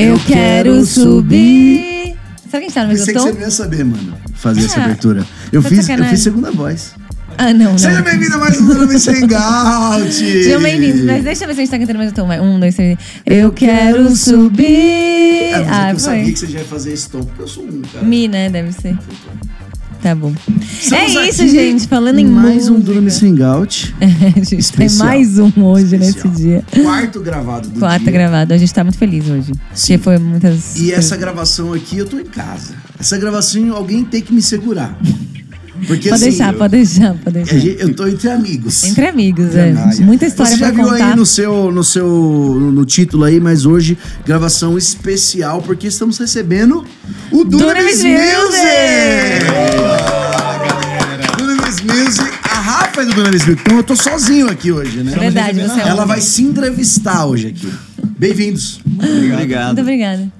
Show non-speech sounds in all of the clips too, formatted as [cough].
Eu quero subir. Será que a gente tá no mesmo Pensei que você tom? não ia saber, mano, fazer essa Ah, abertura. Eu tá fiz, eu sacanagem. fiz segunda voz. Ah, não, não. Seja bem-vindo a mais um Dona Sem Hangout! Sejam bem-vindos, mas deixa eu ver se a gente tá cantando no mesmo tom. Vai, um, dois, três. Eu quero subir. É, mas é Ah, que eu sabia que você já ia fazer esse tom, porque eu sou um, cara. Mi, né? Deve ser. Tá bom. Estamos é isso, gente. Falando em mais um música. Dona Sem Hangout. [laughs] a gente Especial. tem mais um hoje Especial. nesse dia. Quarto gravado do Quarta dia. gravado. A gente tá muito feliz hoje. Sim. Porque foi muitas. E essa gravação aqui, eu tô em casa. Essa gravação, alguém tem que me segurar. Porque Pode assim, deixar, eu, pode deixar, pode deixar. eu tô entre amigos. Entre amigos, é. amigos. Muita história Você já pra viu contar. aí no seu, no seu no título aí, mas hoje gravação especial porque estamos recebendo o Dunamis Music. Dunamis Music. A Rafa é do Dunamis Music, então eu tô sozinho aqui hoje, né? Verdade, você é Ela vai se entrevistar hoje aqui. Bem-vindos. Obrigado. Muito obrigada.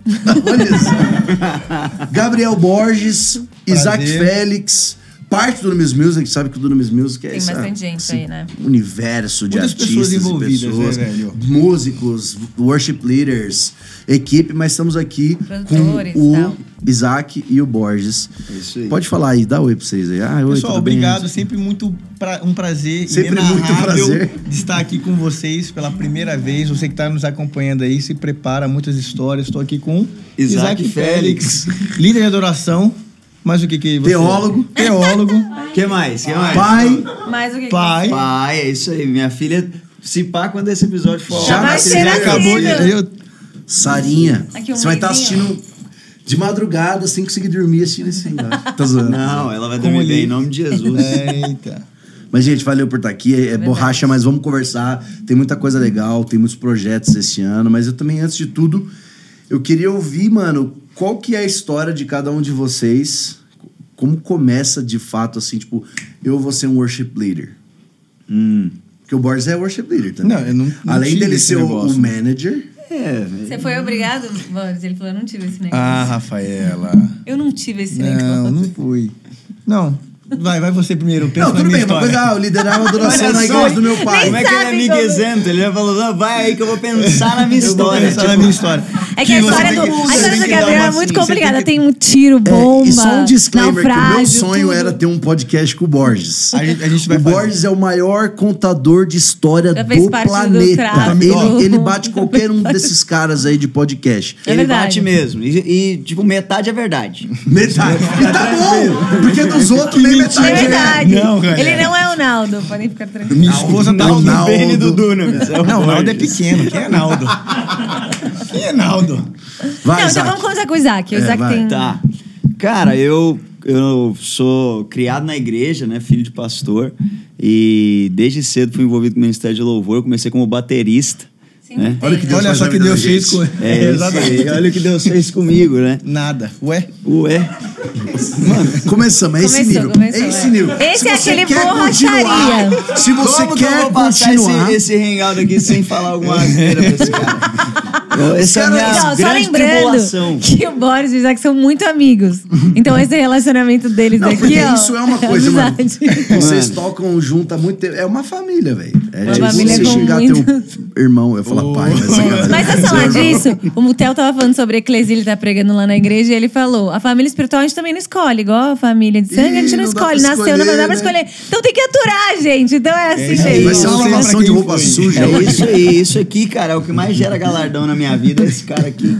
Olha isso. Gabriel Borges, Isaac Félix, parte do Dunamis Music, sabe que o Dunamis Music é Tem essa- bastante gente esse aí, né? universo de Muitas pessoas artistas e envolvidas, pessoas, né, músicos, worship leaders, equipe, mas estamos aqui Produtores com e o tal. Isaac e o Borges. Isso aí. Pode falar aí, dá oi pra vocês aí. Ah, oi, Pessoal, tudo bem? obrigado. Sempre muito pra- um prazer Sempre muito prazer. de estar aqui com vocês pela primeira vez. Você que está nos acompanhando aí, se prepara, muitas histórias. Estou aqui com Isaac Isaac Félix, líder de adoração. Mais o que que você? Teólogo. [laughs] Teólogo. [laughs] que mais? Que mais? Pai, Mais o que Pai. Pai, é isso aí. Minha filha, se pá, quando esse episódio for... Já vai ser já acabou de... Eu, Sarinha. Aqui um Você vai estar meizinho. assistindo de madrugada, sem conseguir dormir assistindo esse negócio. [laughs] Tá zoando. Não, ela vai dormir bem, em nome de Jesus. Eita. Mas, gente, valeu por estar aqui. É, borracha, mas vamos conversar. Tem muita coisa legal, tem muitos projetos esse ano. Mas eu também, antes de tudo, eu queria ouvir, mano, qual que é a história de cada um de vocês? Como começa de fato, assim, tipo, eu vou ser um worship leader? Hum. Porque o Borges é worship leader também. Não, eu não- não Além tive dele esse ser o- o negócio. manager, É, Você foi obrigado, Boris? Ele falou, eu não tive esse negócio. Ah, Rafaela. Eu não tive esse Não, negócio. não fui. Não. Vai, vai você primeiro. Pensa Não, na tudo minha bem, uma história. coisa, ah, eu liderava a adoração na só, igreja do meu pai. Como é que ele é amigo como- isento? Ele já falou, não, vai aí que eu vou pensar na minha Eu vou história. pensar na Tipo, minha história. É que a você história tem do, que- a história tem do que Gabriel é muito tem complicada. que- Tem um tiro, bomba, É, e só um disclaimer que o meu naufrágio, sonho tudo. era ter um podcast com o Borges. A gente, a gente vai o. Borges é o maior contador de história Já do do planeta. tráfico. Ele, ele bate qualquer um [laughs] desses caras aí de podcast. É Ele verdade. bate mesmo. E, e, tipo, metade é verdade. Metade. E tá bom, porque dos outros nem metade É é. verdade. Não, galera. Ele não é o Naldo, podem ficar tranquilos. Minha esposa tá do. É o Não, o Naldo é pequeno. Quem é Naldo? [laughs] Quem é Naldo? Vai, não, então Isaac. vamos começar com o Isaac. O É, Isaac vai. tem... Tá. Cara, eu, eu sou criado na igreja, né? Filho de pastor. E desde cedo fui envolvido com o Ministério de Louvor. Eu comecei como baterista. Sim, né? Olha que Deus Olha faz só na que vida Deus da fez gente. com. É, [laughs] isso aí. Olha o que Deus fez comigo, né? Nada. Ué? Ué. Começamos, é esse Começou, nível. começou, é esse é. nível. Esse Se é você aquele quer borracharia. continuar, Se você Como que eu quer vou passar continuar. esse, esse hangout aqui sem falar alguma asneira pra esse cara? Essa é a minha Então, só grande lembrando tribulação. que o Boris e o Isaac são muito amigos. Então esse relacionamento deles Não, aqui, porque ó, isso é uma coisa, mano. amizade. [laughs] Vocês tocam junto há muito tempo. É uma família, velho. É Uma tipo família você com xingar muito- teu irmão. Eu falo pai, mas sacanagem. Mas a falar disso, o Mutel tava falando sobre a eclesia, ele tá pregando lá na igreja, e ele falou: a família espiritual gente também não escolhe, igual a família de sangue, a gente não, não escolhe, nasceu, não dá pra escolher, né? escolher. Então tem que aturar, gente. Então é assim, isso aí. gente. Vai ser uma lavação de roupa foi. suja. É isso aí, isso aqui, cara, é o que mais gera galardão na minha vida, é esse cara aqui.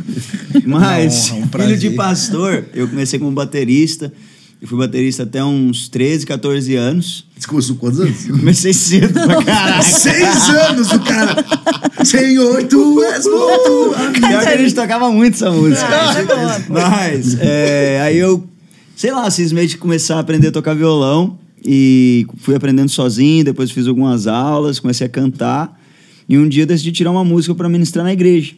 Mas, Honra, um filho de pastor, eu comecei como baterista. Eu fui baterista até uns 13, 14 anos. Você começou com quantos anos? Eu comecei cedo pra caralho. Seis anos o cara. Senhor, tu és bom. Pior que a gente tocava muito essa música. Ah, é. Mas, é, aí eu, sei lá, cismei de começar a aprender a tocar violão. E fui aprendendo sozinho, depois fiz algumas aulas, comecei a cantar. E um dia eu decidi tirar uma música para ministrar na igreja.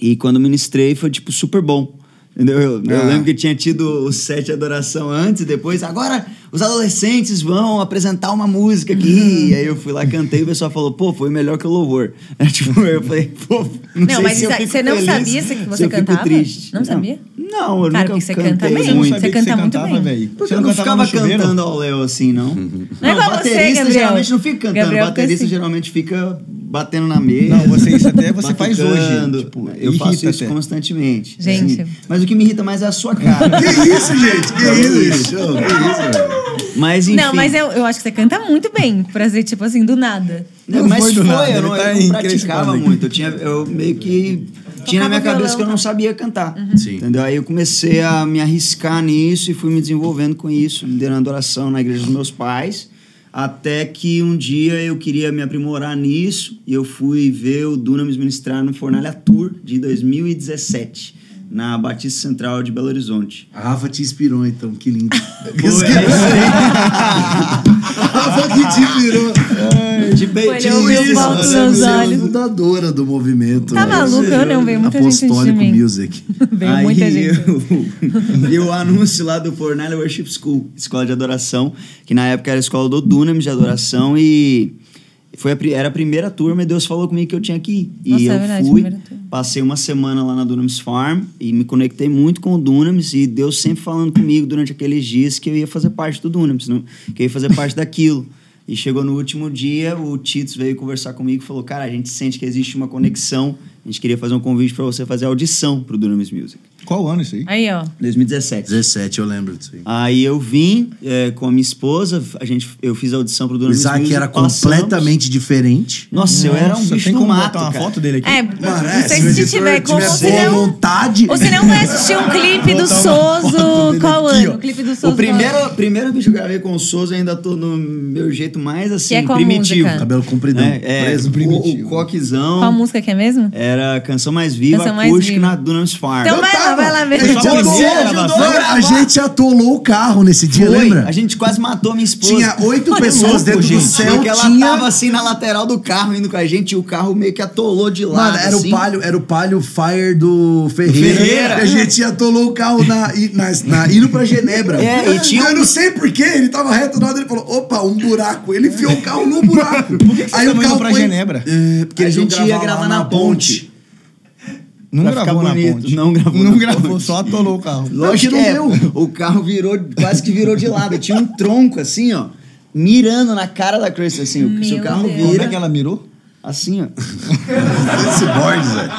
E quando ministrei foi, tipo, super bom. Entendeu? Eu, eu Ah. lembro que tinha tido o set de adoração antes e depois. Agora, os adolescentes vão apresentar uma música aqui. e aí eu fui lá, cantei e o pessoal falou, pô, foi melhor que o louvor. [laughs] É, tipo, eu falei, pô, não, Não, sei mas se eu isso- fico você não feliz, sabia se- que se você cantava? triste. Não sabia? Não, eu Cara, nunca porque você cantei canta bem. Você não muito. Você que canta muito cantava, bem. Porque Você eu não não ficava cantando ao Léo assim, não. Não é igual você, baterista Gabriel. geralmente não fica cantando. Gabriel baterista assim. geralmente fica batendo na mesa. Não, você isso até você faz hoje. Tipo, eu faço isso até. constantemente. Gente. Assim. Mas o que me irrita mais é a sua cara. [laughs] Que isso, gente? Que isso? Ô, Que isso, velho? Mas enfim. Não, mas eu, eu acho que você canta muito bem, pra ser, tipo assim, do nada. Não, mas foi foi, do nada, eu não, tá eu não praticava aqui. muito. Eu, tinha, eu meio que tinha na minha cabeça violão, que eu não tá? sabia cantar. Sim. Entendeu? Aí eu comecei a me arriscar nisso e fui me desenvolvendo com isso, liderando oração na igreja dos meus pais. Até que um dia eu queria me aprimorar nisso e eu fui ver o Dunamis ministrar no Fornalha Tour de 2017, na Batista Central de Belo Horizonte. A Rafa te inspirou, então. Que lindo. [laughs] Isso A Rafa que te inspirou. De meus isso, pontos né? é olhos. fundadora do movimento. Tá né? maluco? Eu não, veio muita gente antes de Apostólico. Music. [laughs] Veio Aí muita gente. Eu, [laughs] vi o anúncio lá do Fornelli Worship School, escola de adoração, que na época era a escola do Dunamis de adoração e foi a, era a primeira turma e Deus falou comigo que eu tinha que ir. Nossa, e é eu verdade, fui, passei uma semana lá na Dunamis Farm e me conectei muito com o Dunamis e Deus sempre falando comigo durante aqueles dias que eu ia fazer parte do Dunamis, não- que eu ia fazer parte daquilo. E chegou no último dia, o Tits veio conversar comigo e falou: Cara, a gente sente que existe uma conexão. A gente queria fazer um convite para você fazer audição pro Dunamis Music. Qual ano isso aí? Aí, ó. 2017. 17, eu lembro disso aí. Aí eu vim é, com a minha esposa, a gente, eu fiz a audição pro O Dunamis Isaac Music, era passamos. completamente diferente. Nossa, eu era um Nossa, bicho tem do como mato, botar uma cara. foto dele aqui? É, Mano, não é, sei se editor tiver como, se boa não... vontade. Ou se não vai assistir um clipe do Botar uma dele Qual aqui, ano? ó. O clipe do Soso. O primeiro, primeiro bicho que eu gravei com o Souza, eu ainda tô no meu jeito mais assim, Que é qual primitivo. música? Cabelo compridão. É, é, preso. o, primitivo. o coquezão Qual música que é mesmo? era Canção Mais Viva, Canção Mais acústica Viva. na Dunamis Farm. Então vai lá, lá ver. A gente, Só atolou, a gente atolou o carro nesse dia, Foi, lembra? a gente quase matou a minha esposa. Tinha oito Mano, pessoas louco, dentro do gente. céu, Porque ela tinha- tava assim na lateral do carro indo com a gente e o carro meio que atolou de lado. Mano, era assim. o palio, era o palio Fire do Ferreira. Ferreira. E a gente atolou o carro na, na, na- indo pra Genebra. É, e tinha Eu não sei porquê, ele tava reto do lado, ele falou, opa, um buraco. Ele enfiou o carro no buraco. Por que vocês estavam indo pra Genebra? É, porque A iam gente ia gravar lá na ponte. Não Pra gravou ficar na bonito. ponte. Não gravou [laughs] Não na gravou, ponte. só atolou o carro. Lógico Não, que é. não deu. O carro virou, quase que virou de lado. Tinha um tronco assim, ó, mirando na cara da Chris, assim. o- Se o Meu carro Deus. Como é vira, que ela mirou? assim, ó. Esse board, velho.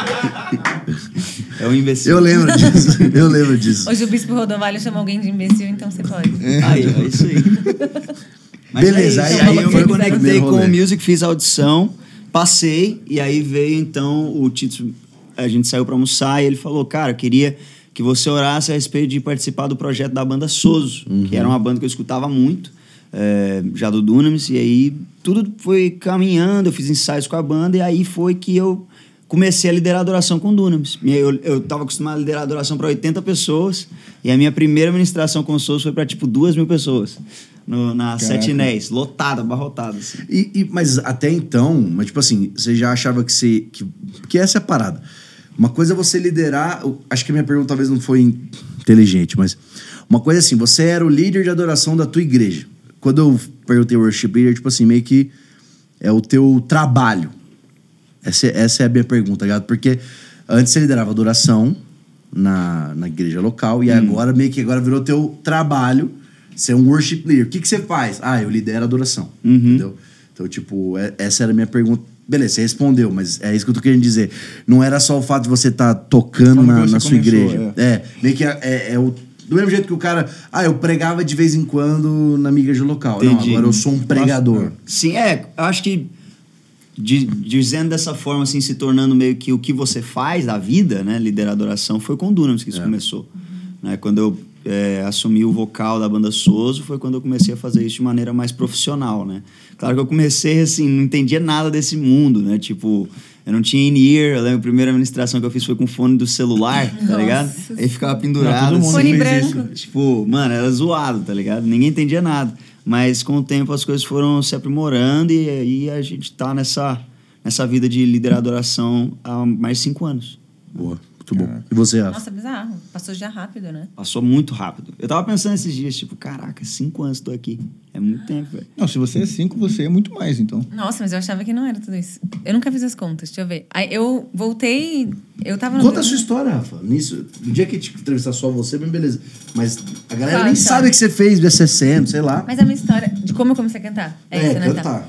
É um imbecil. Eu lembro disso. Eu lembro disso. Hoje o Bispo Rodovalho chamou alguém de imbecil, então você pode. Aí, é isso aí. [laughs] Mas Beleza, é isso. aí- aí, aí eu me conectei com o. Music, fiz a audição, passei, e aí veio então o Tito. A gente saiu pra almoçar e ele falou: Cara, eu queria que você orasse a respeito de participar do projeto da banda Soso, que era uma banda que eu escutava muito, é, já do Dunamis, e aí tudo foi caminhando, eu fiz ensaios com a banda, e aí foi que eu comecei a liderar a adoração com o Dunamis. E Eu, eu tava acostumado a liderar a adoração para 80 pessoas, e a minha primeira ministração com o Soso foi para tipo duas mil pessoas. No, na Caraca. Sete Inés, lotada, abarrotada. Assim. E, e- mas até então, mas tipo assim, você já achava que você. Que, que essa é a parada. Uma coisa é você liderar. Acho que a minha pergunta talvez não foi inteligente, mas. Uma coisa é assim, você era o líder de adoração da tua igreja. Quando eu perguntei worship leader, tipo assim, meio que é o teu trabalho. Essa, é- essa é a minha pergunta, tá ligado? Porque antes você liderava adoração na, na igreja local e agora meio que agora virou teu trabalho ser um worship leader. O que, que você faz? Ah, eu lidero a adoração. Entendeu? Então, tipo, é- essa era a minha pergunta. Beleza, você respondeu, mas é isso que eu tô querendo dizer. Não era só o fato de você estar tocando Como na, na sua começou, igreja. É. meio que é, é- é o. Do mesmo jeito que o cara. Ah, eu pregava de vez em quando na minha igreja local. Não, Entendi. agora eu sou um pregador. Sim, é, eu acho que di- dizendo dessa forma, assim, se tornando meio que o que você faz da vida, né, liderar a adoração, foi com o Dunamis que isso começou. Né, quando eu é, assumi o vocal da banda Soso, foi quando eu comecei a fazer isso de maneira mais profissional, né. Claro que eu comecei, assim, não entendia nada desse mundo, né, tipo... Eu não tinha in-ear, eu lembro, a primeira administração que eu fiz foi com fone do celular, tá ligado? Aí ficava pendurado. Não, todo mundo assim. Fone branco. Tipo, mano, era zoado, tá ligado? Ninguém entendia nada. Mas com o tempo as coisas foram se aprimorando e aí a gente tá nessa, nessa vida de liderar adoração há mais de cinco anos. Boa. Muito bom. E você, Rafa? Nossa, bizarro. Passou já rápido, né? Passou muito rápido. Eu tava pensando esses dias, tipo, caraca, cinco anos tô aqui. É muito tempo, velho. Não, se você é cinco, você é muito mais, então. Nossa, mas eu achava que não era tudo isso. Eu nunca fiz as contas, deixa eu ver. Aí eu voltei, eu tava no. Conta a sua história, Rafa. Nisso, no dia que te entrevistar só você, bem beleza. Mas a galera Qual nem história? sabe que você fez BSSM, sei lá. Mas a minha história de como eu comecei a cantar. É, isso, né? Tá.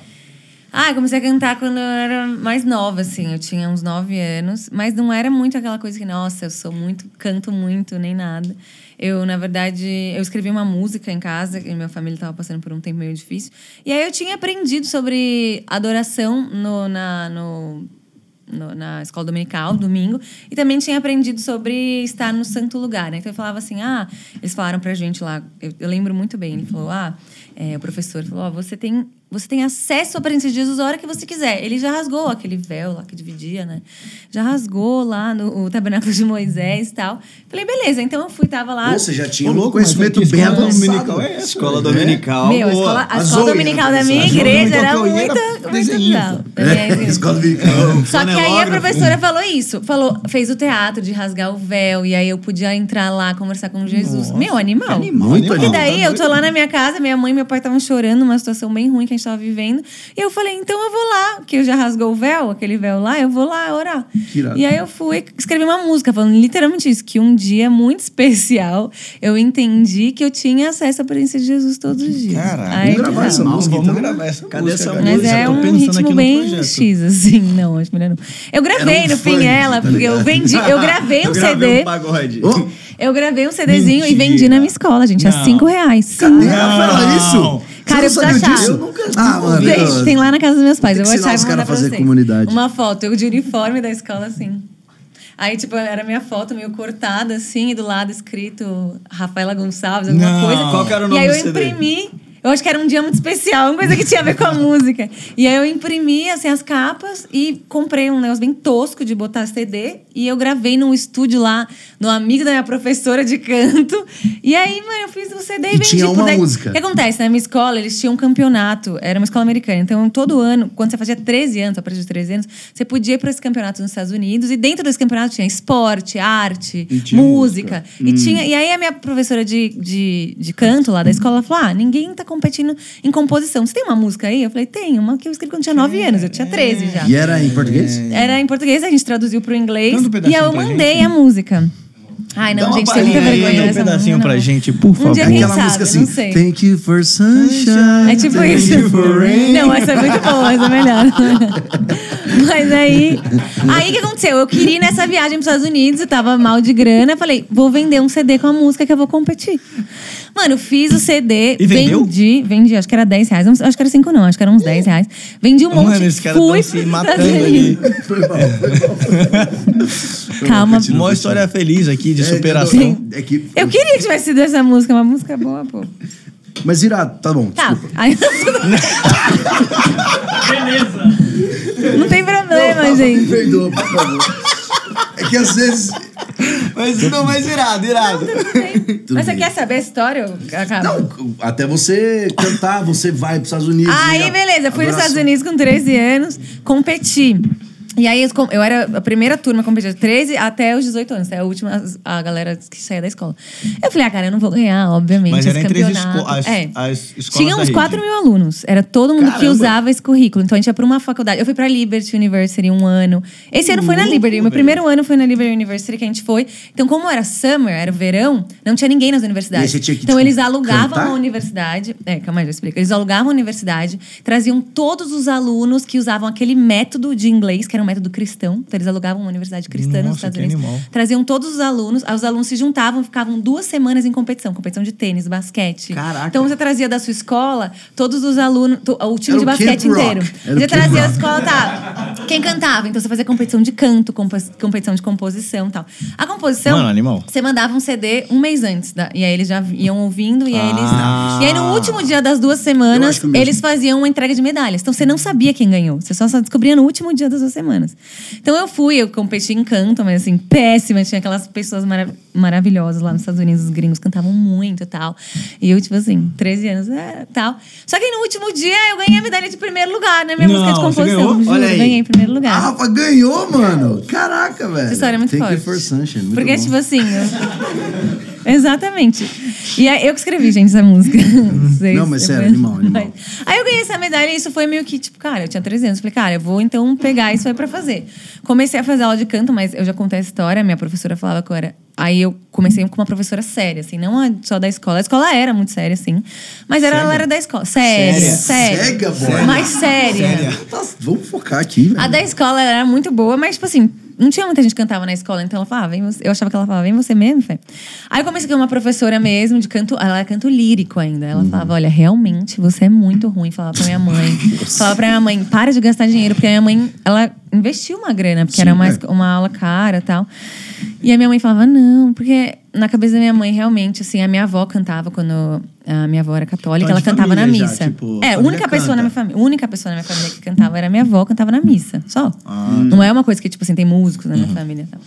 Ah, eu comecei a cantar quando eu era mais nova, assim. Eu tinha uns nove anos. Mas não era muito aquela coisa que, nossa, eu sou muito, canto muito, nem nada. Eu, na verdade, eu escrevi uma música em casa, que minha família estava passando por um tempo meio difícil. E aí eu tinha aprendido sobre adoração no, na, no, no- na escola dominical, domingo, e também tinha aprendido sobre estar no santo lugar, né? Então eu falava assim, ah, eles falaram pra gente lá, eu, eu lembro muito bem, ele falou, ah, é, o professor falou, ó, você tem você tem acesso à presença de Jesus a hora que você quiser. Ele já rasgou aquele véu lá que dividia, né? Já rasgou lá no o tabernáculo de Moisés e tal. Falei, beleza, então eu fui, tava lá. Você já tinha um louco, conhecimento bem escola avançado. dominical é essa? Escola dominical. Meu, a escola, a A escola Zoe, dominical da minha igreja era muito, era muito desenhista. É, escola dominical. [laughs] Só que aí a professora falou isso. Falou, fez o teatro de rasgar o véu. E aí eu podia entrar lá, conversar com Jesus. Meu, animal. Animal, Muito Porque animal. daí eu tô lá na minha casa, minha mãe e meu pai estavam chorando, uma situação bem ruim que a gente tava vivendo. E eu falei, então eu vou lá, porque eu já rasgou o véu, aquele véu lá, eu vou lá orar. Que. E aí eu fui escrevi uma música falando literalmente isso, que um dia muito [laughs] especial eu entendi que eu tinha acesso à presença de Jesus todos os dias. Caraca, Aí, vamos gravar essa música, Vamos então? gravar essa Cadê música, essa cara? Mas música? é um ritmo bem. X, assim. [laughs] Não, acho melhor não. Eu gravei um no funk, fim ela, tá porque eu vendi, eu gravei [laughs] um Eu gravei CD. um pagode. Ô, Eu gravei um CDzinho e Mentira. vendi na minha escola, gente, a Não. cinco reais. Sim. Rafaela, isso? Cara, eu Você preciso achar. disso? Eu nunca... Ah, mano. Gente, eu- tem lá na casa dos meus pais. Tem Eu vou achar e os vou mandar a pra vocês. comunidade. Uma foto, eu de uniforme da escola, assim. Aí, tipo, era minha foto meio cortada, assim, e do lado escrito Rafaela Gonçalves, alguma Não. coisa. Qual que era o nome E aí eu CD? imprimi. Eu acho que era um dia muito especial, uma coisa que tinha a ver com a música. E aí eu imprimi, assim, as capas e comprei um negócio bem tosco de botar CD. E eu gravei num estúdio lá, no amigo da minha professora de canto. E aí, mano, eu fiz o CD e, E vendi. tinha uma daí- música. O que acontece? Na minha escola, eles tinham um campeonato. Era uma escola americana. Então, todo ano, quando você fazia 13 anos, a partir de 13 anos, você podia ir para esse campeonato nos Estados Unidos. E dentro desse campeonato tinha esporte, arte, música. música. E, tinha, e aí a minha professora de, de, de canto lá da escola falou: Ah, ninguém tá competindo em composição. Você tem uma música aí? Eu falei, tem, uma que eu escrevi quando tinha 9 anos, eu tinha 13 já. E era em português? Era em português, a gente traduziu pro inglês. Canta um e eu mandei gente. a música. Ai, Dá não, gente, tem muita vergonha Manda um pedacinho música, pra não. gente, por favor. dia quem Aquela sabe, música não assim. Thank you for sunshine. É tipo thank isso. you for rain. Não, essa é muito boa, essa é melhor. [laughs] Mas aí. Aí o que aconteceu? Eu queria ir nessa viagem para os Estados Unidos, eu tava mal de grana. Falei, vou vender um CD com a música que eu vou competir. Mano, fiz o CD, E vendeu? vendi, vendi, acho que era 10 reais. Não, acho que era 5, não, acho que era uns 10 reais. Vendi um monte. Mano, esses caras fui tão se pros matando ali. Unidos. [laughs] Foi mal, foi mal. Calma. Uma história feliz aqui de É, superação. não, É que... Eu queria que tivesse sido essa música, uma música boa, pô. Mas irado, tá bom. Tá. desculpa. Aí... [laughs] Não tem problema, gente. Me perdoa, por favor. É que às vezes... Mas não, mas irado, irado. [laughs] Tudo Mas você bem. quer saber a história? acaba? Não, até você cantar, você vai pros Estados Unidos. Aí, a- beleza, fui nos. Estados Unidos com 13 anos, competi. E aí, eu era a primeira turma a competir, de 13 até os 18 anos, até a última, a galera que saía da escola. Eu falei, ah, cara, eu não vou ganhar, obviamente, Mas era entre esco as, É. as escolas Tinha uns rede. 4 mil alunos. Era todo mundo que Caramba. usava esse currículo. Então a gente ia pra uma faculdade. Eu fui pra Liberty University um ano. Esse ano foi na Liberty. Meu primeiro ano foi na Liberty University que a gente foi. Então, como era summer, era verão, não tinha ninguém nas universidades. que, então, eles alugavam cantar? a universidade. É, calma aí, eu explico. Eles alugavam a universidade, traziam todos os alunos que usavam aquele método de inglês, que era um método cristão. Então, eles alugavam uma universidade cristã nos Nossa, Estados que Unidos. animal. Traziam todos os alunos, os alunos se juntavam, ficavam duas semanas em competição, competição de tênis, basquete. Caraca. Então você trazia da sua escola todos os alunos, o time Era de basquete inteiro. Era Você trazia a escola, tá? Quem cantava? Então você fazia competição de canto, competição de composição e tal. A composição. Mano, animal. Você mandava um CD um mês antes. Da, e aí eles já iam ouvindo, e aí eles. Ah. E aí no último dia das duas semanas, eles faziam uma entrega de medalhas. Então você não sabia quem ganhou. Você só só descobria no último dia das duas semanas. Então eu fui, eu competi em canto, mas assim, péssima. Tinha aquelas pessoas mara- maravilhosas lá nos Estados Unidos, os gringos cantavam muito e tal. E eu, tipo assim, 13 anos, é, tal. Só que no último dia eu ganhei a medalha de primeiro lugar na minha Não, música de composição. Juro, Olha aí. ganhei em primeiro lugar. A Rafa ganhou, mano. Caraca, velho. Essa história é muito Thank forte. for sunshine. Muito Porque, bom. tipo assim. eu- [laughs] Exatamente. E eu que escrevi, gente, essa música. Vocês- [laughs] Não, mas sério, animal, animal. [laughs] Aí eu ganhei essa medalha e isso foi meio que, tipo, cara, eu tinha 13 anos. Falei, cara, eu vou então pegar isso pra fazer. Comecei a fazer aula de canto, mas eu já contei a história, minha professora falava que eu era. Aí eu comecei com uma professora séria, assim, não só da escola. A escola era muito séria, assim. Mas era, ela era da escola. Séria, Séria? séria. Cega, boy. Mais séria. Tá, vamos focar aqui, velho. A da escola era muito boa, mas, tipo assim, não tinha muita gente que cantava na escola, então ela falava, ah, vem você. Eu achava que ela falava, vem você mesmo, Fê. Aí eu comecei com uma professora mesmo de canto, ela canto lírico ainda. Ela Uhum. falava, olha, realmente você é muito ruim. Falava pra minha mãe. [laughs] falava pra minha mãe, para de gastar dinheiro, porque a minha mãe, ela investiu uma grana, porque Sim, era mais é. uma aula cara e tal. E a minha mãe falava, não, porque na cabeça da minha mãe, realmente, assim, a minha avó cantava quando a minha avó era católica, Então, ela cantava na família já, missa. tipo, é, a família única pessoa canta. na minha família, única pessoa na minha família que cantava era minha avó, cantava na missa, só. Ah, Não é uma coisa que, tipo assim, tem músicos na Uhum. minha família e tal.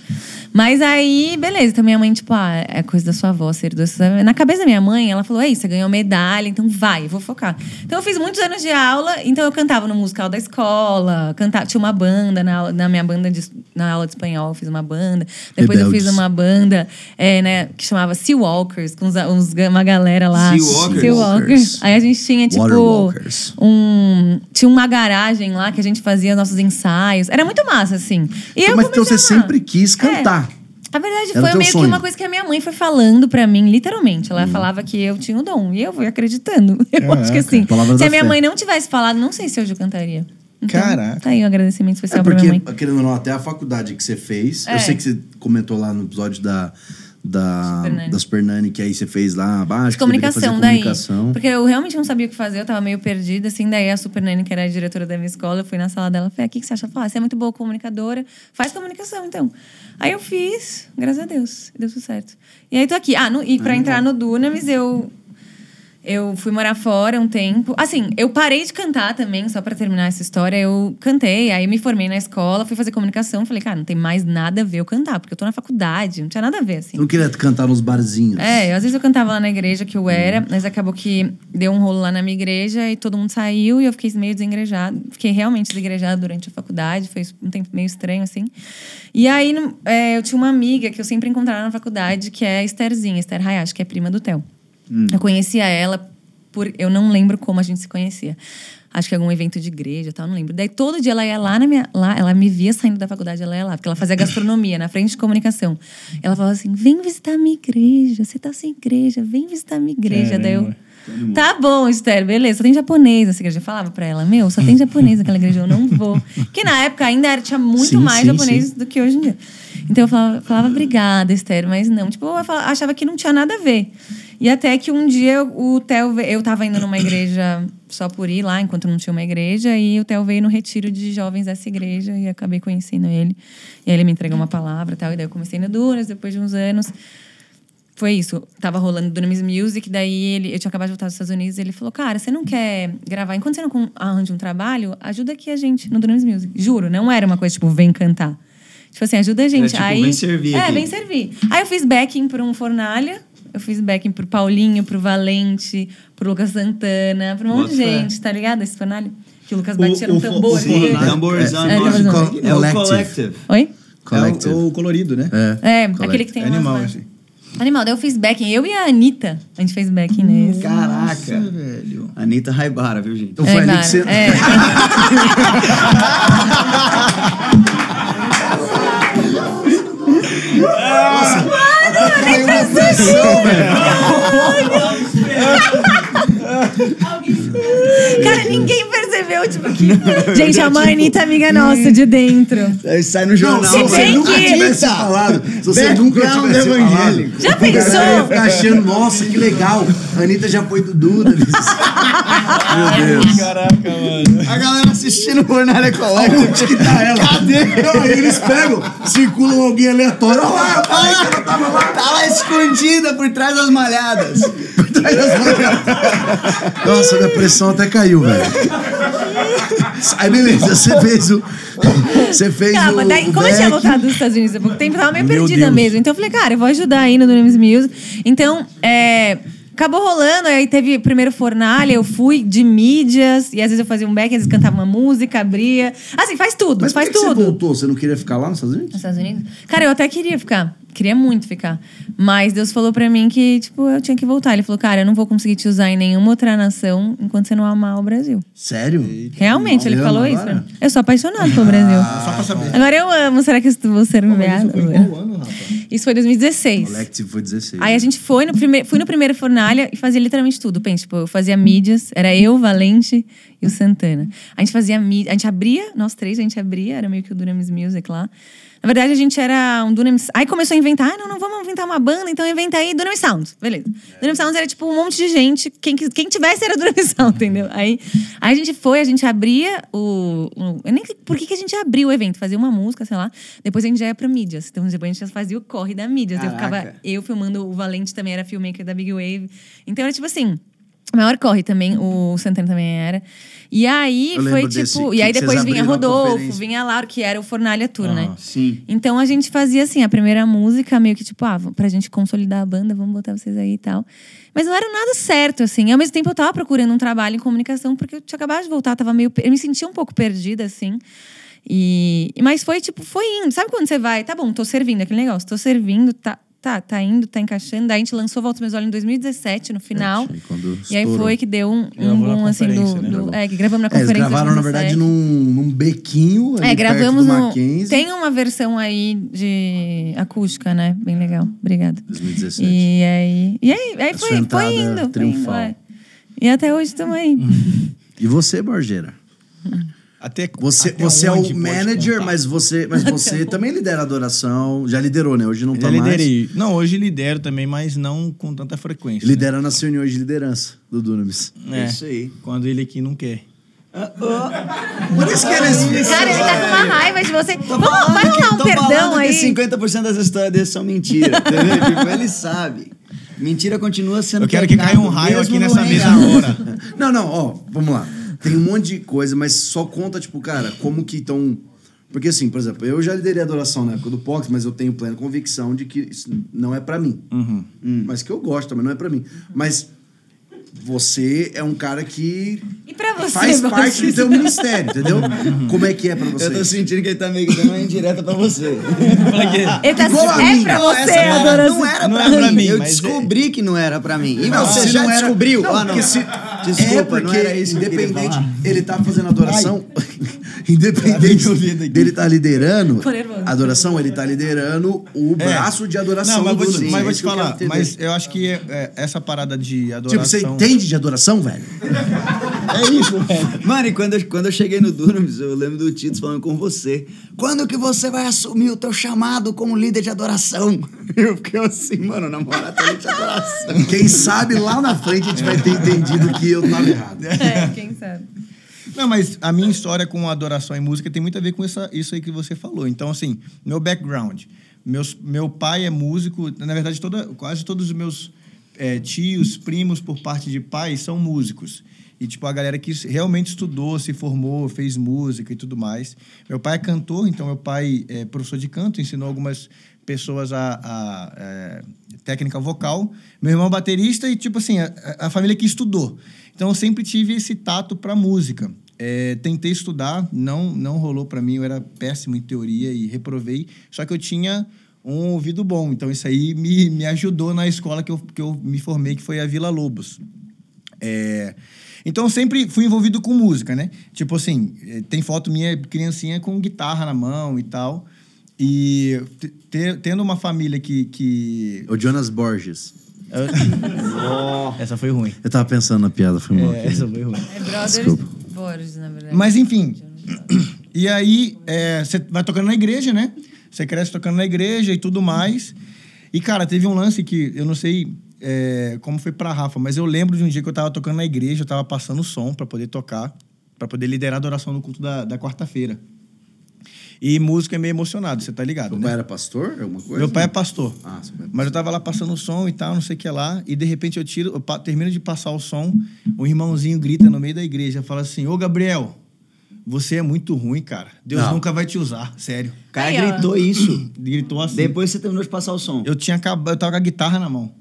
Mas aí, beleza. Então minha mãe, tipo, ah, é coisa da sua avó, ser do Na cabeça da minha mãe, ela falou: Ei, você ganhou medalha, então vai, eu vou focar. Então eu fiz muitos anos de aula, então eu cantava no musical da escola, cantava, tinha uma banda na, na minha banda de, na aula de espanhol, eu fiz uma banda. Depois eu Rebeldes. fiz uma banda é, né, que chamava Sea Walkers, com uns, uns- uma galera lá. Sea Walkers? Sea Walkers. Aí a gente tinha, tipo, um. Tinha uma garagem lá que a gente fazia nossos ensaios. Era muito massa, assim. E eu Mas então você sempre quis cantar. A verdade Era foi meio sonho. que uma coisa que a minha mãe foi falando pra mim, literalmente. Hum. Ela falava que eu tinha o dom. E eu fui acreditando. [laughs] Eu Caraca. acho que assim. Palavra Se a minha fé. mãe não tivesse falado, não sei se hoje eu cantaria. Então, Caraca. Tá aí o agradecimento É especial pra minha porque, mãe. querendo ou não, até a faculdade que você fez, eu É. sei que você comentou lá no episódio da, da, Super Nani. da Super Nani, que aí você fez lá abaixo. De comunicação, daí. comunicação. Porque eu realmente não sabia o que fazer, eu tava meio perdida, assim. Daí a Super Nani, que era a diretora da minha escola, eu fui na sala dela e falei: "Ah, o que, que você acha? Ela falou: ah, você é muito boa comunicadora, faz comunicação, então. Aí eu fiz, graças a Deus, deu tudo certo. E aí tô aqui. Ah, no- e pra entrar no Dunamis, eu. Eu fui morar fora um tempo. Assim, eu parei de cantar também, só pra terminar essa história. Eu cantei, aí me formei na escola, fui fazer comunicação. Falei, cara, não tem mais nada a ver eu cantar, porque eu tô na faculdade, não tinha nada a ver, assim. Você não queria cantar nos barzinhos. É, às vezes eu cantava lá na igreja que eu era, mas acabou que deu um rolo lá na minha igreja e todo mundo saiu e eu fiquei meio desengrejada. Fiquei realmente desengrejada durante a faculdade, foi um tempo meio estranho, assim. E aí é, eu tinha uma amiga que eu sempre encontrava na faculdade, que é a Estherzinha, Esther Hayashi, que é prima do Theo. Eu conhecia ela por. Eu não lembro como a gente se conhecia. Acho que algum evento de igreja tal, não lembro. Daí todo dia ela ia lá na minha. Lá, ela me via saindo da faculdade, ela ia lá, porque ela fazia gastronomia na frente de comunicação. Ela falava assim: vem visitar a minha igreja, você tá sem igreja, vem visitar a minha igreja. Daí eu. Tá bom, Esther, beleza. Só tem japonês essa igreja. Eu falava pra ela, meu, só tem japonês naquela igreja, eu não vou. Porque na época ainda era, tinha muito Sim, mais sim, japonês sim. do que hoje em dia. Então eu falava, falava obrigada, Esther, mas não. Tipo, eu achava que não tinha nada a ver. E até que um dia o Theo, ve- eu tava indo numa igreja só por ir lá, enquanto não tinha uma igreja, e o Theo veio no retiro de jovens dessa igreja e acabei conhecendo ele. E aí ele me entregou uma palavra e tal, e daí eu comecei no Dunas, depois de uns anos. Foi isso. Tava rolando Dunamis Music, daí ele, eu tinha acabado de voltar dos Estados Unidos, ele falou: "Cara, você não quer gravar? Enquanto você não arranja um trabalho, ajuda aqui a gente no Dunamis Music". Juro, não era uma coisa tipo, vem cantar. Tipo assim, ajuda a gente. tipo, aí vem servir É, aqui. vem servir. Aí eu fiz backing para um Fornalha, eu fiz backing pro Paulinho, pro Valente, pro Lucas Santana, pra um monte de fé. gente, tá ligado? Esse Fornalha que o Lucas O- batia no o- tambor. o assim. Fornalha- Tamborzão. É, nossa. tamborzão. É o Collective. Oi? Collective. É o, o colorido, né? É, Collective. aquele que tem É umas animal lá. esse. Animal, daí eu fiz backing. Eu e a Anitta, a gente fez backing nesse. Caraca. Nossa, velho. Anitta Raibara, viu, gente? Então foi ali cara, que você. é. [laughs] [laughs] [laughs] Cara, ninguém tipo, que... Gente, a mãe Anitta é amiga nossa, de dentro. Aí sai no Não, jornal. se você bem nunca que- tivesse falado, se você nunca tivesse falado, evangélico. Já o cara pensou? ia ficar achando, nossa, que legal. A Anitta já foi do Duda. [laughs] Meu Deus. Caraca, mano. A galera assistindo o Fornalha Collective. Onde que tá ela? Cadê? Não, aí eles pegam, circulam alguém aleatório. Olha lá, eu falei que ela tava lá. Tá lá escondida por trás das malhadas. Nossa, minha pressão até caiu, velho. Aí beleza, você fez o. Você fez Calma, o. daí, o como eu tinha voltado dos Estados Unidos há pouco tempo, eu tava meio Meu perdida Deus. mesmo. Então eu falei, cara, eu vou ajudar aí no Dunamis Music. Então, é, Acabou rolando, aí teve primeiro fornalha, eu fui de mídias, e às vezes eu fazia um back, às vezes cantava uma música, abria. Assim, faz tudo, Mas por faz que que tudo. você voltou? Você não queria ficar lá nos Estados Unidos? Nos Estados Unidos? Cara, eu até queria ficar. Queria muito ficar. Mas Deus falou pra mim que, tipo, eu tinha que voltar. Ele falou, cara, eu não vou conseguir te usar em nenhuma outra nação enquanto você não amar o Brasil. Sério? Realmente, ele falou isso agora? pra mim. Eu sou apaixonado pelo Brasil. Só pra saber. Agora eu amo. Será que eu vou ser isso qual ano, rapaz? Isso foi em 2016. Collective foi 16. Aí a gente foi no primeiro, fui no primeiro Fornalha e fazia literalmente tudo. Pensa, tipo, eu fazia mídias, era eu, Valente e o Santana. A gente fazia mídia, a gente abria, nós três, a gente abria, era meio que o Dunamis Music lá. Na verdade, a gente era um Dunamis. Aí começou a inventar, ah, não, não, vamos inventar uma banda, então inventa aí Dunamis Sounds. Beleza. Dunamis Sounds era tipo um monte de gente, quem, quem tivesse era Dunamis Sound, entendeu? Aí, aí a gente foi, a gente abria o. o- eu nem por que, que a gente abriu o evento, fazia uma música, sei lá. Depois a gente já ia pra mídias. Então depois a gente já fazia o corre da mídias. Eu ficava eu filmando, o Valente também era filmmaker da Big Wave. Então era tipo assim. O maior corre também, o Santana também era. E aí Eu foi tipo. desse, e que aí depois vinha Rodolfo, vinha Lauro, que era o Fornalha Tour, né? Sim. Então a gente fazia assim, a primeira música, meio que tipo, ah, pra gente consolidar a banda, vamos botar vocês aí e tal. Mas não era nada certo, assim. E ao mesmo tempo eu tava procurando um trabalho em comunicação, porque eu tinha acabado de voltar, tava meio. Eu me sentia um pouco perdida, assim. E, mas foi tipo, foi indo. Sabe quando você vai, tá bom, tô servindo, aquele negócio, tô servindo, tá, tá, tá indo, tá encaixando. Daí a gente lançou Volta Meus Olhos em 2017, no final. Aí quando E aí estourou. foi que deu um, um boom, assim, do. né? do- é, que gravamos na É, eles conferência. gravaram, na verdade, 2017. num, num bequinho. ali É, gravamos perto do no. Mackenzie, Tem uma versão aí de acústica, né? Bem legal. Obrigada. 2017. E aí. E aí, aí foi, foi indo. Foi indo triunfal. é. E até hoje estamos aí. [laughs] E você, Borgeira? [laughs] Até, Você, até você é o manager, contar? mas você, mas você [laughs] também lidera a adoração. Já liderou, né? Hoje não tá Já mais. liderei. Não, hoje lidero também, mas não com tanta frequência. né? Lidera nas reuniões de liderança do Dunamis. É, Isso aí. Quando ele aqui não quer. Por isso que eles. Cara, ele tá com uma raiva de você. Vamos, falando vai rolar um tô perdão aí. que 50% das histórias dele são mentira, entendeu? tipo, ele sabe. Mentira continua sendo Eu quero que caia um raio aqui nessa reino. mesa agora. [laughs] Não, não, ó, vamos lá. Tem um monte de coisa, mas só conta, tipo, cara, como que estão. Porque, assim, por exemplo, eu já liderei a adoração na época do Pox, mas eu tenho plena convicção de que isso não é pra mim. Uhum. Mas que eu gosto, mas não é pra mim. Mas você é um cara que E pra você, faz você- parte do teu ministério, entendeu? Como é que é pra você? Eu tô sentindo que ele tá meio que dando uma indireta pra você. Ele tá Igual a é mim. pra Não, você, essa não era, não era Não pra, é pra mim. mim, Eu mas descobri que não era pra mim. E Não, você já não era- descobriu? Não, ah, não. se- Desculpa, é porque não era isso eu independente, ele tá fazendo adoração, [laughs] independente aqui. dele tá liderando adoração, ele tá liderando o É. braço de adoração Não, mas do vou te, mas É vou te eu falar. entender. Mas eu acho que é, é, essa parada de Tipo, adoração... você entende de adoração, velho? É isso, velho. Mano, e quando eu, quando eu cheguei no Dunamis, eu lembro do Titos falando com você. Quando que você vai assumir o teu chamado como líder de adoração? [laughs] Eu fiquei assim, mano, na moral, tá de adoração. Quem sabe lá na frente a gente vai ter entendido que eu tava errado. É, quem sabe. Não, mas a minha história com adoração e música tem muito a ver com essa, isso aí que você falou. Então, assim, meu background. Meus, meu pai é músico. Na verdade, toda, quase todos os meus é, tios, primos, por parte de pai, são músicos. E, tipo, a galera que realmente estudou, se formou, fez música e tudo mais. Meu pai é cantor, então meu pai é professor de canto, ensinou algumas pessoas a, a, é, técnica vocal. Meu irmão é baterista e, tipo assim, a, a família que estudou. Então, eu sempre tive esse tato para música. É, tentei estudar, não, não rolou para mim, eu era péssimo em teoria e reprovei. Só que eu tinha um ouvido bom, então isso aí me, me ajudou na escola que eu, que eu me formei, que foi a Vila Lobos. É, então, eu sempre fui envolvido com música, né? Tipo assim, eh, tem foto minha criancinha com guitarra na mão e tal. E te- te- tendo uma família que... que... O Jonas Borges. [laughs] Essa foi ruim. Eu tava pensando na piada, foi mal. É, essa foi ruim. É Brothers Desculpa. Borges, na verdade. Mas enfim. [clears throat] E aí, é, você vai tocando na igreja, né? Você cresce tocando na igreja e tudo mais. E, cara, teve um lance que eu não sei é, como foi pra Rafa, mas eu lembro de um dia que eu tava tocando na igreja, eu tava passando som pra poder tocar, pra poder liderar a adoração no culto da, da quarta-feira. E música é meio emocionado, você tá ligado, Seu né? pai era pastor? Alguma coisa? Meu pai é pastor. Ah, seu pai é Mas eu tava lá passando o som e tal, não sei o que lá, e de repente eu tiro, eu termino de passar o som, um irmãozinho grita no meio da igreja, fala assim: Ô Gabriel, você é muito ruim, cara. Deus Não. nunca vai te usar, sério. O cara Aí, ó. gritou isso. Gritou assim. Depois você terminou de passar o som. Eu tinha acabado, eu tava com a guitarra na mão.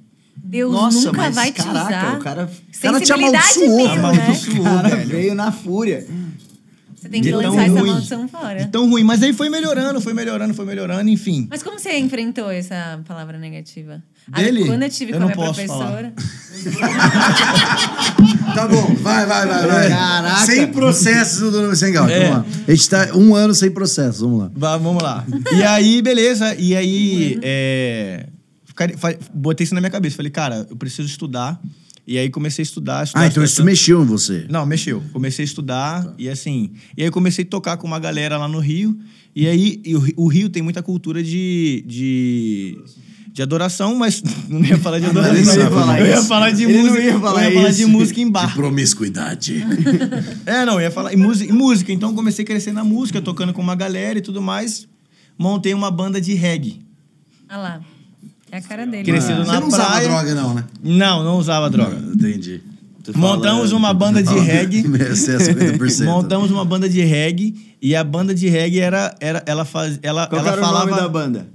Deus Nossa, nunca mas, vai te caraca, usar. o cara- o cara te amaldiçoou, mesmo, né? amaldiçoou. O cara velho. veio na fúria. Você tem que De tão lançar essa ruim. maldição fora. De tão ruim. Mas aí foi melhorando, foi melhorando, foi melhorando, enfim. Mas como você enfrentou essa palavra negativa? Dele? Ah, quando eu tive Eu com a não minha posso professora. [laughs] Tá bom, vai, vai, vai. vai. Caraca. Sem processos do Nome Sem Galo. É. Vamos lá. A gente tá um ano sem processos, vamos lá. Va- Vamos lá. E aí, beleza. E aí, é, botei isso na minha cabeça. Falei, cara, eu preciso estudar. E aí comecei a estudar. estudar Ah, então estudar, isso estudar. mexeu em você. Não, mexeu. Comecei a estudar e assim. E aí eu comecei a tocar com uma galera lá no Rio. E aí e o, Ri- o Rio tem muita cultura de. de de adoração, mas [laughs] não ia falar de adoração. ele não ia falar eu ia falar de Ele não música. ia falar eu ia falar de isso. música em De bar. promiscuidade. [laughs] É, não, eu ia falar em música, em música. Então comecei a crescer na música, tocando com uma galera e tudo mais. Montei uma banda de reggae. Olha lá. É a cara dele. Crescido Você na não usava praia. droga, não, né? Não, não usava droga. Entendi. Tu Montamos fala- uma banda de [laughs] reggae. [laughs] É 50%. Montamos uma banda de reggae e a banda de reggae era, era ela faz, ela, Qual ela era falava o nome da banda?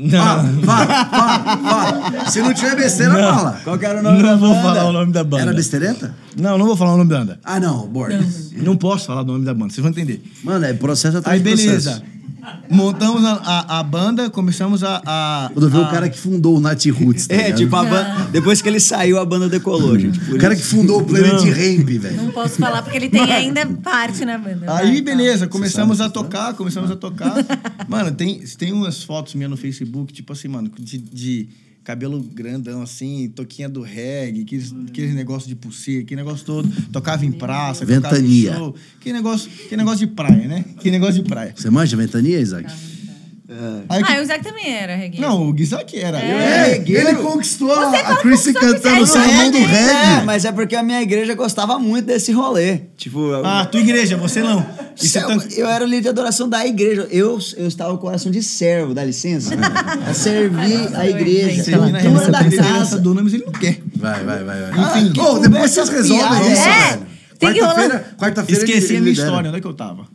Não, Ah, fala, fala, fala. Se não tiver besteira, fala. Qual que era o nome da não vou banda? falar o nome da banda. Era bestereta? Não, não vou falar o nome da banda. Ah, não, Borges. Não posso falar o nome da banda, vocês vão entender. Mano, é processo atrás Aí de beleza. Montamos a, a, a banda, começamos a. a Quando vê a- o cara que fundou o Nat Roots, tá É, ligado? tipo, a banda, depois que ele saiu, a banda decolou, gente. por O cara que fundou o Planet. Ramp, velho. Não posso falar porque ele tem ainda parte na banda. Aí, fala. beleza, começamos a tocar, começamos a tocar. mano, tem, tem umas fotos minhas no Facebook, tipo assim, mano, de, de cabelo grandão assim, toquinha do reggae, aqueles, aqueles negócio de pulseira, que negócio todo. Tocava em praça, tocava em Ventania. show. Que negócio, que negócio de praia, né? Que negócio de praia. Você manja ventania, Isaac? Aí que- Ah, o Isaac também era reggae. Não, o Guizak era. É, regueiro. ele conquistou Você a Chrissy cantando o sermão do reggae. É, reggae. mas é porque a minha igreja gostava muito desse rolê. Tipo, eu- Ah, tua igreja, você não. Você eu, eu era o líder de adoração da igreja. Eu, eu estava com o coração de servo, dá licença. a servir a igreja. Vem na Dona da casa. do Nunes, ele não quer. Vai, vai, vai. vai. Enfim, que Ô, depois vocês resolvem fiada isso, é Quarta-feira, quarta-feira ele- Esqueci a minha lidera. história, onde é que eu tava?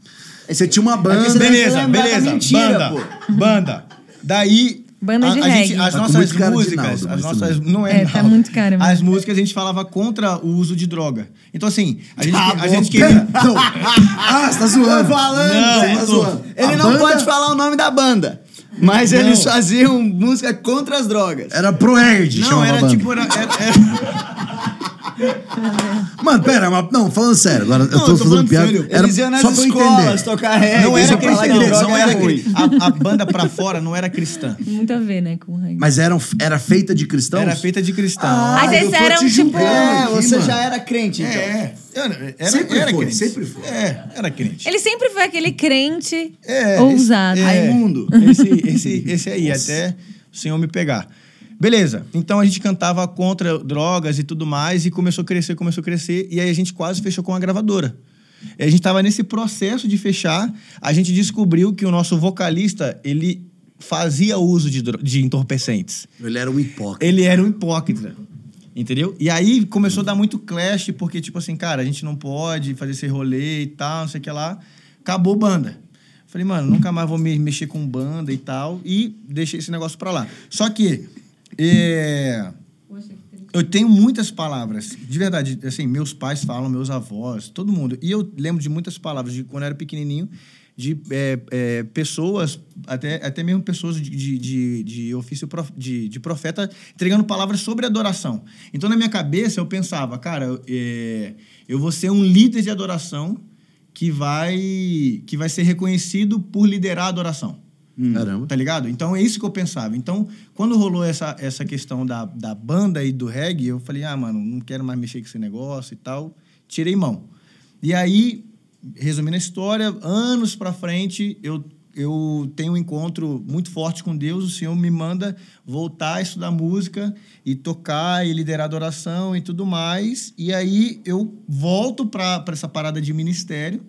Você tinha uma que banda. que Beleza, beleza. mentira, banda, banda. Daí. Banda de a, a gente, as Tá nossas músicas, Naldo, as nossas. Não é, É, tá muito cara mesmo. As músicas a gente falava contra o uso de droga. Então, assim, a gente, Tá a bom, gente queria. [laughs] não. Ah, você tá zoando. Tô falando, Não, Você tá não zoando. Ele A não banda pode falar o nome da banda. Mas Não. eles faziam música contra as drogas. Era Proerd, Não, chamava a era banda. tipo. Era, era- era- [laughs] Mano, pera, mas, não, falando sério, agora eu Não, tô, eu tô fazendo piada. sério. Era Eles iam nas só escolas entender. tocar reggae. não era cristã. droga Não era era ruim. a, a banda pra fora não era cristã. Muito a ver, né, com o reggae. Mas eram, era feita de cristãos? Era feita de cristão. Ah, Mas tô eram, tipo, julgando É, aqui, você mano. já era crente, então. É, era, era, Sempre era foi, crente. sempre foi. É, era crente. Ele sempre foi aquele crente É, ousado. esse- é, Raimundo. Esse, esse, esse aí, até o senhor me pegar. Beleza, então a gente cantava contra drogas e tudo mais, e começou a crescer, começou a crescer, e aí a gente quase fechou com a gravadora. E a gente tava nesse processo de fechar, a gente descobriu que o nosso vocalista, ele fazia uso de, de entorpecentes. Ele era um hipócrita. Ele era um hipócrita. Entendeu? E aí começou a dar muito clash, porque, tipo assim, cara, a gente não pode fazer esse rolê e tal, não sei o que lá. Acabou banda. Falei, mano, nunca mais vou me mexer com banda e tal. E deixei esse negócio pra lá. Só que. É, eu tenho muitas palavras, de verdade, assim, meus pais falam, meus avós, todo mundo. E eu lembro de muitas palavras de quando eu era pequenininho, de é, é, pessoas, até, até mesmo pessoas de, de, de, de ofício prof- de, de profeta, entregando palavras sobre adoração. Então, na minha cabeça, eu pensava, cara, é, eu vou ser um líder de adoração que vai, que vai ser reconhecido por liderar a adoração. Caramba. Tá ligado? Então é isso que eu pensava. Então, quando rolou essa, essa questão da, da banda e do reggae, eu falei, ah, mano, não quero mais mexer com esse negócio e tal. Tirei mão. E aí, resumindo a história, anos pra frente, eu, eu tenho um encontro muito forte com Deus. O Senhor me manda voltar a estudar música e tocar e liderar adoração e tudo mais. E aí eu volto pra, pra essa parada de ministério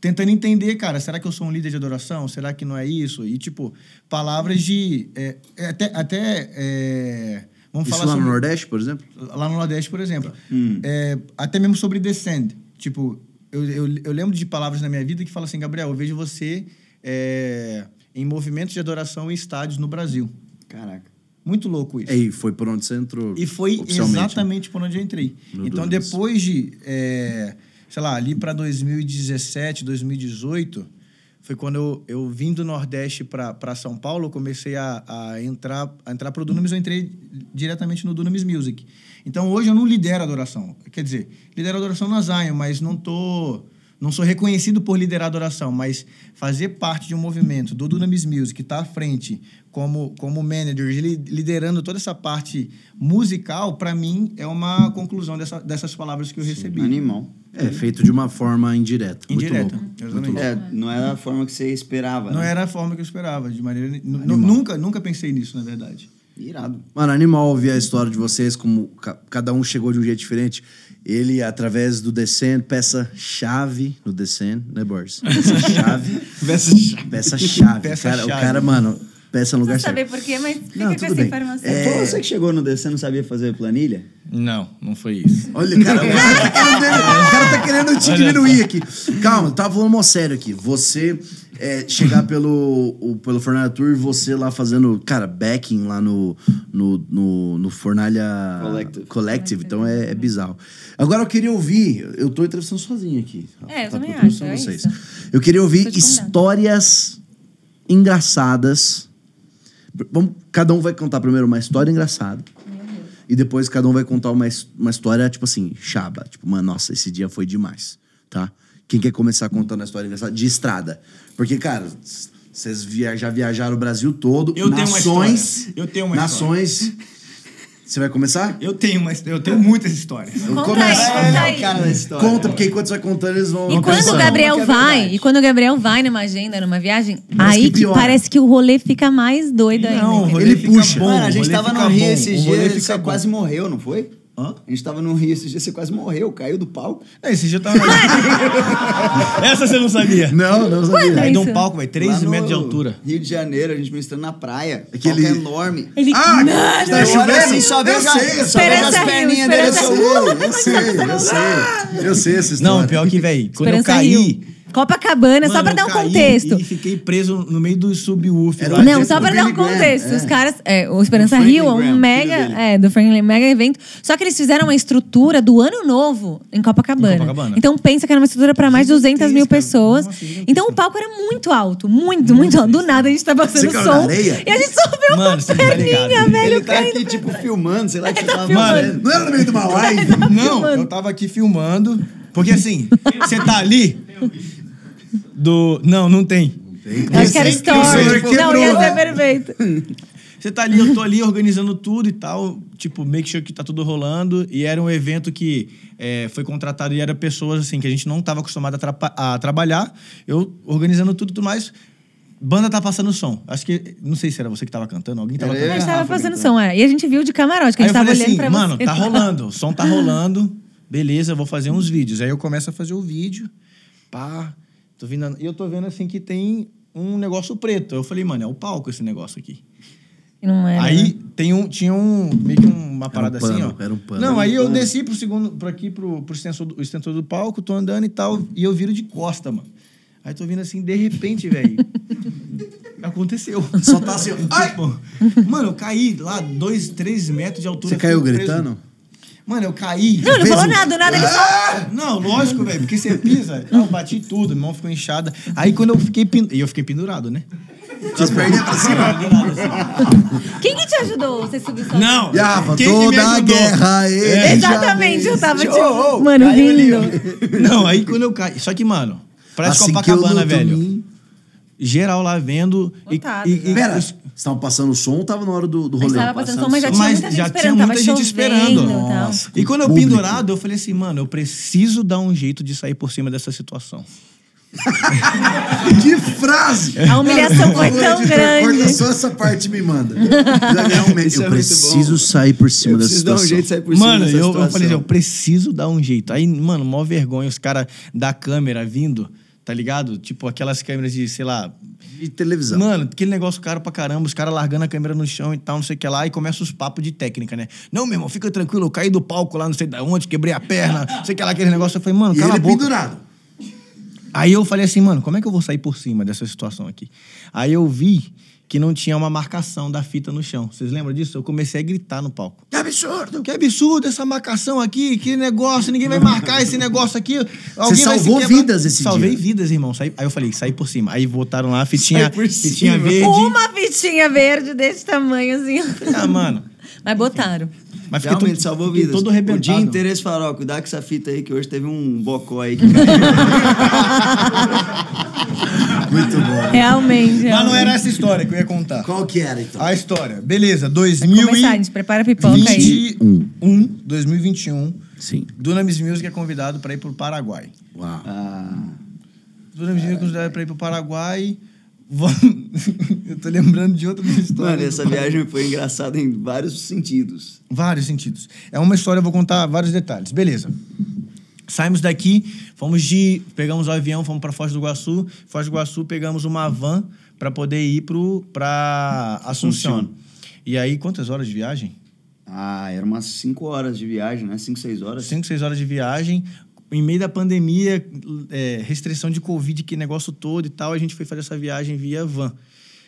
tentando entender, cara, será que eu sou um líder de adoração? Será que não é isso? E, tipo, palavras de... é, é, até... até é, vamos Isso falar lá no sobre- Nordeste, por exemplo? Lá no Nordeste, por exemplo. Hum. É, até mesmo sobre Descend. Tipo, eu, eu, eu lembro de palavras na minha vida que falam assim, Gabriel, eu vejo você é, em movimentos de adoração em estádios no Brasil. Caraca. Muito louco isso. E foi por onde você entrou. E foi né? exatamente por onde eu entrei. No então, Dunamis. depois de, é, sei lá, ali para 2017, 2018, foi quando eu, eu vim do Nordeste para São Paulo, eu comecei a, a entrar a entrar para o Dunamis, eu entrei diretamente no Dunamis Music. Então, hoje eu não lidero a adoração. Quer dizer, lidero a adoração na Zion, mas não tô... Não sou reconhecido por liderar a adoração, mas fazer parte de um movimento do Dunamis Music, estar à frente como, como manager, li- liderando toda essa parte musical, para mim é uma conclusão dessa, dessas palavras que eu recebi. Animal. É, feito de uma forma indireta. Muito Indireta, louco. exatamente. É, não era a forma que você esperava. Não né? era a forma que eu esperava, de maneira. Nunca, nunca pensei nisso, na verdade. Irado. Mano, animal ouvir a história de vocês, como ca- cada um chegou de um jeito diferente. Ele, através do Descend, peça-chave no Descend, né, Boris? Peça-chave. Peça-chave. Peça-chave. cara, o cara, mano, peça no Não lugar saber certo. por quê, mas fica Não, com tudo essa bem. informação. É. Foi você que chegou no DC, não sabia fazer planilha? Não, não foi isso. Olha, o cara, o cara tá querendo, tá querendo te diminuir aqui. Calma, tava falando mó sério aqui. Você é, chegar pelo, o, pelo Fornalha Tour e você lá fazendo, cara, backing lá no, no, no, no Fornalha Collective. Collective. Então é, é bizarro. Agora eu queria ouvir, eu tô entrevistando sozinho aqui. É, eu Tá, também acho, é vocês. isso. Eu queria ouvir histórias engraçadas. Vamos, cada um vai contar primeiro uma história engraçada. E depois cada um vai contar uma, uma história, tipo assim, chaba. Tipo, mano, nossa, esse dia foi demais, tá? Quem quer começar contando a história engraçada? De estrada. Porque, cara, vocês via- já viajaram o Brasil todo. Eu tenho uma nações, história. Eu tenho uma Nações. Você vai começar? Eu tenho, mas eu tenho muitas histórias. Eu Conta começo. aí, conta aí. cara da história. Conta, porque enquanto você vai contando, eles vão. E quando o Gabriel é vai, e quando o Gabriel vai numa agenda, numa viagem, Parece aí que que, parece que o rolê fica mais doido ainda. Não, o rolê Ele fica puxa. bom, Mano, a gente tava no Rio esses dias, bom. quase morreu, não foi? Hã? A gente tava no Rio esses dias, você quase morreu, caiu do palco. É, esse dia eu tava. Essa você não sabia. Não, não sabia. Quando? Aí de um isso? palco, velho, 3 Lá no metros de altura. Rio de Janeiro, a gente ministrando na praia. Aquele- Aquele... enorme. Ele. Ah, Nada! tá Eu chovendo? assim, só Eu vejo, a- sei, só vejo Esperança as Rio, perninhas dele. Esperança assim, Eu sei, eu sei, eu sei. Eu sei essa história. Não, pior que, velho, quando eu Esperança caí. Copacabana, só mano, pra dar um contexto. E fiquei preso no meio do subwoofer. Lá. Não, só pra o dar um Graham, contexto. é. Os caras. É, o Esperança Rio é um mega. É, do Franklin, mega evento. Só que eles fizeram uma estrutura do ano novo em Copacabana. Em Copacabana. Então pensa que era uma estrutura pra mais de 200 mil pessoas. Nossa, então o palco era muito alto, muito, muito alto. Do nada a gente tá passando Você som. E a gente só viu Mano, uma tá perninha, ligado. velho. Ele tá aqui, tipo, filmando, sei lá que você tava. Não era no meio de uma live? Não, eu tava aqui filmando. Porque assim, você tá ali. Do. Não, não tem. Eu Acho que era story. Não, ia ser perfeito. [laughs] Você tá ali, eu tô ali organizando tudo e tal, tipo, make sure que tá tudo rolando. E era um evento que é, foi contratado e era pessoas, assim, que a gente não tava acostumado a, trapa- a trabalhar. Eu organizando tudo e tudo mais. Banda tá passando som. Acho que. Não sei se era você que tava cantando, alguém tava Era eu. A cantando. gente tava gritando. som, é. E a gente viu de camarote, que a gente tava olhando assim, pra mano, você. tá rolando, o som tá rolando. Beleza, vou fazer uns vídeos. Aí eu começo a fazer o vídeo. Pá. Tô vindo, e eu tô vendo assim que tem um negócio preto. Eu falei, mano, é o palco esse negócio aqui. E Não era. Aí tem um, tinha um, meio que uma parada assim, pano, ó. era um pano. Não, Era um aí eu pano. desci pro segundo, por aqui, pro, pro extensor, do, o extensor do palco, tô andando e tal, e eu viro de costa, mano. Aí tô vindo assim, de repente, velho. [laughs] aconteceu. Só tá assim, ó. Ai! Tipo, mano, eu caí lá, dois, três metros de altura. Você caiu preso. Mano, eu caí. Não, ele não falou nada, nada ele só. Ah! Não, lógico, velho, porque você pisa. [laughs] Eu bati tudo, minha mão ficou inchada. Aí quando eu fiquei pendurado. E eu fiquei pendurado, né? Com as perninhas pra cima. Assim. Quem que te ajudou você subir sozinho? Não! A Rafa, quem que me toda a ajudou? guerra. ele já Exatamente, eu tava tipo, mano, Caiu ali, rindo. Não, aí quando eu caí. Só que, mano, parece Assim que eu Copacabana, velho. Geral lá vendo. e- Lotado, e, né? e, Pera, os- vocês estavam passando o som ou tava na hora do, do rolê? tava passando passando som, mas já tinha Mas muita gente já esperando. tinha muita gente esperando. e. Nossa. E quando eu Público. pendurado, eu falei assim, mano, eu preciso dar um jeito de sair por cima dessa situação. [laughs] Que frase! A humilhação foi tão grande. Corta só essa parte e me manda. [laughs] Realmente, é eu muito preciso bom. sair por cima Eu dessa preciso dar um situação. jeito de sair por cima mano, dessa eu, eu situação. falei assim, eu preciso dar um jeito. Aí, mano, mó vergonha, os caras da câmera vindo, tá ligado? Tipo, aquelas câmeras de, sei lá, De televisão. Mano, aquele negócio caro pra caramba, os caras largando a câmera no chão e tal, não sei o que lá, e começa os papos de técnica, né? Não, meu irmão, fica tranquilo, eu caí do palco lá, não sei da onde, quebrei a perna, não sei o que lá, aquele negócio. Eu falei, mano, e cala ele a boca. pendurado. Aí eu falei assim, mano, como é que eu vou sair por cima dessa situação aqui? Aí eu vi que não tinha uma marcação da fita no chão. Vocês lembram disso? Eu comecei a gritar no palco. Que absurdo! Que absurdo essa marcação aqui, que negócio, ninguém vai marcar esse negócio aqui. Alguém vai se salvou vidas esse Salvei dia. vidas, irmão. Saí- aí eu falei, saí por cima. Aí botaram lá a fitinha, Sai por fitinha cima. verde. Uma fitinha verde desse tamanho, assim. Ah, mano. Mas botaram. Mas fiquei Realmente todo, salvou vidas. todo o dia arrebentado. inteiro eles falaram, ó, cuidado com essa fita aí, que hoje teve um bocó aí que [laughs] Muito bom. Realmente. Mas não era essa história que eu ia contar. Qual que era, então? A história. Beleza, Vai 2000 começar, e... gente. Prepara a pipoca aí. 21, 2021, Sim. Dunamis Music é convidado para ir pro Paraguai. Uau. Ah, Dunamis Music é convidado para ir pro Paraguai. [laughs] Eu tô lembrando de outra história. Mano, essa viagem foi engraçada em vários sentidos. Vários sentidos. É uma história, eu vou contar vários detalhes. Beleza. Saímos daqui, fomos de. Pegamos o avião, fomos para Foz do Iguaçu. Foz do Iguaçu, pegamos uma van para poder ir para Assunção. Assunção. E aí, quantas horas de viagem? Ah, era umas 5 horas de viagem, né? 5, 6 horas. 5, 6 horas de viagem. Em meio da pandemia, é, restrição de Covid, que negócio todo e tal, a gente foi fazer essa viagem via van.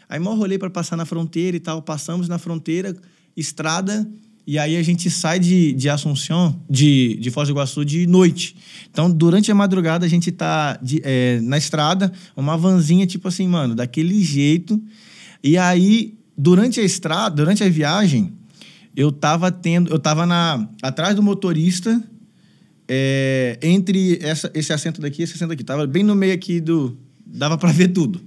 Aí, mal rolei para passar na fronteira e tal. Passamos na fronteira, estrada, e aí a gente sai de, de Assunção, de, de Foz do Iguaçu, de noite. Então, durante a madrugada, a gente tá de- é, na estrada, uma vanzinha, tipo assim, mano, daquele jeito. E aí, durante a estrada, durante a viagem, eu tava tendo. Eu tava na, atrás do motorista, é, entre essa, esse assento daqui e esse assento aqui. Tava bem no meio aqui do. Dava pra ver tudo.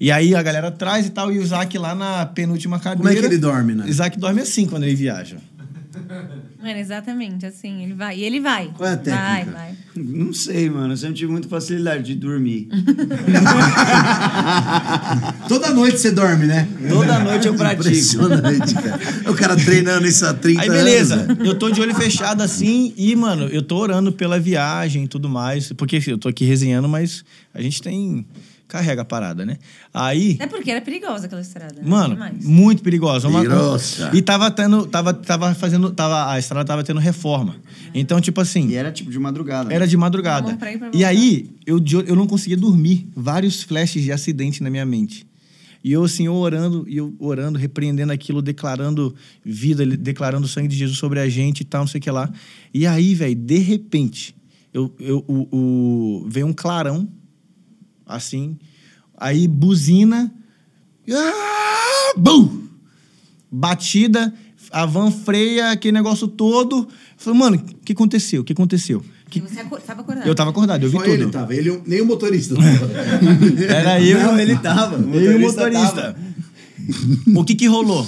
E aí a galera atrás e tal, e o Isaac lá na penúltima cadeira. Como é que ele dorme, né? Isaac dorme assim quando ele viaja. Mano, exatamente, assim, ele vai. E ele vai. Qual é a Vai, técnica? vai. Não sei, mano. Eu sempre tive muita facilidade de dormir. [laughs] Toda noite você dorme, né? Toda noite eu pratico. Impressionante, cara. O cara treinando isso há 30 Aí anos. beleza, velho. eu tô de olho fechado assim e, mano, eu tô orando pela viagem e tudo mais. Porque assim, eu tô aqui resenhando, mas a gente tem. Carrega a parada, né? Aí. É porque era perigosa aquela estrada. né? Mano, Demais. muito perigosa. Uma-. E tava tendo. Tava, tava fazendo. Tava, a estrada tava tendo reforma. Então, tipo assim. E era tipo de madrugada. Era de madrugada. Pra ir pra E aí, eu, eu não conseguia dormir. Vários flashes de acidente na minha mente. E eu, assim, eu orando, e eu orando, repreendendo aquilo, declarando vida, declarando o sangue de Jesus sobre a gente e tal, não sei o que lá. E aí, velho, de repente, eu, eu, o, o- veio um clarão, assim, aí buzina, ah, bum! batida, a van freia, aquele negócio todo. Falei, mano, o que aconteceu? O que aconteceu? Porque você aco- tava acordado. Eu tava acordado, eu vi Só tudo. ele tava. Ele, nem o motorista. [laughs] Era eu. Não, ele tava. O Eu e o motorista o que que rolou?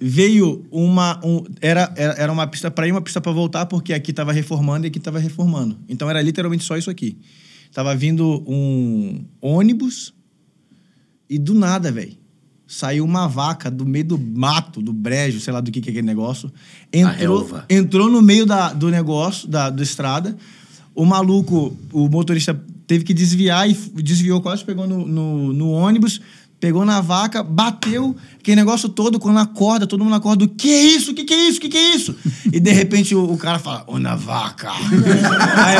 Veio uma. um- era, era, era uma pista para ir, uma pista para voltar, porque aqui tava reformando e aqui tava reformando. Então era literalmente só isso aqui. Tava vindo um ônibus e do nada, velho. Saiu uma vaca do meio do mato, do brejo, sei lá do que, que é aquele negócio. Entrou, entrou no meio da, do negócio, da, da estrada. O maluco, o motorista teve que desviar e desviou, quase pegou no, no, no ônibus, pegou na vaca, bateu, aquele negócio todo, quando acorda, todo mundo acorda, o que é isso? O que, que é isso? O que, que é isso? E de repente o, o cara fala, ô na vaca. [laughs] aí,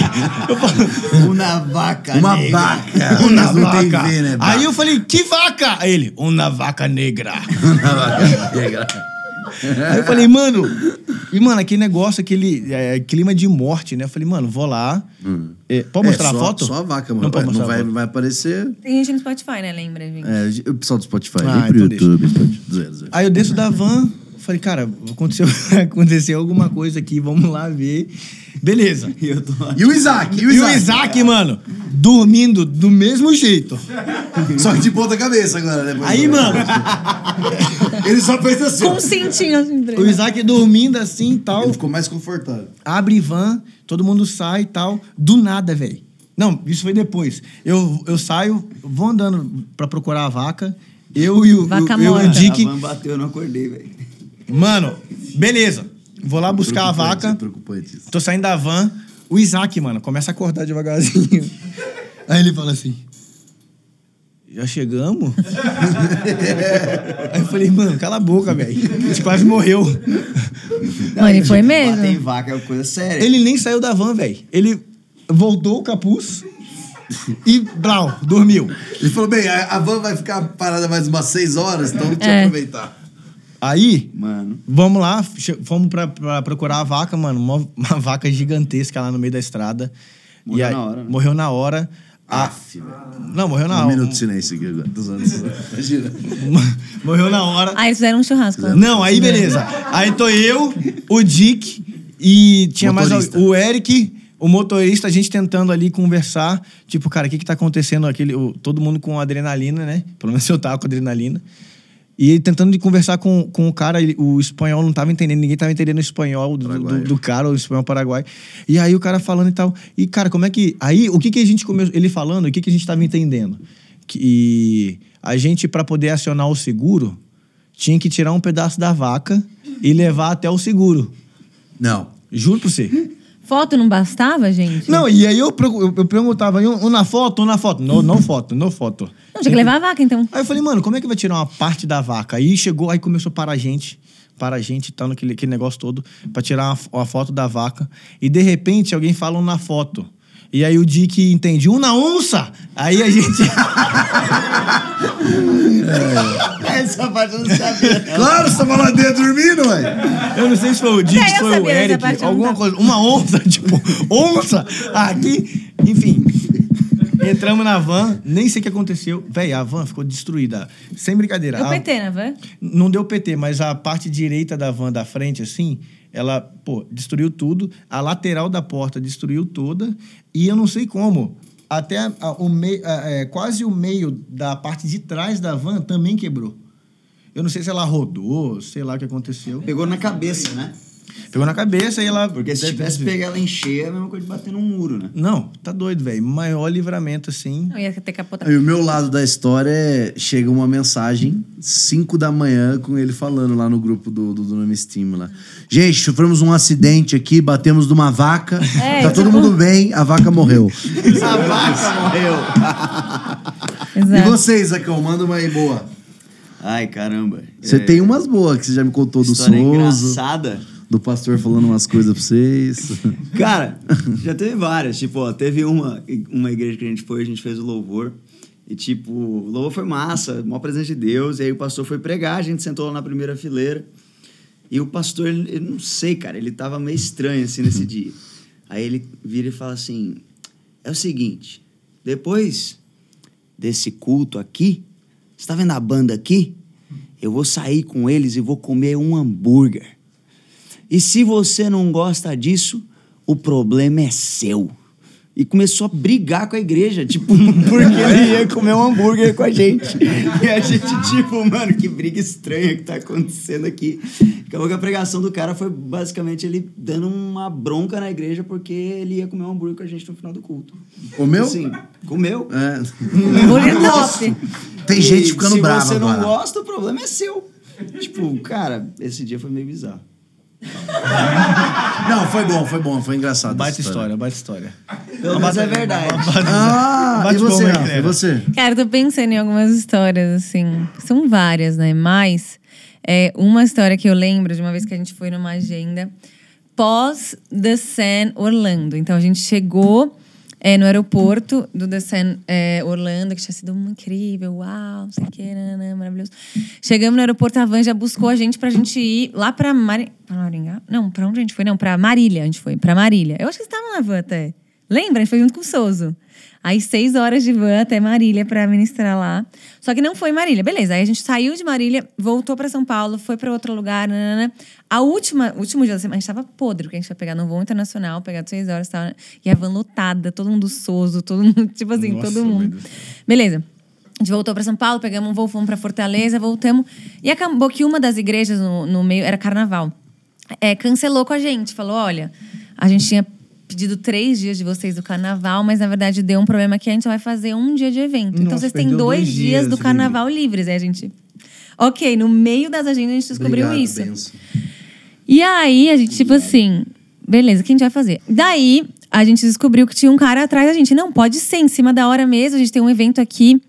[laughs] aí eu falo, Uma vaca Uma negra. vaca. uma Mas não tem vaca. V, né? Aí eu falei, que vaca? Aí ele, uma vaca negra. [laughs] Aí eu falei, mano. E, mano, aquele negócio, aquele é, clima de morte, né? Eu falei, mano, vou lá. É, pode mostrar É, a só- foto? Só a vaca, mano. Não pode Não, mostrar a vai, foto. vai aparecer. Tem gente no Spotify, né? Lembra, gente? É, o pessoal do Spotify. Ah, vem pro então. YouTube. Spotify. Aí eu desço da van, falei, cara, aconteceu, [laughs] aconteceu alguma coisa aqui, vamos lá ver. Beleza. E [laughs] eu tô E o Isaac? E o E o Isaac? Isaac, mano, dormindo do mesmo jeito. Só que de ponta cabeça agora, né? Aí, mano, [laughs] [laughs] Ele só fez assim. Com um cintinho assim. o. Isaac dormindo assim e tal. Ele ficou mais confortável. abre van, todo mundo sai e tal. Do nada, velho. Não, isso foi depois. Eu, eu saio, vou andando pra procurar a vaca. Eu e o, Vaca eu, eu e o. Dick. A van bateu, eu não acordei, velho. Mano, beleza. Vou lá buscar a vaca. Tô saindo da van. O Isaac, mano, começa a acordar devagarzinho. [laughs] Aí ele fala assim. Já chegamos? Aí eu falei, mano, cala a boca, velho. A gente quase morreu. Mano, e foi mesmo. Bater em vaca é uma coisa séria. Ele nem saiu da van, velho. Ele. voltou o capuz e, blau, dormiu. Ele falou, bem, a, a van vai ficar parada mais umas seis horas, então deixa eu É. aproveitar. Aí, Mano. vamos lá, fomos pra, pra procurar a vaca, mano. Uma, uma vaca gigantesca lá no meio da estrada. Morreu E aí- na hora, né? Morreu na hora. Aff, velho. Não, morreu na Um hora. minuto de silêncio aqui agora. Tô zoando. Imagina. [laughs] morreu na hora. Ah, eles fizeram um churrasco. lá. Não, aí beleza. Aí tô eu, o Dick e tinha mais Motorista. al- o Eric, o motorista, a gente tentando ali conversar. Tipo, cara, o que que tá acontecendo? Aquele, o- todo mundo com adrenalina, né? Pelo menos eu tava com adrenalina. E tentando de conversar com, com o cara, ele- o espanhol não tava entendendo, ninguém tava entendendo o espanhol do, do, do cara, o espanhol paraguai. E aí o cara falando e tal. E, cara, como é que. Aí, o que que a gente começou. Ele falando, o que que a gente tava entendendo? Que a gente, para poder acionar o seguro, tinha que tirar um pedaço da vaca e levar até o seguro. Não. Juro pra você. Foto não bastava, gente? Não, e aí eu, pergu- eu, perguntava, um, na foto, um na foto. Não, não [laughs] foto, não foto. Não, tinha que levar a vaca, então. Aí eu falei, mano, como é que vai tirar uma parte da vaca? Aí chegou, aí começou a parar a gente, para a gente, tá naquele aquele negócio todo, pra tirar uma, uma foto da vaca. E de repente alguém fala um na foto. E aí o Dick entende, um na onça! Aí a gente. [laughs] Essa parte eu não sabia. Claro, você tava lá dentro dormindo, ué. Eu não sei se foi o Dick, É, se foi o Eric, alguma coisa. Uma onça, [laughs] tipo, onça! Aqui, enfim. Entramos na van, nem sei o que aconteceu. Véi, a van ficou destruída. Sem brincadeira. Deu A- PT, né, van? Não deu PT, mas a parte direita da van da frente, assim, ela, pô, destruiu tudo. A lateral da porta destruiu toda. E eu não sei como. Até a- a- o meio, é, quase o meio da parte de trás da van também quebrou. Eu não sei se ela rodou, sei lá o que aconteceu. Pegou na cabeça, né? Pegou na cabeça e ela. Porque se tivesse pego ela em cheia, é a mesma coisa de bater num muro, né? Não, tá doido, velho. Maior livramento, assim. Não ia ter capotado. E o meu lado da história é... Chega uma mensagem, 5 da manhã, com ele falando lá no grupo do, do, do Nome Steam lá. Gente, sofremos um acidente aqui, batemos numa vaca. É, tá todo tipo- mundo bem, a vaca morreu. [laughs] A vaca morreu. E Exato. você, Zacão, manda uma aí boa. Ai, caramba. Você É, tem umas boas que você já me contou do Souza, engraçada. Do pastor falando umas coisas pra vocês. [laughs] Cara, já teve várias. Tipo, ó, teve uma, uma igreja que a gente foi, a gente fez o louvor. E, tipo, o louvor foi massa, maior presente de Deus. E aí o pastor foi pregar, a gente sentou lá na primeira fileira. E o pastor, ele, eu não sei, cara, ele tava meio estranho assim nesse [laughs] dia. Aí ele vira e fala assim: é o seguinte, depois desse culto aqui, você tá vendo a banda aqui? Eu vou sair com eles e vou comer um hambúrguer. E se você não gosta disso, o problema é seu. E começou a brigar com a igreja, tipo, [laughs] porque ele ia comer um hambúrguer com a gente. E a gente, tipo, mano, que briga estranha que tá acontecendo aqui. Acabou que a pregação do cara foi basicamente ele dando uma bronca na igreja porque ele ia comer um hambúrguer com a gente no final do culto. Comeu? Sim, comeu. É. Hambúrguer top. Tem gente ficando brava Se você não agora. gosta, o problema é seu. Tipo, cara, esse dia foi meio bizarro. [laughs] Não, foi bom, foi bom, foi engraçado. Baita essa história, baita história. Pelo menos é verdade. Ah, Bate e você, Rafa? E você? Cara, eu tô pensando em algumas histórias, assim. São várias, né? Mas é, uma história que eu lembro de uma vez que a gente foi numa agenda pós The Sun Orlando. Então a gente chegou é, no aeroporto do The Sun é, Orlando, que tinha sido incrível, uau, não sei o que, nananã, maravilhoso. Chegamos no aeroporto, a Van já buscou a gente pra gente ir lá pra, Mari... pra Maringá? Não, pra onde a gente foi? Não, pra Marília a gente foi, pra Marília. Eu acho que você tava na van até. Lembra? A gente foi junto com o Souza. Aí, seis horas de van até Marília pra ministrar lá. Só que não foi Marília. Beleza. Aí a gente saiu de Marília, voltou pra São Paulo, foi pra outro lugar. Nanana. A última, o último dia da semana, a gente tava podre, porque a gente ia pegar no voo internacional, pegar seis horas e tal. né? E a van lotada, todo mundo soso, todo mundo, [laughs] tipo assim, Nossa, todo mundo. Beleza. A gente voltou pra São Paulo, pegamos um voo, fomos pra Fortaleza, voltamos. E acabou que uma das igrejas no, no meio era carnaval. É, cancelou com a gente, falou: olha, a gente tinha pedido três dias de vocês do carnaval, mas na verdade deu um problema que a gente vai fazer um dia de evento. então Nossa, vocês têm dois, dois dias dias do carnaval livres. Aí a gente. Ok, no meio das agendas a gente descobriu Obrigado, isso. benção. E aí, a gente, tipo assim, beleza, o que a gente vai fazer? Daí, a gente descobriu que tinha um cara atrás da gente. Não, pode ser, em cima da hora mesmo, a gente tem um evento aqui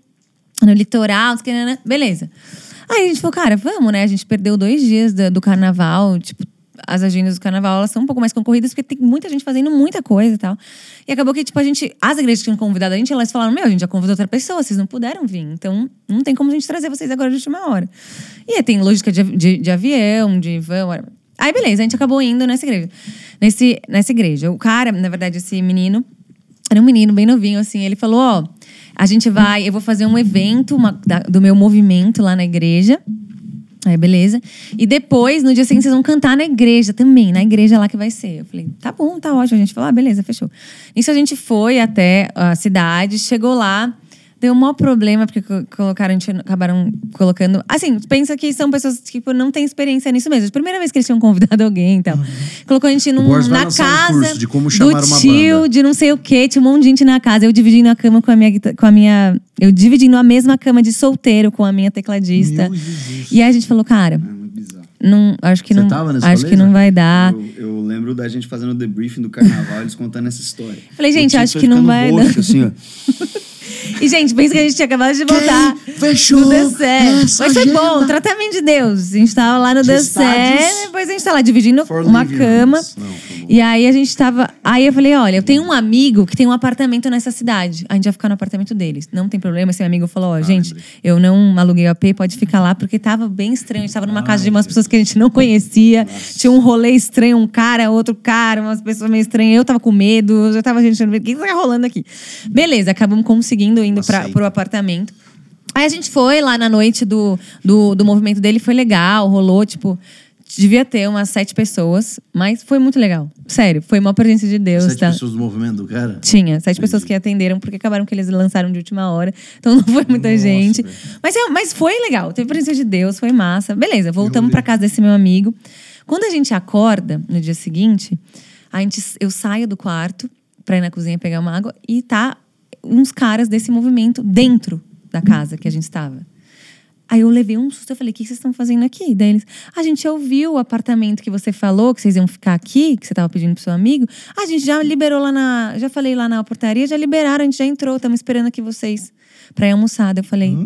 no litoral, o que, nanana. beleza. Aí a gente falou, cara, vamos, né? A gente perdeu dois dias do, do carnaval, tipo, as agendas do carnaval elas são um pouco mais concorridas, porque tem muita gente fazendo muita coisa e tal. E acabou que, tipo, a gente. As igrejas que tinham convidado a gente, elas falaram: Meu, a gente já convidou outra pessoa, vocês não puderam vir. Então, não tem como a gente trazer vocês agora de última hora. E aí tem lógica de, de, de avião, de whatever. Aí, beleza, a gente acabou indo nessa igreja. Nesse, nessa igreja. O cara, na verdade, esse menino, era um menino bem novinho, assim. Ele falou: Ó, a gente vai, eu vou fazer um evento uma, da- do meu movimento lá na igreja. Aí, beleza. E depois, no dia seguinte, vocês vão cantar na igreja também, na igreja lá que vai ser. Eu falei, tá bom, tá ótimo. A gente falou, ah, beleza, fechou. Nisso a gente foi até a cidade, chegou lá, deu um maior problema, porque co- colocaram, acabaram colocando. Assim, pensa que são pessoas que tipo, não têm experiência nisso mesmo. Primeira vez que eles tinham convidado [laughs] alguém e tal. Colocou a gente num, na um casa curso de como chamar do uma tio, banda. de não sei o quê, tinha um monte de gente na casa. Eu dividindo a cama com a minha, com a minha. Eu dividindo a mesma cama de solteiro com a minha tecladista. E aí a gente falou, cara, É muito bizarro. não, acho que Você não, tava nesse acho que não vai dar. Eu, eu lembro da gente fazendo o debriefing do carnaval, eles contando essa história. Falei, gente, acho que não vai dar. assim, ó. [laughs] E, gente, pensa que a gente tinha acabado de voltar. fechou No essa Mas foi agenda? bom, tratamento de Deus. A gente tava lá no De depois a gente tá lá dividindo for uma living cama. Não, e aí a gente tava. Aí eu falei: olha, eu tenho um amigo que tem um apartamento nessa cidade. A gente vai ficar no apartamento deles. Não tem problema. Esse amigo falou: ó, gente, lembrei. eu não aluguei o AP, pode ficar lá, porque tava bem estranho. A gente tava numa casa de umas pessoas que a gente não conhecia. Tinha um rolê estranho, um cara, outro cara, umas pessoas meio estranhas. Eu tava com medo, eu já tava gente, o que que tá rolando aqui? Beleza, acabamos conseguindo indo pra, Aceita. pro apartamento. Aí a gente foi lá na noite do, do, do movimento dele, foi legal, rolou, tipo, devia ter umas sete pessoas, mas foi muito legal. Sério, foi uma presença de Deus, Sete tá? pessoas do movimento do cara? Tinha, sete pessoas que atenderam, porque acabaram que eles lançaram de última hora. Então não foi muita gente. velho. Mas, é- mas foi legal, teve presença de Deus, foi massa. Beleza, voltamos pra casa desse meu amigo. Quando a gente acorda no dia seguinte, a gente, eu saio do quarto pra ir na cozinha pegar uma água e tá uns caras desse movimento dentro da casa que a gente estava. Aí eu levei um susto, eu falei, o que vocês estão fazendo aqui? Daí eles, a gente ouviu o apartamento que você falou, que vocês iam ficar aqui, que você estava pedindo pro seu amigo. A gente já liberou lá na. Já falei lá na portaria, já liberaram, a gente já entrou, estamos esperando aqui vocês pra ir almoçar. Daí eu falei.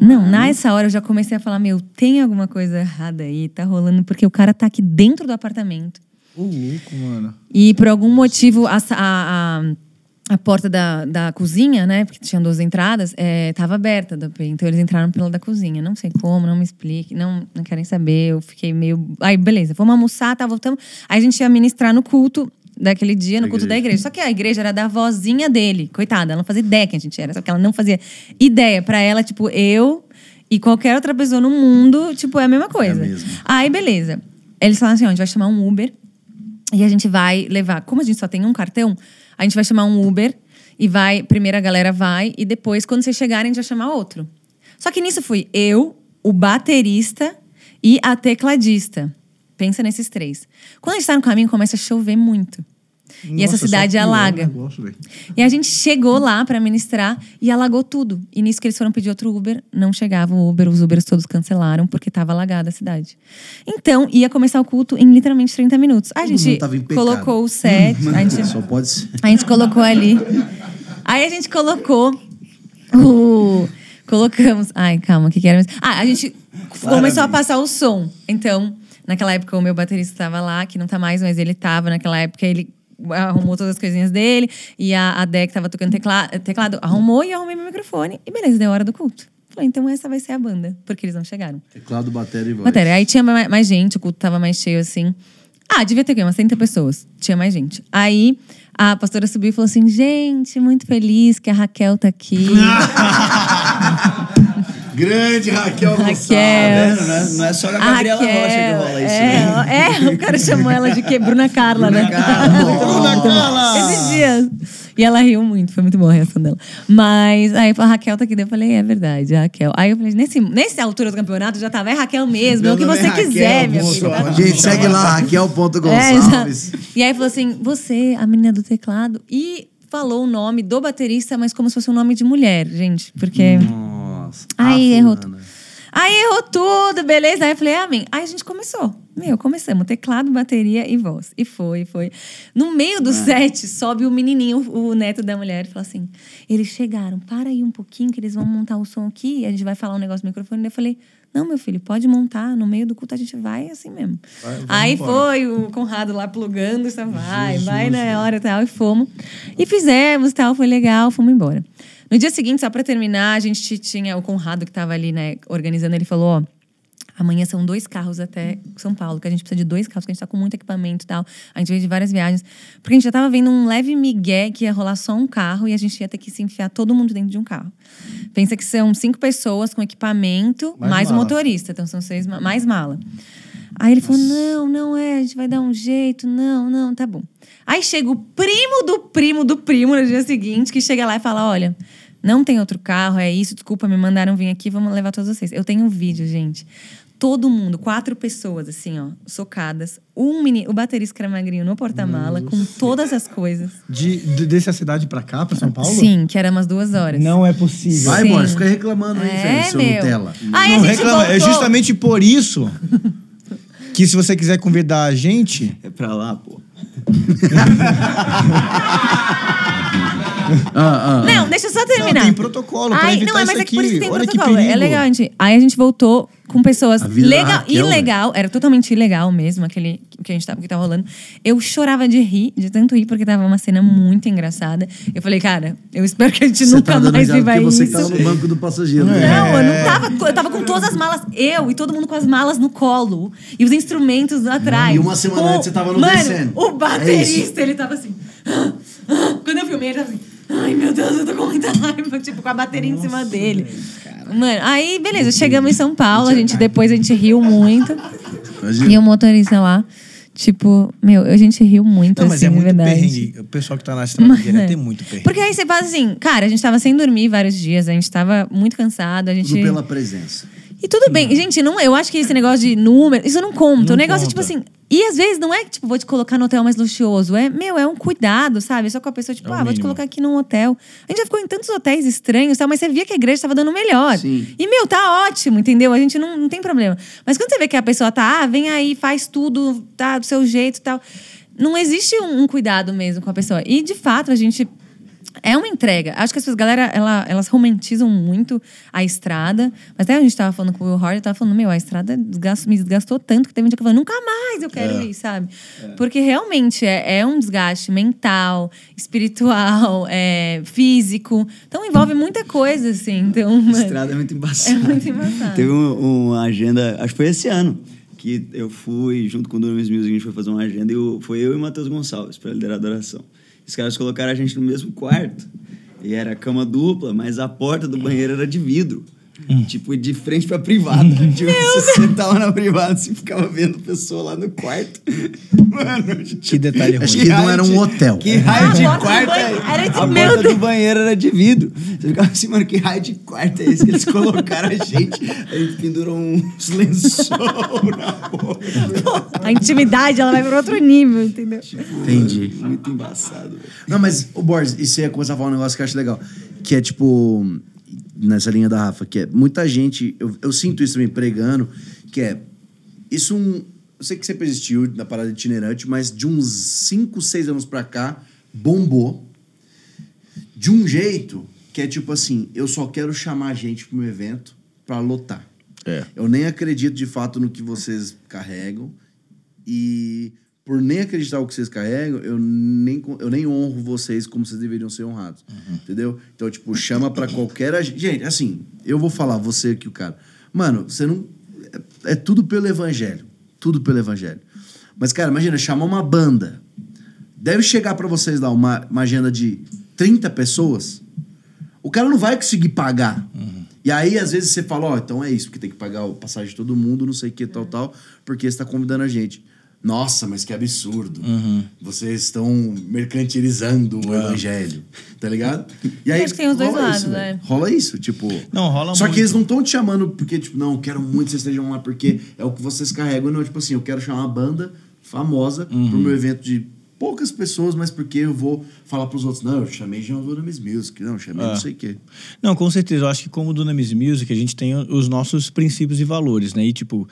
Não, nessa hora eu já comecei a falar, meu, tem alguma coisa errada aí, tá rolando, porque o cara tá aqui dentro do apartamento. Ô, louco, mano. E por algum motivo, a, a, a, a porta da, da cozinha, né? Porque tinham duas entradas, é, tava aberta. Então eles entraram pela da cozinha. Não sei como, não me explique, não, não querem saber. Eu fiquei meio. Aí, beleza, vamos almoçar, tá, voltamos. Aí a gente ia ministrar no culto daquele dia, no Da culto da igreja. igreja. Só que a igreja era da vozinha dele. Coitada, ela não fazia ideia que a gente era. Só que ela não fazia ideia. Pra ela, tipo, eu e qualquer outra pessoa no mundo, tipo, é a mesma coisa. mesmo. Aí, beleza. Eles falaram assim: ó, a gente vai chamar um Uber. E a gente vai levar. Como a gente só tem um cartão, a gente vai chamar um Uber e vai. Primeiro a galera vai e depois, quando vocês chegarem, a gente vai chamar outro. Só que nisso fui eu, o baterista e a tecladista. Pensa nesses três. Quando a gente tá no caminho, começa a chover muito. E essa Nossa, cidade o alaga. negócio. E a gente chegou lá pra ministrar e alagou tudo. E nisso que eles foram pedir outro Uber, não chegava o Uber, os Ubers todos cancelaram porque tava alagada a cidade. Então, ia começar o culto em literalmente 30 minutos. A gente colocou o set, [laughs] a gente Só pode ser. a gente colocou ali. Aí a gente colocou o. Colocamos. Ai, calma, o que, que era? Ah, a gente começou a passar o som. Então, naquela época, o meu baterista estava lá, que não tá mais, mas ele tava. Naquela época, ele arrumou todas as coisinhas dele. E a, a que tava tocando tecla, teclado, arrumou e eu arrumei meu microfone. E beleza, deu hora do culto. Falei, então essa vai ser a banda, porque eles não chegaram. Teclado, bateria e voz. Matéria. Aí tinha mais, mais gente, o culto tava mais cheio assim. Ah, devia ter o quê? Umas 30 pessoas. Tinha mais gente. Aí a pastora subiu e falou assim: gente, muito feliz que a Raquel tá aqui. [laughs] Grande Raquel Raquel. Gonçalves. Vendo? Não é, não é só na A Gabriela Raquel, Rocha que rola isso. é, né? é, o cara chamou ela de que? Bruna Carla, né? Bruna Carla! Esses dias. E ela riu muito, foi muito boa a reação dela. Mas aí a Raquel tá aqui, daí eu falei, é verdade, a Raquel. Aí eu falei, nesse, nessa altura do campeonato já tava, é Raquel mesmo, é o que você é Raquel, quiser, minha filha. tá. Gente, segue lá, É, Raquel.gonçalves. exato. e aí falou assim: você, a menina do teclado, e falou o nome do baterista, mas como se fosse um nome de mulher, gente. Porque. Nossa. Aí Ah, errou. fulana. Aí errou tudo, beleza. Aí eu falei, amém. Aí a gente começou. Meu, começamos. Teclado, bateria e voz. E foi, foi. No meio do set, sobe o menininho, o neto da mulher, e fala assim: eles chegaram, para aí um pouquinho, que eles vão montar o som aqui, e a gente vai falar um negócio no microfone. Eu falei. Não, meu filho, pode montar. No meio do culto a gente vai assim mesmo. Vai, aí embora. foi o Conrado lá plugando, vai, vai na hora e tal, e fomos. E fizemos tal, foi legal, fomos embora. No dia seguinte, só pra terminar, a gente tinha o Conrado que tava ali, né, organizando, ele falou, ó. Amanhã são dois carros até São Paulo, que a gente precisa de dois carros, que a gente tá com muito equipamento e tal. A gente veio de várias viagens. Porque a gente já tava vendo um leve migué que ia rolar só um carro e a gente ia ter que se enfiar todo mundo dentro de um carro. Pensa que são cinco pessoas com equipamento, Mais mais, o motorista. Então são seis, ma- mais mala. Aí ele falou: não, não é, a gente vai dar um jeito, não, não, tá bom. Aí chega o primo do primo do primo no dia seguinte, que chega lá e fala: olha. Não tem outro carro, é isso, desculpa, me mandaram vir aqui, vamos levar todos vocês. Eu tenho um vídeo, gente. Todo mundo, quatro pessoas, assim, ó, socadas. Um menino, o baterista que era magrinho no porta-mala, com todas as coisas. De, de, dessa cidade pra cá, pra São Paulo? Sim, que era umas duas horas. Não é possível. Vai, Sim. Boris, fica reclamando aí, É, seu meu. Nutella. Aí não a gente reclama. É voltou. justamente por isso [laughs] que se você quiser convidar a gente, É pra lá, pô. Ah, ah, Não, deixa eu só terminar. Não, tem protocolo pra Ai, evitar não, é, isso mas é que por aqui. isso que tem Olha que protocolo. é perigo. legal, gente. Aí a gente voltou com pessoas legal, Raquel, ilegal, era totalmente ilegal mesmo, aquele que a gente tava, que tava rolando. Eu chorava de rir, de tanto rir, porque tava uma cena muito engraçada. Eu falei, cara, eu espero que a gente você nunca tá mais viva você isso. que tava no banco do passageiro. Não, né? eu não tava. Eu tava com todas as malas, eu e todo mundo com as malas no colo. E os instrumentos atrás. E uma semana antes você tava no Mano, descendo. O É baterista, ele tava assim. [laughs] Quando eu filmei, ele tava assim. Ai, meu Deus, eu tô com muita raiva. Tipo, com a bateria em cima dele. Mano, aí, beleza, chegamos em São Paulo, a gente depois a gente riu muito. Imagina. E o motorista lá, tipo, meu, a gente riu muito, Não, mas assim, é de muito verdade. perrengue. O pessoal que tá na estrada direto tem muito perrengue. Porque aí você faz assim, cara, a gente tava sem dormir vários dias, a gente tava muito cansado, a gente. Tudo pela presença. E tudo bem, gente, não, eu acho que esse negócio de número, isso não conta. Não o negócio é tipo conta. assim. E às vezes não é que, tipo, vou te colocar no hotel mais luxuoso. É, meu, é um cuidado, sabe? Só com a pessoa, tipo, É ah, vou te mínimo. colocar aqui num hotel. A gente já ficou em tantos hotéis estranhos, tal, mas você via que a igreja tava dando melhor. Sim. E, meu, tá ótimo, entendeu? A gente não, não tem problema. Mas quando você vê que a pessoa tá, ah, vem aí, faz tudo, tá do seu jeito e tal. Não existe um, um cuidado mesmo com a pessoa. E, de fato, a gente. É uma entrega. Acho que as pessoas, galera, ela- elas romantizam muito a estrada. Mas até a gente tava falando com o Will Hort, eu tava falando, meu, a estrada desgastou- me desgastou tanto que teve um dia que eu falei, nunca mais eu quero ir, sabe? Porque realmente é, é um desgaste mental, espiritual, é, físico. Então envolve muita coisa, assim. Então, [laughs] A estrada é muito embaçada. é muito embaçado. Teve um- uma agenda, acho que foi esse ano, que eu fui, junto com o Donos Music, a gente foi fazer uma agenda e eu- foi eu e o Matheus Gonçalves para liderar a adoração. Os caras colocaram a gente no mesmo quarto. E era cama dupla, mas a porta do banheiro era de vidro. Tipo, de frente pra privada. Tipo, você sentava na privada e ficava vendo a pessoa lá no quarto. [laughs] Mano, Que detalhe ruim. Acho que não era um hotel. Que raio de Ah, a porta do quarto é era de- A meu porta Deus. do banheiro era de vidro. Você ficava assim, mano, que raio de quarto é esse que eles colocaram a gente? Aí pendurou uns lençol na boca. A intimidade, ela vai para outro nível, entendeu? Entendi. Muito embaçado. Não, mas, o e você ia começar a falar um negócio que eu acho legal. Que é tipo, nessa linha da Rafa, que é muita gente, eu, eu sinto isso também pregando, que é isso um. Eu sei que sempre existiu na parada itinerante, mas de uns 5, 6 anos pra cá, bombou. De um jeito que é tipo assim, eu só quero chamar gente pro meu evento pra lotar. É. Eu nem acredito de fato no que vocês carregam. E por nem acreditar no que vocês carregam, eu nem, eu nem honro vocês como vocês deveriam ser honrados. Entendeu? Então, tipo, chama pra qualquer. Gente, assim, eu vou falar, você aqui, o cara. Mano, você não. É, é tudo pelo evangelho. Tudo pelo evangelho. Mas, cara, imagina, chamar uma banda. Deve chegar pra vocês lá uma, uma agenda de 30 pessoas. O cara não vai conseguir pagar. E aí, às vezes, você fala, ó, então é isso, porque tem que pagar o passagem de todo mundo, não sei o que, tal, tal, porque você tá convidando a gente. Nossa, mas que absurdo. Vocês estão mercantilizando o evangelho. Tá ligado? E acho que tem os dois rola lados, isso, né? Rola isso, tipo. Não, rola Só muito. que eles não estão te chamando porque, tipo, não, eu quero muito que vocês estejam lá porque é o que vocês carregam. Não, tipo assim, eu quero chamar uma banda famosa pro meu evento de poucas pessoas, mas porque eu vou falar pros outros, não, eu chamei Jean Dunamis Music, não, eu chamei Ah. não sei o quê. Não, com certeza. Eu acho que como Dunamis Music, a gente tem os nossos princípios e valores, né? E, tipo,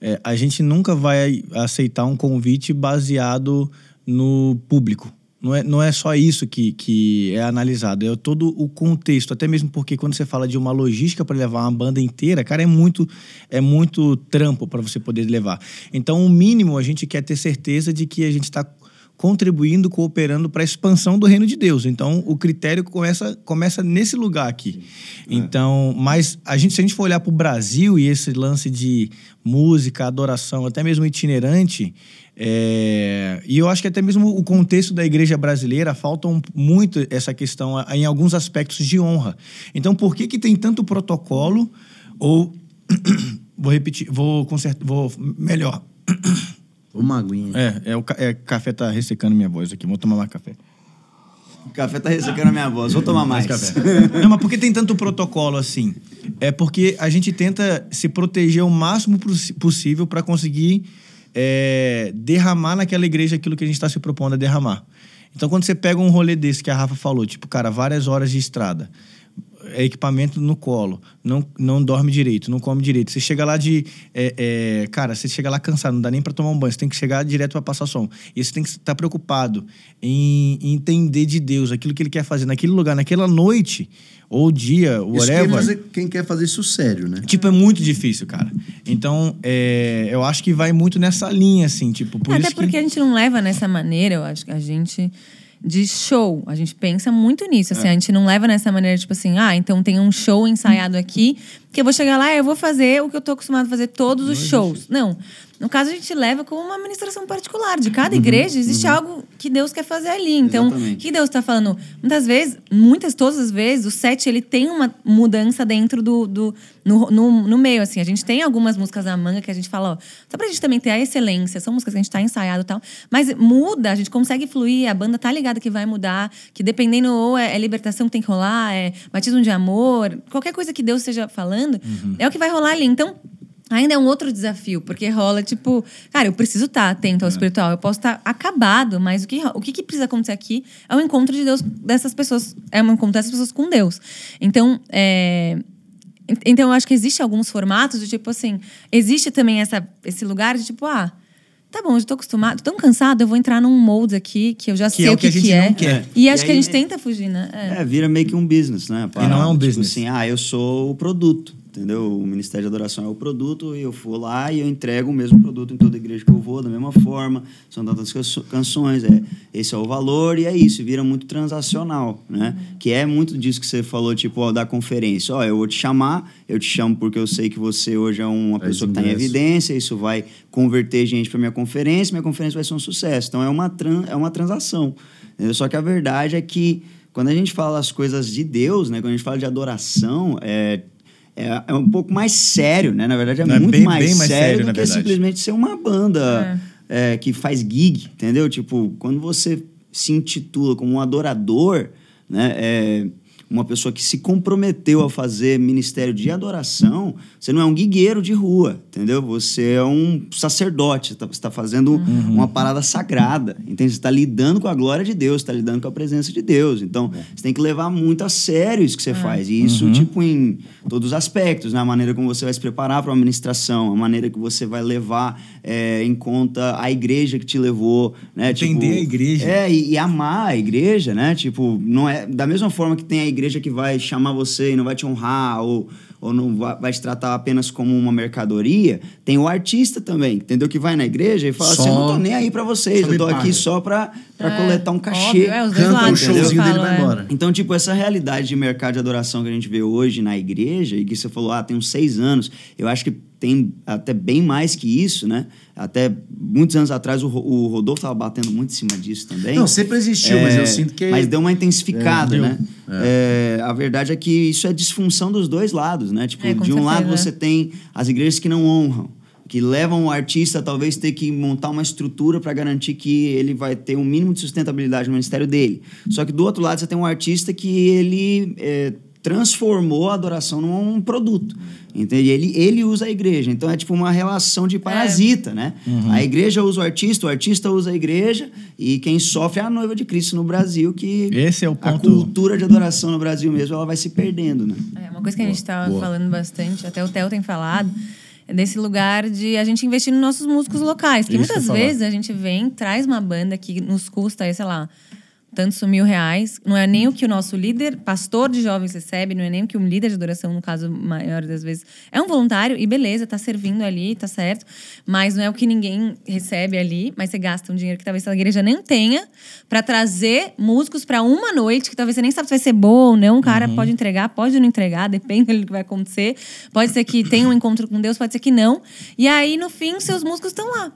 é, a gente nunca vai aceitar um convite baseado no público. Não é, não é só isso que, que é analisado, é todo o contexto. Até mesmo porque quando você fala de uma logística para levar uma banda inteira, cara, é muito, é muito trampo para você poder levar. Então, o mínimo, a gente quer ter certeza de que a gente está contribuindo, cooperando para a expansão do reino de Deus. Então, o critério começa, começa nesse lugar aqui. Então, mas a gente, se a gente for olhar para o Brasil e esse lance de música, adoração, até mesmo itinerante, é, e eu acho que até mesmo o contexto da igreja brasileira falta um- muito essa questão em alguns aspectos de honra. Então, por que que tem tanto protocolo ou [coughs] vou repetir, vou consertar, vou melhor. Uma aguinha. É, é o ca- é, café tá ressecando minha voz aqui. Vou tomar mais café. O café tá ressecando a minha voz. Vou tomar mais. [laughs] Não, mas por que tem tanto protocolo assim? É porque a gente tenta se proteger o máximo possível para conseguir é, derramar naquela igreja aquilo que a gente está se propondo a derramar. Então, quando você pega um rolê desse que a Rafa falou, tipo, cara, várias horas de estrada, é equipamento no colo, não, não dorme direito, não come direito. Você chega lá de. é, é, cara, você chega lá cansado, não dá nem pra tomar um banho, você tem que chegar direto pra passar som. E você tem que estar preocupado em, em entender de Deus aquilo que ele quer fazer naquele lugar, naquela noite, ou dia, Isso quer whatever. fazer, quem quer fazer isso sério, né? Tipo, é muito difícil, cara. Então, é, eu acho que vai muito nessa linha, assim, tipo, por Até isso porque que... a gente não leva nessa maneira, eu acho que a gente. De show. A gente pensa muito nisso. Assim, A gente não leva nessa maneira, tipo assim, ah, então tem um show ensaiado aqui, que eu vou chegar lá e eu vou fazer o que eu tô acostumado a fazer todos os shows. Não. No caso, a gente leva como uma administração particular. De cada igreja existe algo que Deus quer fazer ali. Então, Exatamente. o que Deus está falando? Muitas vezes, muitas, todas as vezes, o set ele tem uma mudança dentro do. do no, no, no meio, assim. A gente tem algumas músicas na manga que a gente fala, ó, só pra gente também ter a excelência, são músicas que a gente tá ensaiado e tal. Mas muda, a gente consegue fluir, a banda tá ligada que vai mudar, que dependendo, ou é, é libertação que tem que rolar, é batismo de amor, qualquer coisa que Deus esteja falando, é o que vai rolar ali. Então. Ainda é um outro desafio, porque rola, tipo, cara, eu preciso estar atento ao espiritual, eu posso estar acabado, mas o que, o que, que precisa acontecer aqui é o encontro de Deus dessas pessoas, é um encontro dessas pessoas com Deus. Então, é, en- então eu acho que existe alguns formatos de tipo assim, existe também essa, esse lugar de tipo, ah, tá bom, eu já tô acostumado, tô tão cansado, eu vou entrar num molde aqui que eu já Que sei é o que que, a gente que é. não quer. E E acho que a aí- gente tenta fugir, né? É. É, vira meio que um business, né? a parada. não é um Tipo business. assim, ah, eu sou o produto, entendeu? O Ministério de Adoração é o produto e eu vou lá e eu entrego o mesmo produto em toda igreja que eu vou, da mesma forma. São tantas canções, é, esse é o valor e é isso, vira muito transacional, né? Que é muito disso que você falou, tipo, ó, da conferência. Ó, eu vou te chamar, eu te chamo porque eu sei que você hoje é uma Traz pessoa que está em evidência, isso vai converter gente para minha conferência, minha conferência vai ser um sucesso. Então é uma, tran é uma transação. entendeu? Só que a verdade é que quando a gente fala as coisas de Deus, né, quando a gente fala de adoração, é, é, é um pouco mais sério, né? Na verdade, é Não, é muito bem- mais, bem mais sério, sério, do na que verdade. simplesmente ser uma banda é, que faz gig, entendeu? Tipo, quando você se intitula como um adorador, né? É, uma pessoa que se comprometeu a fazer ministério de adoração, você não é um guigueiro de rua, entendeu? Você é um sacerdote, você está fazendo Uhum. uma parada sagrada, entende? Você está lidando com a glória de Deus, está lidando com a presença de Deus. Então, você tem que levar muito a sério isso que você faz. E isso, Uhum. tipo, em todos os aspectos, né? A maneira como você vai se preparar para uma ministração, a maneira que você vai levar é, em conta a igreja que te levou, né? Entender a igreja. É, e, e amar a igreja, né? Tipo, não é da mesma forma que tem a igreja que vai chamar você e não vai te honrar ou, ou não vai, vai te tratar apenas como uma mercadoria, tem o artista também, entendeu? Que vai na igreja e fala Só- assim, eu não tô nem aí pra vocês, eu me tô paga. aqui só pra, pra É, coletar um cachê. óbvio, é, os Canta um lados, showzinho eu dele e falo, vai é. embora. Então, tipo, essa realidade de mercado de adoração que a gente vê hoje na igreja, e que você falou, ah, tem uns seis anos, eu acho que tem até bem mais que isso, né? Até muitos anos atrás o, Ro- o Rodolfo estava batendo muito em cima disso também. Não, sempre existiu, mas eu sinto que- Mas deu uma intensificada, É, né? É, a verdade é que isso é disfunção dos dois lados, né? Tipo, É, de um lado certeza. você tem as igrejas que não honram, que levam o artista a talvez ter que montar uma estrutura para garantir que ele vai ter um mínimo de sustentabilidade no ministério dele. Só que do outro lado você tem um artista que ele é, transformou a adoração num produto. Entende? Ele, ele usa a igreja. Então é tipo uma relação de parasita, né? A igreja usa o artista, o artista usa a igreja, e quem sofre é a noiva de Cristo no Brasil, que Esse é o a ponto- cultura de adoração no Brasil mesmo, ela vai se perdendo, né? É uma coisa que a gente estava boa. falando bastante, até o Theo tem falado, é desse lugar de a gente investir nos nossos músicos locais. Porque Isso muitas vezes a gente vem, traz uma banda que nos custa, sei lá, tantos mil reais. Não é nem o que o nosso líder, pastor de jovens, recebe, não é nem o que um líder de adoração, no caso, maior das vezes. É um voluntário e beleza, tá servindo ali, tá certo. Mas não é o que ninguém recebe ali, mas você gasta um dinheiro que talvez a igreja nem tenha para trazer músicos para uma noite, que talvez você nem sabe se vai ser boa ou não. O cara pode entregar, pode não entregar, [laughs] depende do que vai acontecer. Pode ser que tenha um encontro com Deus, pode ser que não. E aí, no fim, seus músicos estão lá.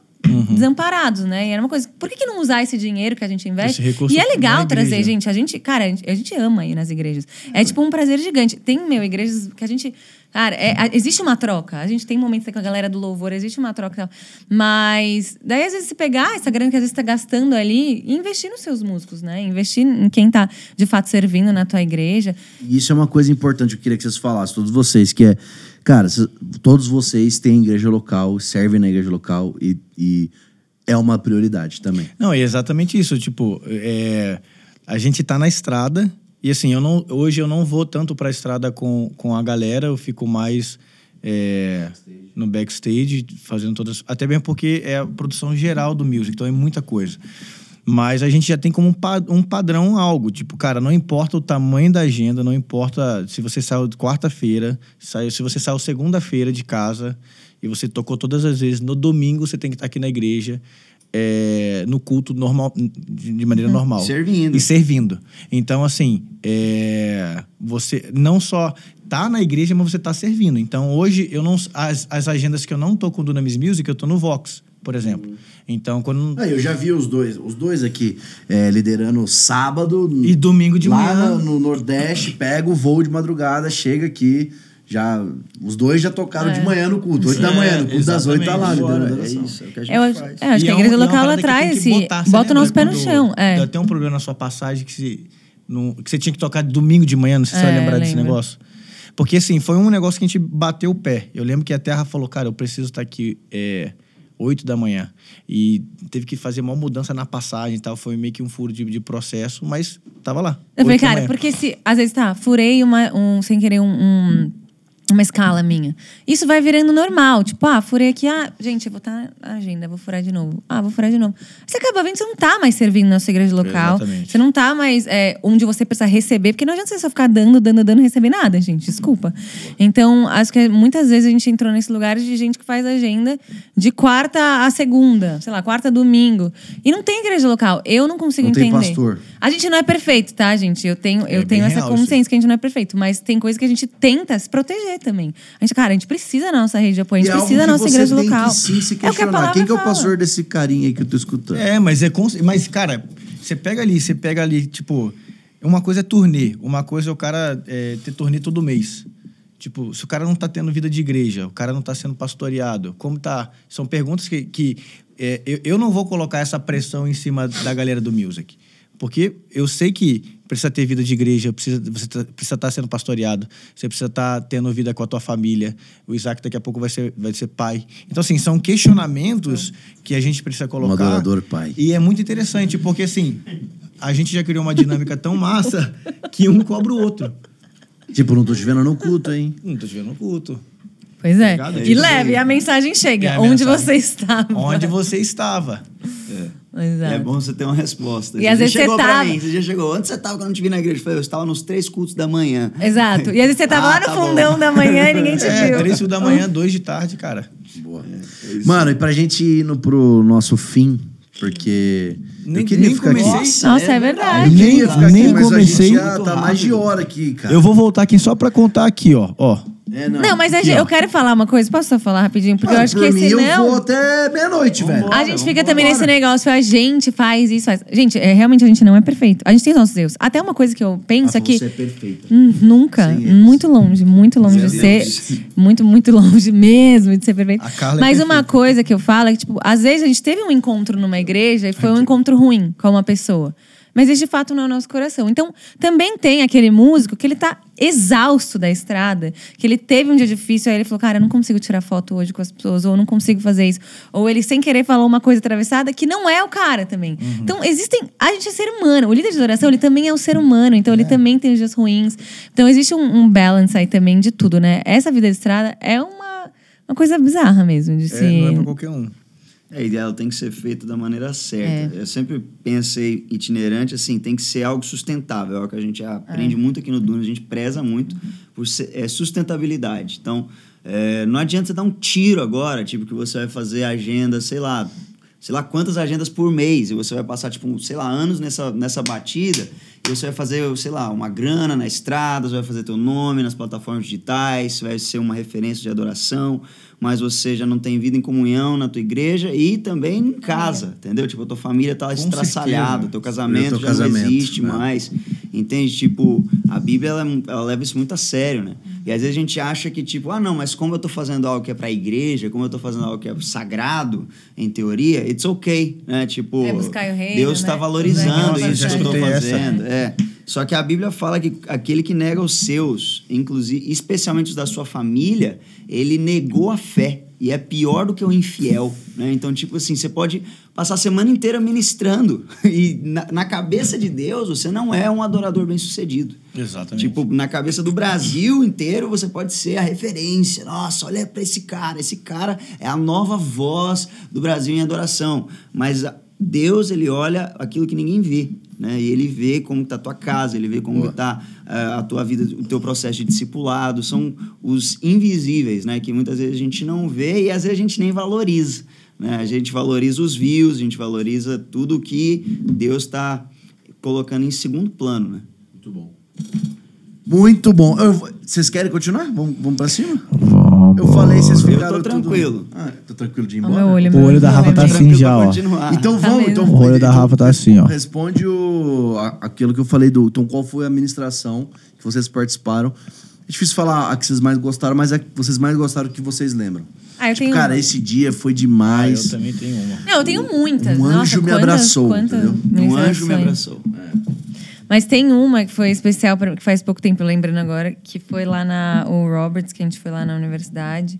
Desamparados, né? E era uma coisa. Por que, que não usar esse dinheiro que a gente investe? E é legal na trazer, gente. A gente, cara, a gente, a gente ama ir nas igrejas. É tipo um prazer gigante. Tem, meu, igrejas que a gente. Cara, é- a- existe uma troca. A gente tem momentos com a galera do louvor, existe uma troca e tal. Mas daí, às vezes, você pegar essa grana que às vezes você tá gastando ali e investir nos seus músicos, né? Investir em quem tá de fato servindo na tua igreja. E isso é uma coisa importante que eu queria que vocês falassem, todos vocês, que é, cara, todos vocês têm igreja local, servem na igreja local e, e é uma prioridade também. Não, é exatamente isso. Tipo, é, a gente tá na estrada e assim, eu não, hoje eu não vou tanto pra estrada com, com a galera, eu fico mais é, no backstage, fazendo todas. Até mesmo porque é a produção geral do music, então é muita coisa. Mas a gente já tem como um, pa- um padrão algo. Tipo, cara, não importa o tamanho da agenda, não importa se você saiu quarta-feira, se você saiu segunda-feira de casa e você tocou todas as vezes, no domingo você tem que estar aqui na igreja, é, no culto normal, de maneira normal. Servindo. E servindo. Então, assim, é, você não só tá na igreja, mas você tá servindo. Então, hoje, eu não as, as agendas que eu não tô com o Dunamis Music, eu tô no Vox, por exemplo. Então, quando... Ah, eu já vi os dois, os dois aqui é, liderando sábado E domingo de lá manhã. no, no Nordeste, pega o voo de madrugada, chega aqui, já os dois já tocaram de manhã no culto, oito da É, manhã, no culto das oito tá lá liderando a É adoração. isso, é o que a gente Eu acho, faz. é, acho E que a é um- igreja é local atrás, tem que esse, bota o nosso pé no chão. É. Deu até um problema na sua passagem que, se, no- que você tinha que tocar domingo de manhã, não sei se você vai É, lembrar desse negócio. Porque, assim, foi um negócio que a gente bateu o pé. Eu lembro que a Terra falou, cara, eu preciso estar aqui é, 8 da manhã. E teve que fazer uma mudança na passagem e tal. Foi meio que um furo de, de processo, mas tava lá. Eu falei, 8 da cara, porque se às vezes tá, furei uma, um, sem querer um, um- uma escala minha. Isso vai virando normal. Tipo, ah, furei aqui, ah, gente, eu vou estar na agenda, vou furar de novo. Ah, vou furar de novo. Você acaba vendo que você não tá mais servindo na sua igreja local. Exatamente. Você não tá mais é, onde você precisa receber, porque não adianta você só ficar dando, dando, dando, e receber nada, gente. Desculpa. Então, acho que muitas vezes a gente entrou nesse lugar de gente que faz agenda de quarta a segunda, sei lá, quarta a domingo. E não tem igreja local. Eu não consigo Não tem entender. pastor. A gente não é perfeito, tá, gente? Eu tenho, eu É tenho bem essa consciência que a gente não é perfeito, mas tem coisa que a gente tenta se proteger também. A gente, cara, a gente precisa da nossa rede de apoio, a gente é precisa da nossa igreja tem local. Que, sim, se é o que questionar. Quem que é o fala. pastor desse carinha aí que eu tô escutando? É, mas é cons... mas cara, você pega ali, você pega ali, tipo, uma coisa é turnê, uma coisa é o cara é, ter turnê todo mês. Tipo, se o cara não tá tendo vida de igreja, o cara não tá sendo pastoreado, como tá? São perguntas que, que é, eu, eu não vou colocar essa pressão em cima da galera do music. Porque eu sei que precisa ter vida de igreja, precisa, você tá- precisa estar sendo pastoreado, você precisa estar tendo vida com a tua família. O Isaac daqui a pouco vai ser, vai ser pai. Então, assim, são questionamentos que a gente precisa colocar. adorador pai. E é muito interessante, porque assim, a gente já criou uma dinâmica tão massa que um cobra o outro. Tipo, não tô te vendo no culto, hein? Não tô te vendo no culto. Pois é. Obrigado, é e leve, aí. a mensagem chega. É a onde mensagem. você estava. Onde você estava. Exato. É bom você ter uma resposta. E Você às vezes chegou você pra tava- mim, você já chegou. Onde você tava quando eu te vi na igreja? Eu falei, eu estava nos três cultos da manhã. Exato. E às vezes você tava [laughs] Ah, lá no tá bom. fundão da manhã e ninguém te É, viu. três da manhã, dois de tarde, cara. Boa. Mano, e pra gente ir indo pro nosso fim, porque Nem- eu queria nem ficar aqui. comecei. Nossa, é verdade. Eu ficar Nem aqui, mas comecei. a gente já tá mais de hora aqui, cara. Eu vou voltar aqui só pra contar aqui, ó. ó. É, Não, mas a Aqui, gente- ó. eu quero falar uma coisa. Posso só falar rapidinho? Porque eu acho por que senão... eu vou até meia-noite, velho. A gente fica também nesse negócio, a gente faz isso, faz. Gente, é, realmente a gente não é perfeito. A gente tem os nossos erros. Até uma coisa que eu penso Ah, aqui. Você é perfeita. Hum, nunca. Sem erros. Muito longe, muito longe Zero de ser. erros. [laughs] Muito, muito longe mesmo de ser perfeito. A Carla é Mas uma perfeita. coisa que eu falo é que, tipo, às vezes a gente teve um encontro numa igreja e foi um encontro ruim com uma pessoa. Mas esse de fato não é o nosso coração. Então, também tem aquele músico que ele tá exausto da estrada, que ele teve um dia difícil, aí ele falou, cara, eu não consigo tirar foto hoje com as pessoas, ou eu não consigo fazer isso. Ou ele, sem querer, falou uma coisa atravessada que não é o cara também. Uhum. Então, existem. A gente é ser humano. O líder de adoração, ele também é um ser humano, então é. ele também tem os dias ruins. Então, existe um, um balance aí também de tudo, né? Essa vida de estrada é uma, uma coisa bizarra mesmo. De é, se... Não é pra qualquer um. É, e ela tem que ser feita da maneira certa. É. Eu sempre pensei itinerante, assim, tem que ser algo sustentável. É o que a gente aprende é. muito aqui no Dunas, a gente preza muito por ser, é, sustentabilidade. Então, é, não adianta você dar um tiro agora, tipo, que você vai fazer agenda, sei lá, sei lá quantas agendas por mês, e você vai passar, tipo, sei lá, anos nessa, nessa batida, e você vai fazer, sei lá, uma grana na estrada, você vai fazer teu nome nas plataformas digitais, você vai ser uma referência de adoração, mas você já não tem vida em comunhão na tua igreja e também em casa, é. entendeu? Tipo, a tua família tá estraçalhada, teu casamento já casamento, não existe né? mais, entende? Tipo, a Bíblia, ela, ela, leva isso muito a sério, né? E às vezes a gente acha que, tipo, ah, não, mas como eu tô fazendo algo que é pra igreja, como eu tô fazendo algo que é sagrado, em teoria, it's okay, né? Tipo, é Deus está né? valorizando isso que eu tô fazendo. É. Só que a Bíblia fala que aquele que nega os seus, inclusive, especialmente os da sua família, ele negou a fé. E é pior do que o infiel, né? Então, tipo assim, você pode passar a semana inteira ministrando [laughs] e na, na cabeça de Deus você não é um adorador bem-sucedido. Exatamente. Tipo, na cabeça do Brasil inteiro você pode ser a referência. Nossa, olha para esse cara. Esse cara é a nova voz do Brasil em adoração. Mas Deus, ele olha aquilo que ninguém vê. Né? E ele vê como está a tua casa, ele vê como está uh, eh, a tua vida, o teu processo de discipulado. São os invisíveis, né? Que muitas vezes a gente não vê e às vezes a gente nem valoriza. Né? A gente valoriza os views, a gente valoriza tudo que Deus está colocando em segundo plano, né? Muito bom. Muito bom. Eu, vocês querem continuar? Vamos, vamos pra cima? Vamos. Eu falei, vocês ficaram. Eu tô tranquilo. Tudo... Ah, tô tranquilo de ir embora? O, olho, o olho da Rafa tá assim já, ó. Então tá vamos. Então, o olho da Rafa tá assim, ó. Responde o, aquilo que eu falei do. Então, qual foi a administração que vocês participaram? É difícil falar a que vocês mais gostaram, mas a que vocês mais gostaram que vocês lembram. Ah, eu tipo, tenho cara, uma. esse dia foi demais. Ah, eu também tenho uma. Não, eu tenho muitas. Um anjo Nossa, me quantas, abraçou. Quantas Um anjo me abraçou. É. Mas tem uma que foi especial, pra, que faz pouco tempo, lembrando agora, que foi lá na o Roberts, que a gente foi lá na universidade.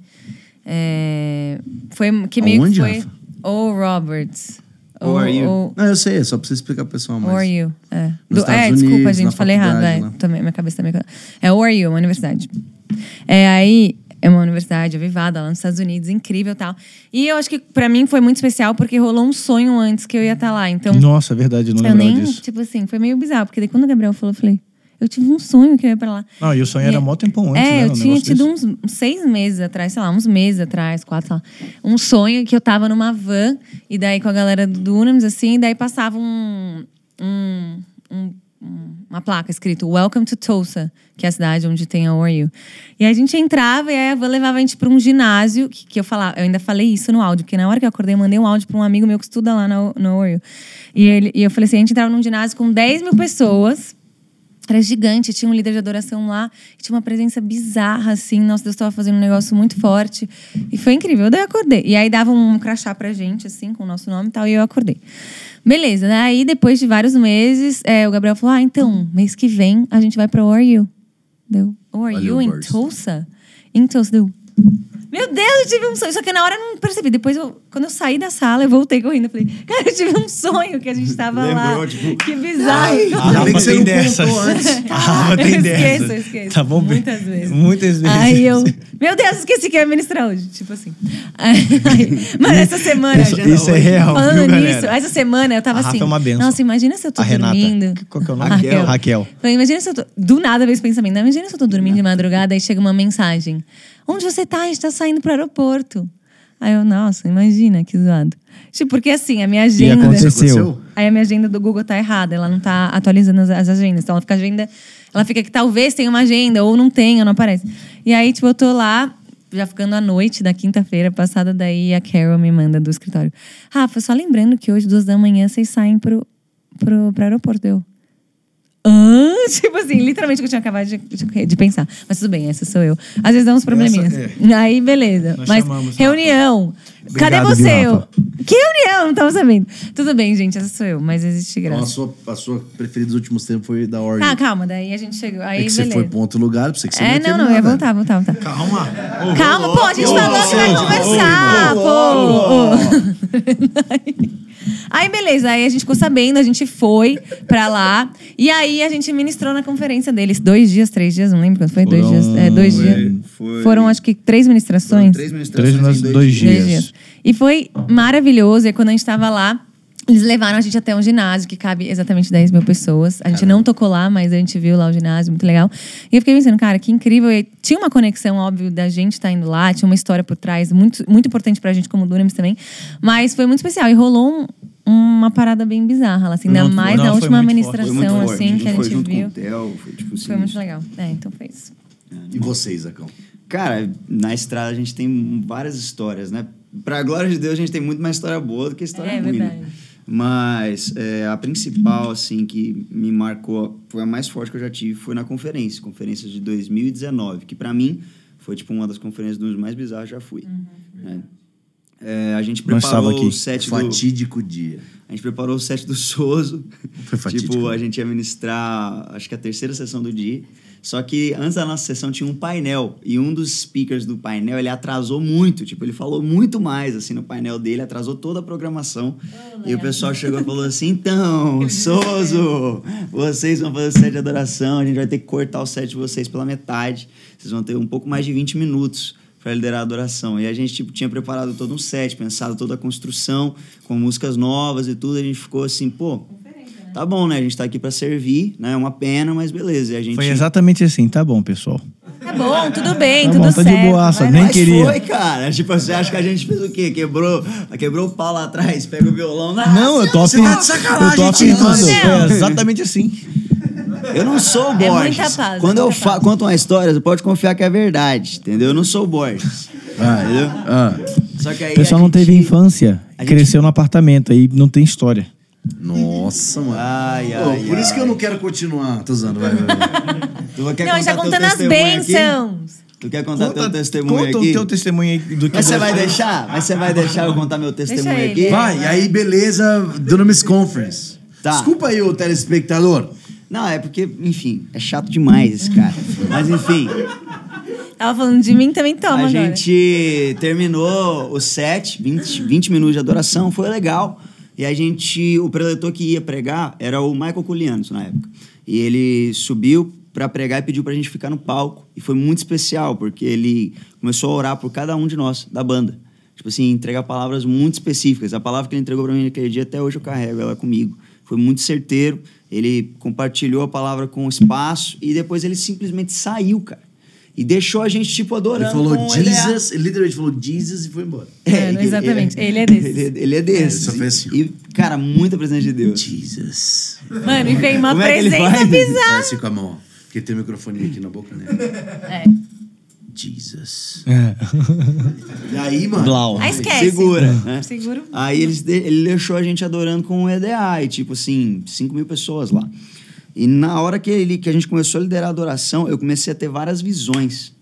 É, foi que meio Aonde, que foi Rafa? o Roberts. Ou are you? O, Não, eu sei, é só pra você explicar pro pessoal mais. Or You. É, Do- é Estados desculpa, Unidos, gente, falei errado. É, também, minha cabeça também. É Or You, uma universidade. É, aí é uma universidade avivada lá nos Estados Unidos, incrível e tal. E eu acho que pra mim foi muito especial porque rolou um sonho antes que eu ia estar lá. Então, Nossa, é verdade, eu não eu nem, disso. tipo assim, foi meio bizarro. Porque daí quando o Gabriel falou, eu falei, eu tive um sonho que eu ia pra lá. Não, e o sonho E- era mó tempão antes, É, né? eu um tinha tido desse. uns, seis meses atrás, sei lá, uns meses atrás, quatro, sei lá. Um sonho que eu tava numa van, e daí com a galera do Dunamis, assim, e daí passava um, um- um- uma placa escrito Welcome to Tulsa, que é a cidade onde tem a ORU. E a gente entrava e a van levava a gente pra um ginásio, que, que eu falava, eu ainda falei isso no áudio, porque na hora que eu acordei, eu mandei um áudio pra um amigo meu que estuda lá na, na ORU. E, ele, e eu falei assim, a gente entrava num ginásio com 10 mil pessoas, era gigante, tinha um líder de adoração lá, tinha uma presença bizarra, assim. Nossa, Deus estava fazendo um negócio muito forte. E foi incrível. Daí eu acordei. E aí dava um crachá pra gente, assim, com o nosso nome e tal, e eu acordei. Beleza, daí depois de vários meses, é, o Gabriel falou: Ah, então, mês que vem a gente vai pra ORU. Deu, ORU em. Tulsa? Em Tulsa, deu. Meu Deus, eu tive um sonho. Só que na hora eu não percebi. Depois, eu, quando eu saí da sala, eu voltei correndo. Eu falei, cara, eu tive um sonho que a gente tava lá. Lembrou, tipo, que bizarro. A Ainda bem Rafa que você tem dessas. antes. A Rafa tem eu dessas. esqueço, eu esqueço. Tá bom? bem? Muitas vezes. Muitas vezes. Aí eu, meu Deus, esqueci que ia ministrar hoje. Tipo assim. [laughs] Aí, mas essa semana. Isso, já- isso é real, Falando viu, nisso, galera? essa semana eu tava A Rafa assim. é uma benção. Nossa, imagina se eu tô A Renata. dormindo. Qual que é o nome? Raquel. Raquel. Falei, imagina se eu tô. Do nada veio esse pensamento. né? Imagina se eu tô dormindo de madrugada e chega uma mensagem. Onde você tá? A gente tá saindo pro aeroporto. Aí eu, nossa, imagina que zoado. Tipo, porque assim, a minha E agenda. aconteceu. Aí a minha agenda do Google tá errada, ela não tá atualizando as, as agendas. Então ela fica agenda. Ela fica que talvez tenha uma agenda, ou não tenha, não aparece. E aí, tipo, eu tô lá, já ficando à noite da quinta-feira passada, daí a Carol me manda do escritório. Rafa, só lembrando que hoje, duas da manhã, vocês saem pro, pro, pro aeroporto. Eu. Hã? Tipo assim, literalmente o que eu tinha acabado de, de- de pensar. Mas tudo bem, essa sou eu. Às vezes dá uns probleminhas. Essa Aí, beleza. Nós Mas chamamos, reunião. Cadê Obrigado, você? viu, Rafa? que reunião? Não tava sabendo. Tudo bem, gente, essa sou eu. Mas existe Então, a graça. sua, a sua preferida dos últimos tempos foi da Origin. Tá, calma. Daí a gente chegou. Aí, é que você beleza. foi pra um outro lugar, pra você que você É, não, não, eu ia voltar, voltar, voltar. Calma. Ô, Calma, pô, a gente ô, falou que vai conversar, pô. Aí, beleza, aí a gente ficou sabendo, a gente foi pra lá. E aí a gente ministrou na conferência deles. Dois dias, três dias, não lembro quanto foi. dois Foram- dias. É, dois Foi- dias. foi- Foram, acho que, três ministrações. Três ministrações Três em nos dois Três dias. E foi maravilhoso. E quando a gente tava lá, eles levaram a gente até um ginásio que cabe exatamente 10 mil pessoas. A gente não tocou lá, mas a gente viu lá o ginásio, muito legal. E eu fiquei pensando, cara, que incrível. E tinha uma conexão, óbvio, da gente estar indo lá, tinha uma história por trás, muito, muito importante pra gente como Dunamis também. Mas foi muito especial. E rolou um- uma parada bem bizarra, assim, ainda Não, mais não, na foi última muito forte. Assim, que a foi gente junto viu. Com o Theo, foi tipo assim. Foi muito legal. É, então foi isso. E vocês, Zacão? Cara, na estrada a gente tem várias histórias, né? Pra glória de Deus, a gente tem muito mais história boa do que história É, ruim. né? verdade. Mas é, a principal, assim, que me marcou, foi a mais forte que eu já tive, foi na conferência. Conferência de 2019, que pra mim foi, tipo, uma das conferências dos mais bizarros que eu já fui. né? É, a gente preparou o set do... Fatídico dia. A gente preparou o set do Soso. Foi fatídico. tipo, a gente ia ministrar, acho que a terceira sessão do dia. Só que antes da nossa sessão tinha um painel. E um dos speakers do painel, ele atrasou muito. Tipo, ele falou muito mais, assim, no painel dele. Atrasou toda a programação. e o pessoal chegou e falou assim, então, [laughs] Soso, vocês vão fazer o set de adoração. A gente vai ter que cortar o set de vocês pela metade. Vocês vão ter um pouco mais de 20 minutos para liderar a adoração. E a gente tipo, tinha preparado todo um set, pensado toda a construção, com músicas novas e tudo. A gente ficou assim, pô, tá bom, né? A gente tá aqui para servir, né? É uma pena, mas beleza. E a gente Foi exatamente assim, tá bom, pessoal. Tá bom, tudo bem, Tá tudo bom, tá de certo. boaça, nem. Mas queria. foi, cara. Tipo, você acha que a gente fez o quê? Quebrou, quebrou o pau lá atrás, pega o violão. Não, eu tô Você afim. tá eu tô afirmando. Não. Foi exatamente assim. Eu não sou o É muita Borges. paz, é Quando eu muita fa- paz. conto uma história, você pode confiar que é verdade, entendeu? Eu não sou o Borges. Entendeu? Ah, Só que aí O pessoal não teve gente- infância. a gente- Cresceu no apartamento, aí não tem história. nossa, mano. Ai, Pô, ai, por isso ai. que eu não quero continuar. Tô usando, vai, vai, vai. Tu quer Não, a gente tá contando as testemunho aqui? bênçãos. Tu quer contar teu testemunho conta aqui? o teu testemunho aí do que Mas você vai deixar? Mas você vai deixar eu contar meu testemunho aqui? Vai, e aí, beleza, Dunamis Conference. Tá. Desculpa aí, o telespectador. Não, é porque, enfim, é chato demais esse cara. Mas enfim, Tava falando de mim, também toma a agora. gente terminou o set, 20, 20 minutos de adoração, foi legal. E a gente, o preletor que ia pregar era o Michael Culianos na época. E ele subiu para pregar e pediu pra gente ficar no palco. E foi muito especial, porque ele começou a orar por cada um de nós, da banda. Tipo assim, entregar palavras muito específicas. A palavra que ele entregou para mim naquele dia, até hoje eu carrego ela comigo. Foi muito certeiro. Ele compartilhou a palavra com o espaço e depois ele simplesmente saiu, cara. E deixou a gente, tipo, adorando. Ele falou ele é- Jesus, ele literalmente falou Jesus e foi embora. É, ele- exatamente. Ele é [laughs] desses. Ele, ele é desses. Só fez assim. E, cara, muita presença de Deus. Jesus. Mano, e vem uma Como é ele presença faz? bizarra. Faz assim com a mão, ó. Porque tem o microfone aqui na boca, né? É. Jesus. É. E aí, mano? Blau. Aí esquece. Segura, né? Segura. Aí eles ele deixou a gente adorando com o EDA, e tipo assim, 5 mil pessoas lá. E na hora que, ele, que a gente começou a liderar a adoração, eu comecei a ter várias visões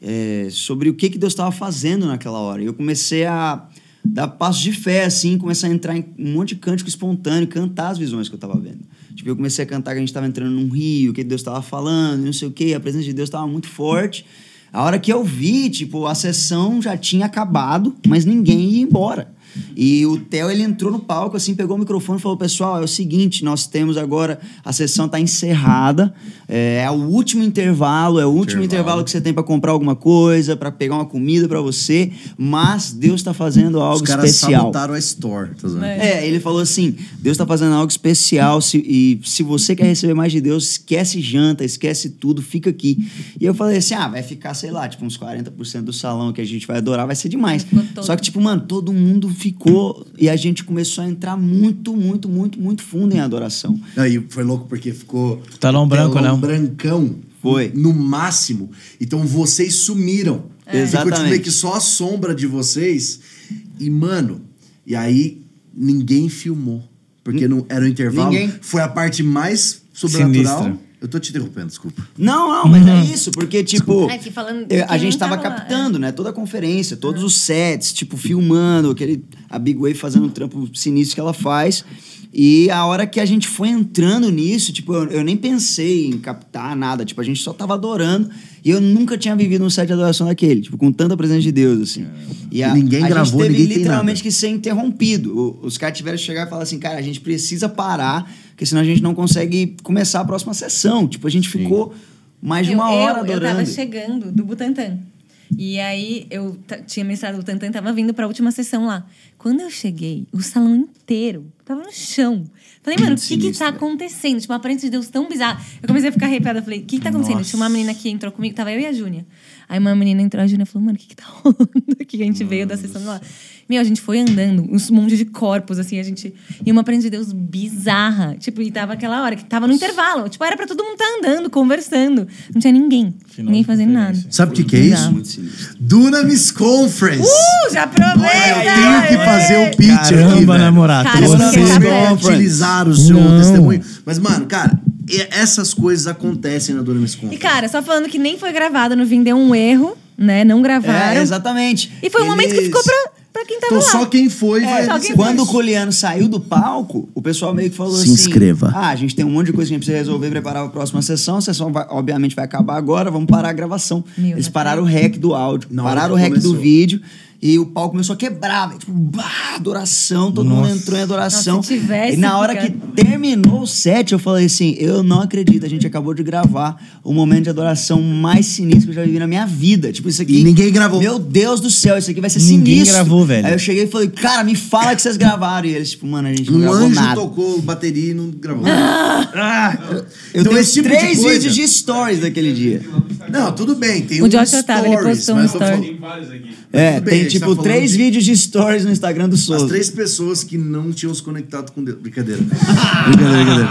é, sobre o que, que Deus estava fazendo naquela hora. E eu comecei a dar passos de fé, assim, começar a entrar em um monte de cântico espontâneo, cantar as visões que eu estava vendo. Tipo, eu comecei a cantar que a gente estava entrando num rio, que Deus estava falando, não sei o quê, a presença de Deus estava muito forte. A hora que eu vi, tipo, a sessão já tinha acabado, mas ninguém ia embora. E o Theo, ele entrou no palco, assim, pegou o microfone e falou, pessoal, é o seguinte, nós temos agora, a sessão está encerrada, é, é o último intervalo, é o último Intervalo. intervalo que você tem para comprar alguma coisa, para pegar uma comida para você, mas Deus está fazendo algo Os caras especial. sabotaram a store. Tá vendo? É. É, ele falou assim: Deus está fazendo algo especial. se- e se você quer receber mais de Deus, esquece janta, esquece tudo, fica aqui. E eu falei assim: ah, vai ficar, sei lá, tipo, uns 40% do salão que a gente vai adorar, vai ser demais. Todo. Só que, tipo, mano, todo mundo ficou e a gente começou a entrar muito, muito, muito, muito fundo em adoração. Aí foi louco porque ficou. Telão branco, telão né? brancão. Foi. No máximo. Então vocês sumiram. É. Ficou tipo, Exatamente. meio que só a sombra de vocês. E, mano, e aí ninguém filmou. Porque não era o intervalo. Ninguém. Foi a parte mais sobrenatural. Sinistra. Eu tô te interrompendo, desculpa. Não, não, mas é isso, porque, tipo. É, que falando eu- a gente tava lá, captando, né? Toda a conferência, todos os sets, tipo, filmando, aquele, a Big Way fazendo o trampo sinistro que ela faz. E a hora que a gente foi entrando nisso, tipo, eu, eu nem pensei em captar nada. Tipo, a gente só tava adorando. E eu nunca tinha vivido um set de adoração daquele, tipo, com tanta presença de Deus, assim. E a, Ninguém a gravou, gente teve ninguém tem literalmente nada. que ser interrompido. O- Os caras tiveram que chegar e falar assim, cara, a gente precisa parar, porque senão a gente não consegue começar a próxima sessão. Tipo, a gente ficou mais de uma eu, hora eu, eu adorando. tava chegando do Butantan. E aí eu tinha mestrado o Butantan, tava vindo pra última sessão lá. Quando eu cheguei, o salão inteiro tava no chão. Falei, mano, o que que tá acontecendo? Tipo, uma aparência de Deus tão bizarra. Eu comecei a ficar arrepiada. Falei, o que que tá acontecendo? Nossa. Tinha uma menina que entrou comigo, tava eu e a Júnia. Aí uma menina entrou, a Júnia falou, mano, o que que tá [laughs] rolando aqui? A gente veio da sessão lá. Meu, a gente foi andando, uns monte de corpos, assim, a gente... E uma aparência de Deus bizarra. Tipo, e tava aquela hora que tava no intervalo. Tipo, era pra todo mundo estar andando, conversando. Não tinha ninguém. Final ninguém fazendo nada. Sabe o que, que é Bizarro. isso? Muito sinistro. Dunamis Conference. Uh, já aproveita! eu tenho que fazer o pitch aqui, Caramba, velho. namorado. Cara, Você tá vai utilizar o seu Não. testemunho. Mas, mano, cara, e- essas coisas acontecem na Dunamis E, Conference. cara, só falando que nem foi gravado no Vim, deu um erro, né? Não gravaram. É, exatamente. E foi um momento que Eles- ficou pra, pra quem tava Então lá. só quem foi É, vai só quem quando o isso. Coliano saiu do palco, o pessoal meio que falou Se assim... inscreva. Ah, a gente tem um monte de coisa que a gente precisa resolver, preparar a próxima sessão. A sessão, vai- obviamente, vai acabar agora, vamos parar a gravação. Meu, Eles não pararam o rec do áudio, hora pararam o rec do começou. vídeo. E o palco começou a quebrar, velho. Tipo, bah, adoração, todo mundo Nossa. entrou em adoração. Nossa, se tivesse e na hora que terminou o set, eu falei assim: eu não acredito, a gente acabou de gravar o momento de adoração mais sinistro que eu já vivi na minha vida. Tipo, isso aqui. E ninguém gravou. Meu Deus do céu, isso aqui vai ser Ninguém sinistro. gravou, velho. Aí eu cheguei e falei, cara, me fala que vocês gravaram. E eles, tipo, mano, a gente não Um gravou anjo nada. tocou bateria e não gravou. Eu Então, tenho esse tipo de três coisa- vídeos de stories daquele dia. Não, tudo bem. Tem O um Joshua tava, ele postou um story. falando- Tem vários aqui. É, tudo bem, a tem tipo tá três de- vídeos de stories no Instagram do As Souza. três pessoas que não tinham se conectado com Deus. Brincadeira. [laughs] brincadeira, brincadeira.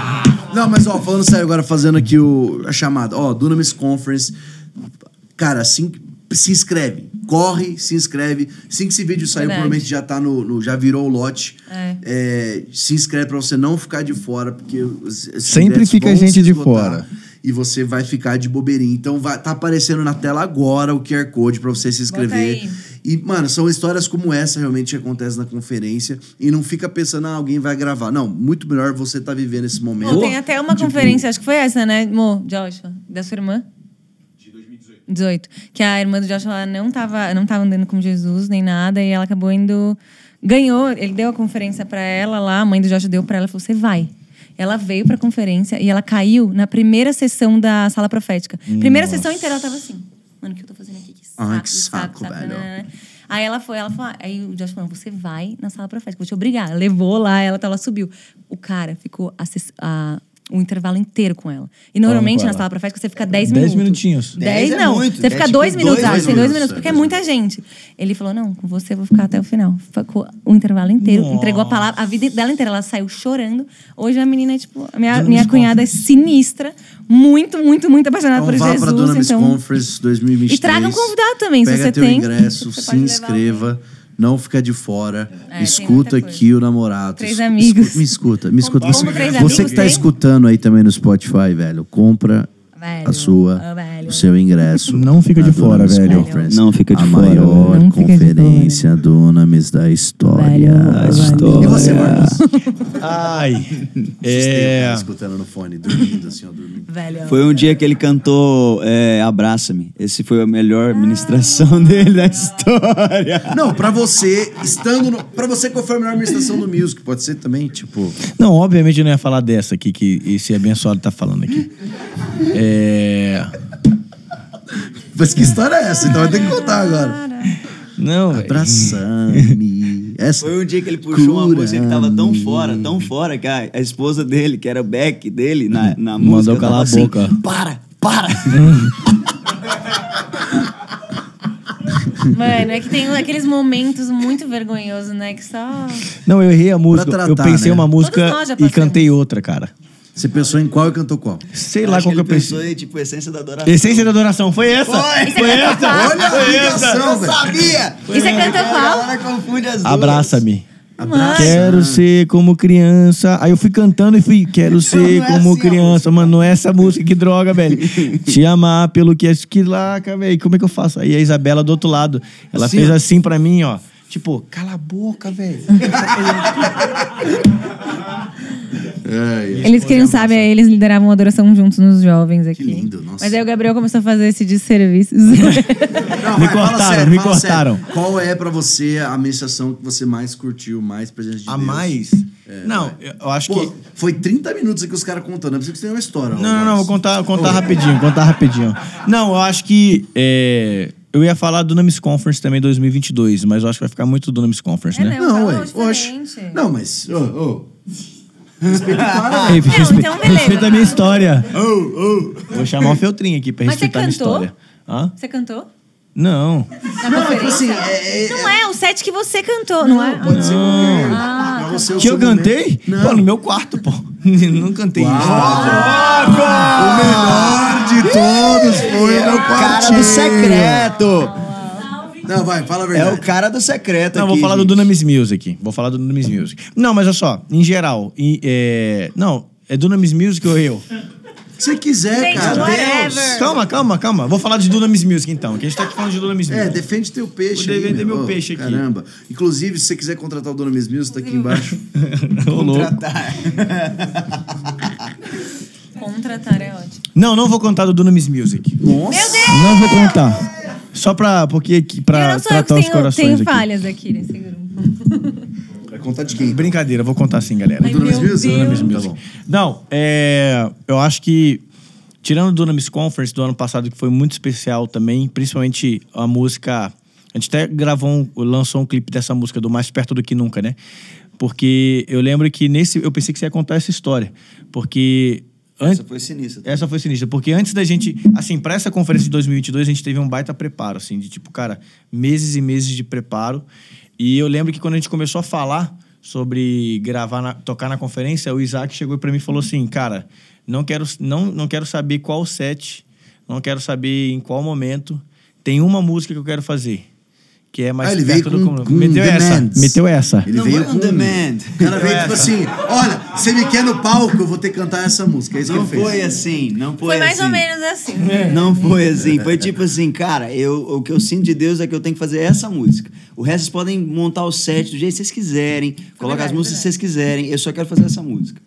Não, mas ó, falando sério agora, fazendo aqui o, a chamada. Ó, Dunamis Conference. Cara, assim, se inscreve. Corre, se inscreve. Assim que esse vídeo sair, Verdade. provavelmente já tá no, no- Já virou o lote. É. É, se inscreve pra você não ficar de fora, porque os- Sempre fica gente se de fora. E você vai ficar de bobeirinha. Então vai, tá aparecendo na tela agora o QR Code pra você se Bota inscrever. E, mano, são histórias como essa realmente que acontecem na conferência. E não fica pensando, ah, alguém vai gravar. Não, muito melhor você tá vivendo esse momento. Pô, tem até uma Tipo, conferência, acho que foi essa, né, Mo, Joshua? Da sua irmã? De 2018. 18. Que a irmã do Joshua ela não tava, não tava andando com Jesus nem nada, e ela acabou indo. Ganhou, ele deu a conferência pra ela lá, a mãe do Joshua deu pra ela e falou: você vai. Ela veio pra conferência e ela caiu na primeira sessão da sala profética. Primeira sessão inteira ela tava assim. Mano, o que eu tô fazendo aqui? Ai, que saco, velho. nananana." Aí ela foi, ela falou, aí o Josh falou, você vai na sala profética, vou te obrigar. Levou lá, ela, ela subiu. O cara ficou a, o intervalo inteiro com ela. E normalmente na sala profética você fica 10 Dez minutos. minutinhos. 10 Dez é não. muito, Você é fica tipo dois minutos, dois ah, tem dois minutos, minutos, é, porque é muita gente. Ele falou, não, com você eu vou ficar até o final. Ficou o intervalo inteiro, entregou a palavra, a vida dela inteira, ela saiu chorando. Hoje a menina é tipo, a minha, minha cunhada é sinistra, muito, muito, muito apaixonada Então por vá Jesus. pra Dunamis então... Conference 2023. E traga um convidado também, se Pega você teu tem. ingresso, Você se inscreva. Não fica de fora. É, escuta aqui o namorado. Três amigos. escu- Me escuta, me escuta. Como Você, você que tá tem? escutando aí também no Spotify, velho, compra Velho, a sua, velho. O seu ingresso. Não fica de fora, Dunamis velho. Conference, Não fica de a fora, maior velho. Não conferência Dunamis da história. Velho, Da história. E você, Marcos? Ai. É. escutando no fone, dormindo assim, ó, dormindo. Velho. Foi um dia que ele cantou é, Abraça-me. Esse foi a melhor ministração dele da história. Não, pra você, estando no. Pra você, qual foi a melhor administração do music? Pode ser também, tipo. Não, obviamente eu não ia falar dessa aqui que esse abençoado tá falando aqui. É. Mas que história é essa? Então vai ter que contar agora. Não. Abraça-me. [laughs] Essa. Foi um dia que ele puxou uma música que tava tão fora, tão fora, que a, a esposa dele, que era o Beck dele, na, na Mandou música, calar tava a assim, boca. Para, para! [laughs] Mano, é que tem aqueles momentos muito vergonhosos, né? Que só. Não, eu errei a música. tratar, eu pensei né? uma música e cantei outra, cara. Você pensou em qual e cantou qual? Sei lá qual que eu ele pensou pensei. em, tipo, essência da adoração. Essência da adoração, foi essa? Foi! Foi essa? Olha a Foi ligação, essa? Eu sabia! E você canta A qual? galera confunde as duas. Abraça-me. Abraça. Quero ser como criança. Aí eu fui cantando e fui, quero ser Não é como assim a criança. Mano, não é essa música, que droga, velho. [laughs] Te amar pelo que é que laca, velho. Como é que eu faço? Aí a Isabela do outro lado, ela Assim, fez assim pra mim, ó. Tipo, cala a boca, velho. [laughs] É, é. Eles, quem não sabe, é, eles lideravam a adoração juntos nos jovens aqui. lindo, nossa. Mas aí o Gabriel começou a fazer esse desserviço. Não, [laughs] Me vai, fala cortaram, sério, me cortaram. sério. Qual é pra você a ministração que você mais curtiu, mais presente de A Deus? mais? não, eu acho Pô, que. foi 30 minutos aqui os caras contando. Eu preciso que você tenha uma história. Não, não, não, vou contar, vou contar rapidinho, contar rapidinho. Não, eu acho que. é, eu ia falar do Dunamis Conference também 2022, mas eu acho que vai ficar muito do Dunamis Conference, É, né? Não, Fala ué. Oxe. Não, mas. Ô, ô. Respeita o cara. Não, respe- então beleza. respeita a minha história. Vou chamar o Feltrinho aqui pra Mas você respeitar a minha cantou? história. Hã? Você cantou? Não. Na Não, é que conferência? assim, é, é- Não é, o set que você cantou, não, é? Pode ser. Ah, Pra você, o Que seu eu cantei? Não. Pô, no meu quarto, pô. [laughs] Não cantei isso. O melhor de todos foi o meu O cara do secreto. Não, vai, fala a É verdade. o cara do secreto Não, aqui, vou falar do gente. Dunamis Music. Vou falar do Dunamis Music. Não, mas olha só, em geral. em- é... Não, é Dunamis Music ou eu? Se você quiser, Gente, cara. whatever. Calma, calma, calma. Vou falar de Dunamis Music então, que a gente tá aqui falando de Dunamis Music. É, defende teu peixe Vou aí, defender meu Ô, peixe aqui. Caramba. Inclusive, se você quiser contratar o Dono Mesmilson, tá aqui embaixo. [laughs] Contratar. contratar é ótimo. Não, não vou contar do Dunamis Music. Nossa. Meu Deus! Não vou contar. Só pra, porque, pra não sou eu que tratar os tenho, corações tenho aqui. falhas aqui nesse grupo. Vai contar de quem? Brincadeira, vou contar sim, galera. Ai, Dunamis Music? Dunamis Tá Music. bom. Não, é, eu acho que, tirando o Dunamis Conference do ano passado, que foi muito especial também, principalmente a música. A gente até gravou, um, lançou um clipe dessa música, do Mais Perto do Que Nunca, né? Porque eu lembro que nesse. Eu pensei que você ia contar essa história. Porque. Essa foi sinistra. Essa foi sinistra, porque antes da gente, assim, para essa conferência de 2022, a gente teve um baita preparo, assim, de tipo, cara, meses e meses de preparo. E eu lembro que quando a gente começou a falar sobre gravar, na- tocar na conferência, o Isaac chegou para mim e falou assim, cara, não quero, não, não quero saber qual set, não quero saber em qual momento, tem uma música que eu quero fazer. Que é mais Ah, ele perto veio do com- comum. com Meteu essa. Meteu essa. Ele Não veio foi com... on demand. O cara veio tipo assim, olha, você me quer no palco, eu vou ter que cantar essa música. É isso Não que ele fez. foi assim, não foi, Foi mais assim. ou menos assim. [laughs] Não foi assim. Foi tipo assim, cara, eu, o que eu sinto de Deus é que eu tenho que fazer essa música. O resto vocês podem montar o set do jeito que vocês quiserem, colocar as músicas que vocês quiserem. Eu só quero fazer essa música.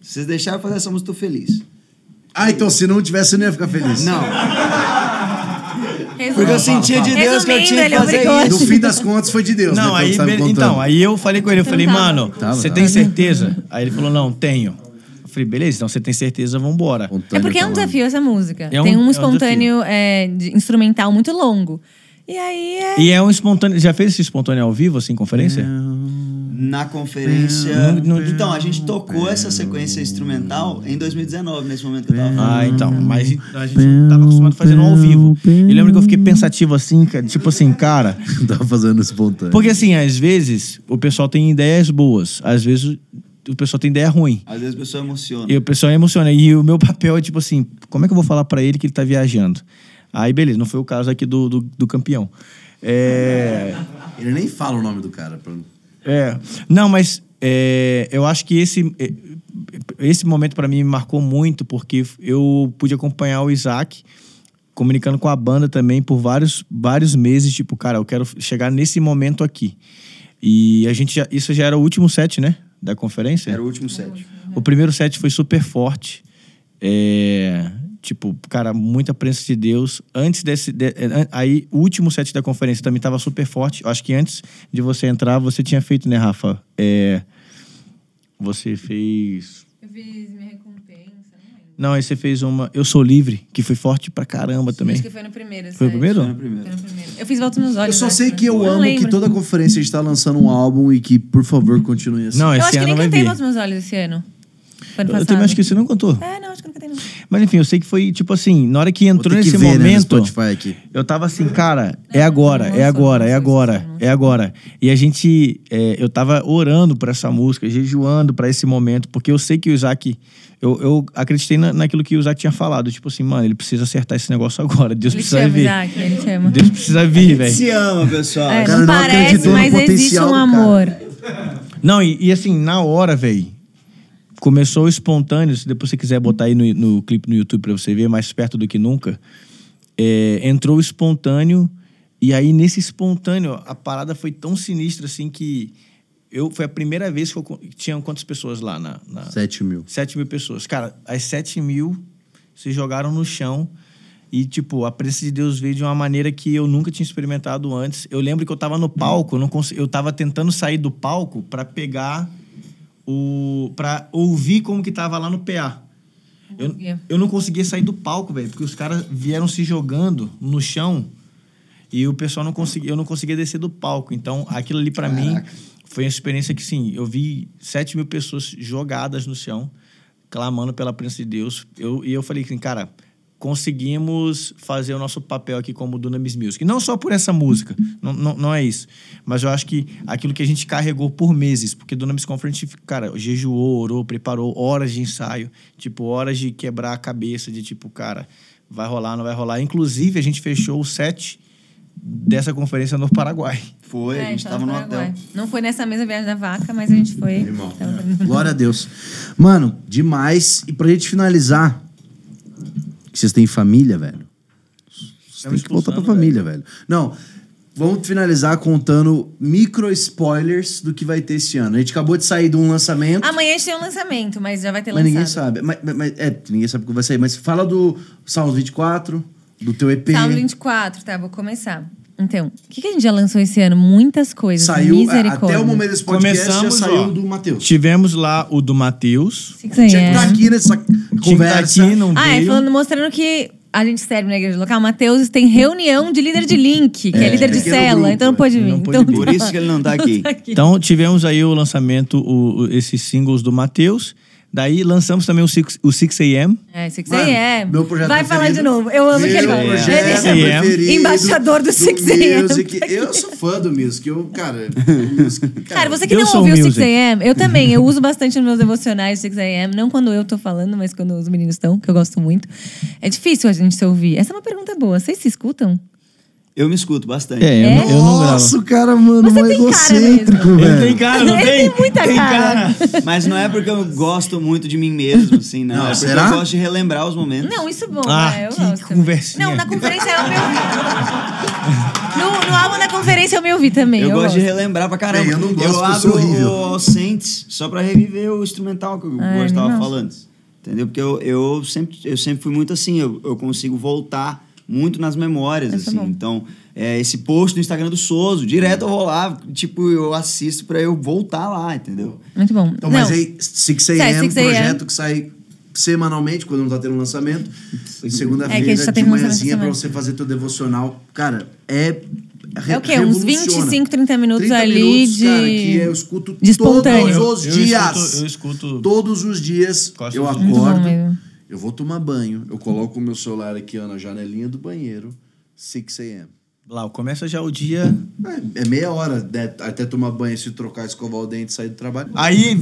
Se vocês deixarem eu fazer essa música, eu tô feliz. Ah, então se não tivesse, eu não ia ficar feliz. Não, [laughs] Resumindo- porque eu sentia de Deus que eu tinha que Resumindo, fazer isso. No fim das contas, foi de Deus, né? Não, aí, então, aí eu falei com ele, eu falei, tava. mano, você tem certeza? Aí ele falou, não, tenho. Eu falei, beleza, então você tem certeza, vambora. É porque é um desafio essa música. É um- Tem é um um espontâneo é, de instrumental muito longo. E aí é. E é um espontâneo. Já fez esse espontâneo ao vivo, assim, em conferência? Na conferência. Então, a gente tocou essa sequência instrumental em 2019, nesse momento que eu tava falando. Ah, então. Mas a gente tava acostumado a fazer no ao vivo. E lembro que eu fiquei pensativo assim, cara, tipo assim, cara. [laughs] Tava fazendo espontâneo. Porque assim, às vezes o pessoal tem ideias boas, às vezes o pessoal tem ideia ruim. Às vezes a pessoa emociona. E o pessoal emociona. E o meu papel é tipo assim: como é que eu vou falar pra ele que ele tá viajando? Aí, beleza, não foi o caso aqui do, do, do campeão. É. Ele nem fala o nome do cara. pra- É. Não, mas é, eu acho que esse, é, esse momento para mim me marcou muito, porque eu pude acompanhar o Isaac comunicando com a banda também por vários, vários meses. Tipo, cara, eu quero chegar nesse momento aqui. E a gente já, isso já era o último set, né? Da conferência? Era o último set. O primeiro set foi super forte. É, tipo, cara, muita presença de Deus. Antes desse. de- é, aí, o último set da conferência também tava super forte. Eu acho que antes de você entrar, você tinha feito, né, Rafa? É, você fez. Eu fiz minha recompensa, não aí você fez uma Eu Sou Livre, que foi forte pra caramba também. Acho que foi no primeiro. Foi o primeiro? Foi no primeiro. Foi no primeiro. Eu fiz Volta nos Olhos. Eu só acho, sei que eu Não amo lembro. que toda conferência a gente tá lançando um álbum e que, por favor, continue assim. Não, Eu esse acho que ano nem vai cantei. Volta nos Olhos esse ano. Foi Eu também acho que você não contou. É, não, acho que eu não cantei não. Mas enfim, eu sei que foi tipo assim, na hora que entrou ter que nesse ver, né, no momento. Aqui. Eu tava assim, cara, é agora, não é agora, é agora, é agora. E a gente, é, eu tava orando por essa música, jejuando pra esse momento, porque eu sei que o Isaac, eu, eu acreditei na, naquilo que o Isaac tinha falado, tipo assim, mano, ele precisa acertar esse negócio agora, Deus Ele precisa ama, vir. Isaac, ele te ama. Deus precisa vir, velho. Se ama, pessoal. É, cara não não parece, mas existe um do cara. amor. Não, e, e assim, na hora, velho, começou espontâneo. Se depois você quiser botar aí no, no clipe no YouTube pra você ver, mais perto do que nunca. é, entrou espontâneo. E aí, nesse espontâneo, a parada foi tão sinistra assim que. Eu, foi a primeira vez que eu. Tinham quantas pessoas lá na. na 7 mil. 7 mil pessoas. Cara, as 7 mil se jogaram no chão. E, tipo, a presença de Deus veio de uma maneira que eu nunca tinha experimentado antes. Eu lembro que eu tava no palco, eu, não cons... eu tava tentando sair do palco para pegar o. para ouvir como que tava lá no PA. Eu, eu não conseguia sair do palco, velho, porque os caras vieram se jogando no chão e o pessoal não conseguia, eu não conseguia descer do palco. Então, aquilo ali pra mim foi uma experiência que, sim, eu vi 7 mil pessoas jogadas no chão, clamando pela presença de Deus. Eu, e eu falei assim, cara, conseguimos fazer o nosso papel aqui como Dunamis Music. Não só por essa música, não, não, não é isso. Mas eu acho que aquilo que a gente carregou por meses, porque Dunamis Conference, cara, jejuou, orou, preparou horas de ensaio, tipo, horas de quebrar a cabeça, de tipo, cara, vai rolar, não vai rolar. Inclusive, a gente fechou o set dessa conferência no Paraguai. Foi, a É, gente tava no Paraguai. hotel. Não foi nessa mesma viagem da vaca, mas a gente foi. Irmão. Tava- Glória a Deus. Mano, demais. E pra gente finalizar, que vocês têm família, velho. Vocês têm Estamos que voltar pra expulsando, família, velho. Não, vamos finalizar contando micro spoilers do que vai ter esse ano. A gente acabou de sair de um lançamento. Amanhã a gente tem um lançamento, mas já vai ter Mas lançado. ninguém sabe. Mas, mas- mas- é, ninguém sabe quando vai sair. Mas fala do Salmos 24, do teu EP. Salmo 24, tá? Vou começar. Então, o que, que a gente já lançou esse ano? Muitas coisas. Saiu, é, Misericórdia. até o momento desse podcast Começamos, já saiu ó. do Matheus. Tivemos lá o do Matheus. Tinha que estar aqui nessa Tinha que estar conversa. aqui, não Ah, é veio. falando, mostrando que a gente serve na igreja local. Matheus tem reunião de líder de link, que é, É, líder de cela, grupo, então não pode vir. não pode então, vir. Por isso que ele não [laughs] tá aqui. Então, tivemos aí o lançamento, o, o- esses singles do Matheus. Daí lançamos também o 6 o 6 AM. É, Six Mano, AM. meu projeto Vai falar de novo. Eu amo que ele Meu vai. projeto Ele- AM. preferido Embaixador do Six AM. Music. Eu sou fã do Music. Eu, cara... music, [laughs] Cara, você que Eu não ouviu o music. 6am, eu também. Eu uso bastante nos meus devocionais 6am. Não quando eu tô falando, mas quando os meninos estão, que eu gosto muito. É difícil a gente se ouvir. Essa é uma pergunta boa. Vocês se escutam? Eu me escuto bastante. É, eu, não- eu não gravo. Nossa, o cara, mano, Você mó tem cara egocêntrico, mesmo. velho. Ele tem cara, não Ele tem? tem muita cara. [laughs] Mas não é porque eu gosto muito de mim mesmo, assim, não. Não, é porque será? eu gosto de relembrar os momentos. Não, isso é bom. Ah, é, eu que gosto. conversinha. Não, na conferência eu me ouvi. No, no álbum da conferência eu me ouvi também. Eu, Eu, gosto de relembrar pra caramba. Bem, eu não gosto, eu abro sou horrível. o Saints só pra reviver o instrumental que o Gordo tava animal. falando. Entendeu? Porque eu, eu, sempre, eu sempre fui muito assim, eu, eu consigo voltar muito nas memórias, Isso é assim. bom. Então, é, esse post no Instagram do Soso, direto eu vou lá, tipo, eu assisto pra eu voltar lá, entendeu? Muito bom. Então, Não, mas aí, 6 Sai, AM, 6 AM. projeto que sai semanalmente, quando não tá tendo lançamento. Em É segunda-feira, gente tá de manhãzinha, pra você fazer teu devocional. Cara, é... É o quê? Uns 25, 30 minutos 30 ali minutos, de- Cara, que eu escuto de espontâneo. todos os Eu- eu dias. escuto- eu escuto- Todos os dias eu acordo. Eu vou tomar banho, eu coloco o meu celular aqui ó, na janelinha do banheiro, 6 AM. Lá, começa já o dia. É, é meia hora né, até tomar banho, se trocar, escovar o dente e sair do trabalho. Aí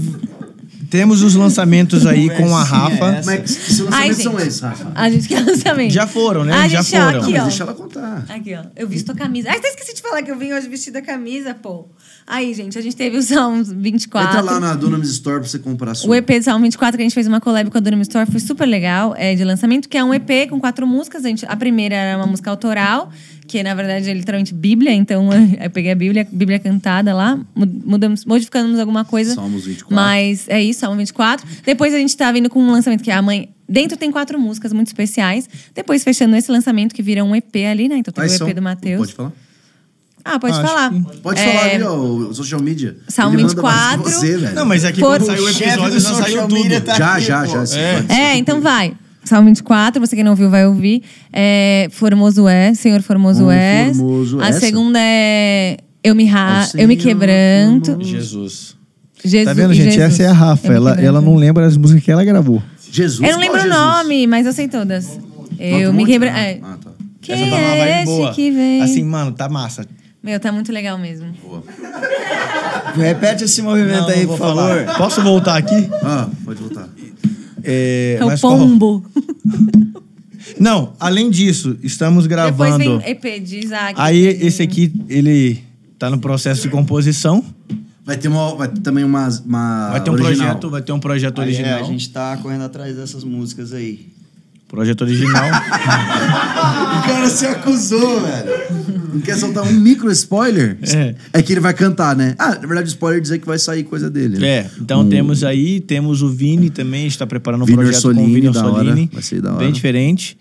temos os lançamentos aí com a Rafa. essa. Mas que, Ai, lançamentos são esses, Rafa? A gente quer lançamento. Já foram, né? A Já gente, ó, foram. Aqui, Mas ó. deixa ela contar. Aqui, ó. Eu visto a camisa. Ah, até esqueci de falar que eu vim hoje vestida a camisa, pô. Aí, gente, a gente teve o Salmos 24. Entra lá na Dunamis Store pra você comprar a sua. O EP de Salmo 24, que a gente fez uma collab com a Dunamis Store, foi super legal, é de lançamento, que é um EP com quatro músicas. A, gente, a primeira era uma música autoral, que na verdade é literalmente Bíblia, então [laughs] eu peguei a Bíblia, Bíblia cantada lá, mu- mudamos, modificamos alguma coisa. Salmos 24. Mas é isso, Salmo 24. Depois a gente tá vindo com um lançamento que é a mãe. Dentro tem quatro músicas muito especiais. Depois fechando esse lançamento que vira um EP ali, né? Então tem o EP são? do Matheus. Pode falar? Ah, pode Ah, falar. que- Pode É, falar ali, ó, o social media. Salmo Ele manda mais que 24. Você, velho. Não, mas aqui Foram- quando saiu o episódio do já saiu tudo. tá Já, aqui, já, pô. já. sim, É. É, então vai. Salmo 24, você que não ouviu vai ouvir. É, Formoso é, Senhor Formoso é. formoso A essa. segunda é Eu me, ra Ó, eu me Senhor quebranto. formoso. Jesus. Jesus, Tá vendo, gente? Jesus. Essa é a Rafa. Ela, ela não lembra as músicas que ela gravou. Jesus. Eu não lembro o nome, mas eu sei todas. Eu me quebranto. Ah, É. ah, tá. Quem Essa tá é boa. que vem? Assim, mano, tá massa. Meu, tá muito legal mesmo. Boa. Repete esse movimento Não, aí, não por vou favor. falar. Posso voltar aqui? Ah, pode voltar. É, É o mas qual- pombo. [laughs] Não, além disso, estamos Depois gravando. vem EP de Isaac. Aí esse aqui, ele tá no processo de composição. Vai ter, uma, vai ter também uma, uma Vai ter um original. projeto, vai ter um projeto Aí, original. é, a gente tá correndo atrás dessas músicas aí. Projeto original. [laughs] O cara se acusou, velho. Não quer soltar um micro spoiler? É. que ele vai cantar, né? Ah, na verdade, o spoiler é dizer que vai sair coisa dele. Né? É, então temos aí, temos o Vini também, a gente tá preparando um Vini projeto com o Orsolini, Vini da hora. Orsolini. Vai ser da hora. Bem diferente,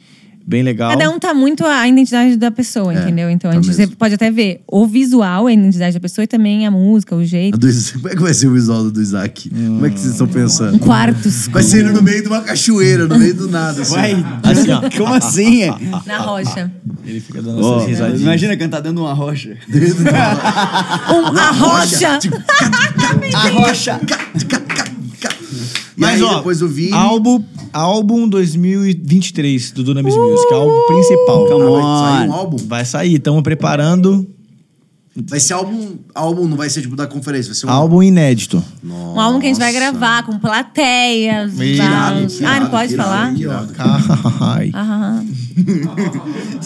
bem legal. Cada um tá muito a identidade da pessoa, É, entendeu? Então a tá gente mesmo. você pode até ver o visual, a identidade da pessoa e também a música, o A jeito. do Como é que vai ser o visual do Isaac? Como é que vocês estão pensando? Um quarto escuro, [laughs] Vai ser no meio de uma cachoeira, no meio do nada. Assim. Vai, Assim, ó. como assim? na rocha. Ele fica dando Ó, essas risadinhas. imagina cantar dentro de uma rocha. [laughs] Um, a rocha! A rocha! E Mas, aí, ó, depois o Vini. álbum, álbum 2023 do Dunamis Music, álbum principal. Come Ah, vai sair um álbum? Vai sair, estamos preparando Vai ser álbum. Álbum não vai ser tipo da conferência, vai ser um álbum inédito. Um álbum que a gente vai Nossa. gravar com plateia. Irado, Ah, não pode irado, falar? irado. Ai. [laughs]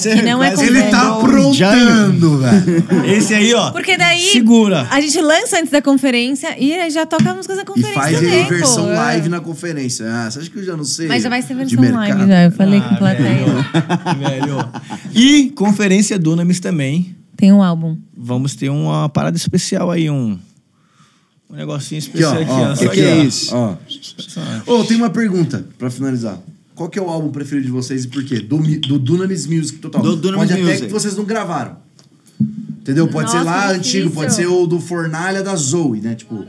Que não é Ele tá aprontando, velho. Esse aí, ó. Porque daí Segura. a gente lança antes da conferência e aí já toca músicas da E conferência faz também, ele versão pô. live na conferência. Ah, você acha que eu já não sei? Mas já vai ser de versão mercado? live já, eu falei com Ah, plateia. velho. velho. E conferência Dunamis também. Tem um álbum. Vamos ter uma parada especial aí, um, um negocinho especial aqui, ó, ó. que que é isso? Ó. Ô, tem uma pergunta pra finalizar. Qual que é o álbum preferido de vocês e por quê? Do, do Dunamis Music total. Do Dunamis pode até Music. que vocês não gravaram. Entendeu? Pode ser Nossa, lá que antigo, difícil. pode ser o do Fornalha da Zoe, né? Tipo,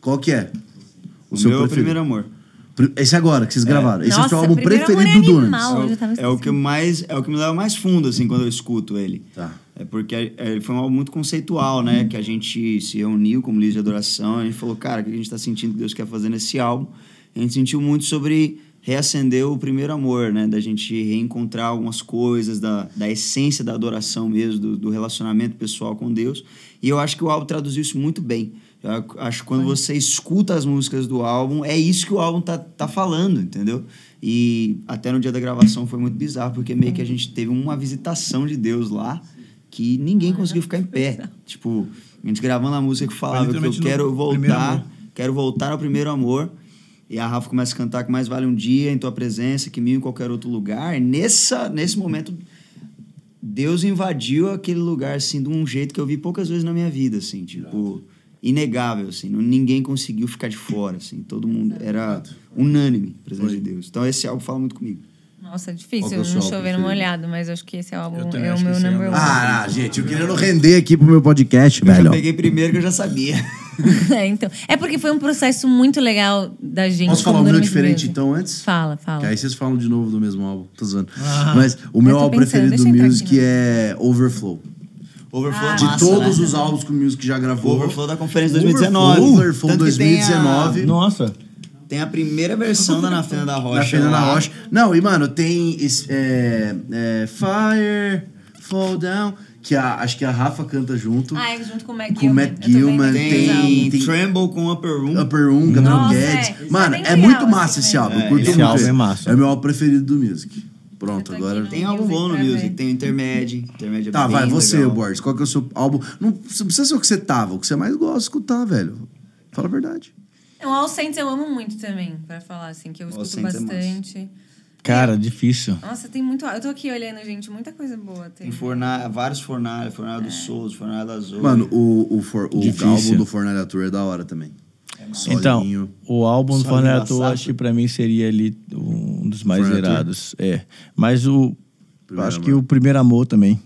qual que é? O meu é o primeiro amor. Esse agora que vocês gravaram. Esse é o Nossa, seu álbum preferido é do Dunamis. já tava É o que mais é o que me leva mais fundo assim quando eu escuto ele. Tá. É porque é, foi um álbum muito conceitual, né? Que a gente se reuniu como líder de adoração, a gente falou, cara, o que a gente tá sentindo que Deus quer fazer nesse álbum? A gente sentiu muito sobre reacender o primeiro amor, né? Da gente reencontrar algumas coisas, da, da essência da adoração mesmo, do, do relacionamento pessoal com Deus. E eu acho que o álbum traduziu isso muito bem. Eu ac- acho que quando você escuta as músicas do álbum, é isso que o álbum tá, tá falando, entendeu? E até no dia da gravação foi muito bizarro, porque meio que a gente teve uma visitação de Deus lá que ninguém conseguiu ficar em pé. Tipo, a gente gravando a música que falava que eu quero voltar, quero voltar ao primeiro amor. E a Rafa começa a cantar que mais vale um dia em tua presença que mil em qualquer outro lugar. Nessa, nesse momento, Deus invadiu aquele lugar assim de um jeito que eu vi poucas vezes na minha vida, assim, tipo, inegável, assim, ninguém conseguiu ficar de fora, assim, todo mundo era unânime presença de Deus. Então esse álbum fala muito comigo. Nossa, é que difícil é o não chover no molhado, mas eu acho que esse álbum Eu é o que meu é o number one. Ah, gente, eu querendo render aqui pro meu podcast, Eu já velho. peguei primeiro que eu já sabia. [laughs] é, então. É porque foi um processo muito legal da gente. Posso falar um meu diferente Music. então antes? Fala, Que fala. aí vocês falam de novo do mesmo álbum. Tô zoando. Mas o meu Eu álbum preferido do eu Music aqui, né? é Overflow. Overflow De massa, todos né? os álbuns que o Music já gravou. Overflow da conferência 2019. Overflow que tem a- 2019. Nossa. Tem a primeira versão da Na Fenda da Rocha. Na Fernanda lá. Rocha. Não, e mano, tem é, é, Fire, Fall Down, que a, acho que a Rafa canta junto. Ah, é junto com o Mac Com o Matt Gilman. Tem, Tem- Tremble com Upper Room. Upper Room, Gabriel Nossa, Guedes. é. Mano, é é muito legal massa esse esse álbum. É, eu curto esse muito álbum é massa. É o meu álbum preferido do Music. Pronto, agora. Tem no álbum bom no Music. Tem o Intermédio. Intermédio é Tá, bem vai, você, legal. Boris. Qual que é o seu álbum? Não, não precisa ser o que você tava, o que você mais gosta de escutar, velho. Fala a verdade. O All Saints eu amo muito também, pra falar assim, que eu All escuto Saints é bastante. Cara, difícil. Nossa, tem muito. Eu tô aqui olhando, gente, muita coisa boa. Tem. Tem forna... vários fornalhas. Fornalha do Souls, fornalha da Zoe. Mano, o, o, for, o Difícil. álbum do Fornalha Tour é da hora também. Então, Solinho. o álbum do Só Fornelli engraçado. acho que pra mim seria ali um dos mais Fornelli irados. É. Mas o. eu Primeiro acho que Amor. o primeiro amor também.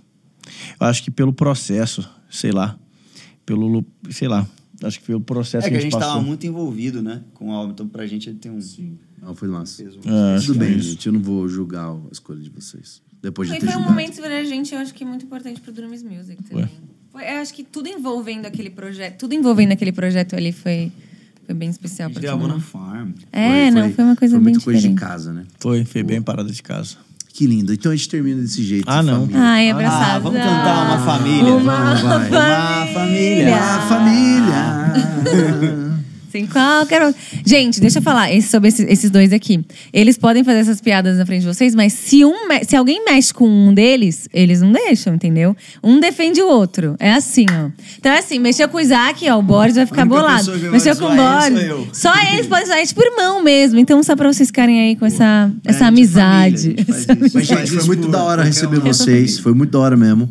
Eu acho que pelo processo, sei lá. Pelo. lu- Sei lá. Acho que pelo processo É que a gente passou. tava muito envolvido, né? Com o álbum. Então, pra gente, ele tem um Não, foi massa. É, acho Tudo que é bem, isso. gente. Eu não vou julgar a escolha de vocês. Depois de E ter foi um julgado. momento pra gente, eu acho que muito importante pro Drums Music também. Foi, eu acho que tudo envolvendo aquele projeto, tudo envolvendo aquele projeto ali foi, foi bem A especial gente pra todo gravou na farm. É, não, foi uma coisa foi bem muita coisa de diferente. casa, né? Foi, foi bem parada de casa. Que lindo. Então a gente termina desse jeito. Ah, não. família. Ai, Ah, abraçada. vamos cantar uma família. Uma Vamos, vai. Uma família. Ah, família. [laughs] Sem qualquer outro. Gente, deixa eu falar esse- sobre esses, esses dois aqui. Eles podem fazer essas piadas na frente de vocês, mas se, um, me- se alguém mexe com um deles, eles não deixam, entendeu? Um defende o outro. É assim, ó. Então é assim, mexeu com o Isaac, ó, o Boris vai ficar bolado. Mexeu com o ele Boris. Só eles podem zoar, é tipo irmão mesmo. Então, só pra vocês ficarem aí com essa, essa a gente é amizade. família, Essa isso. Mas, amizade. gente, foi muito da hora receber vocês. Foi muito da hora mesmo.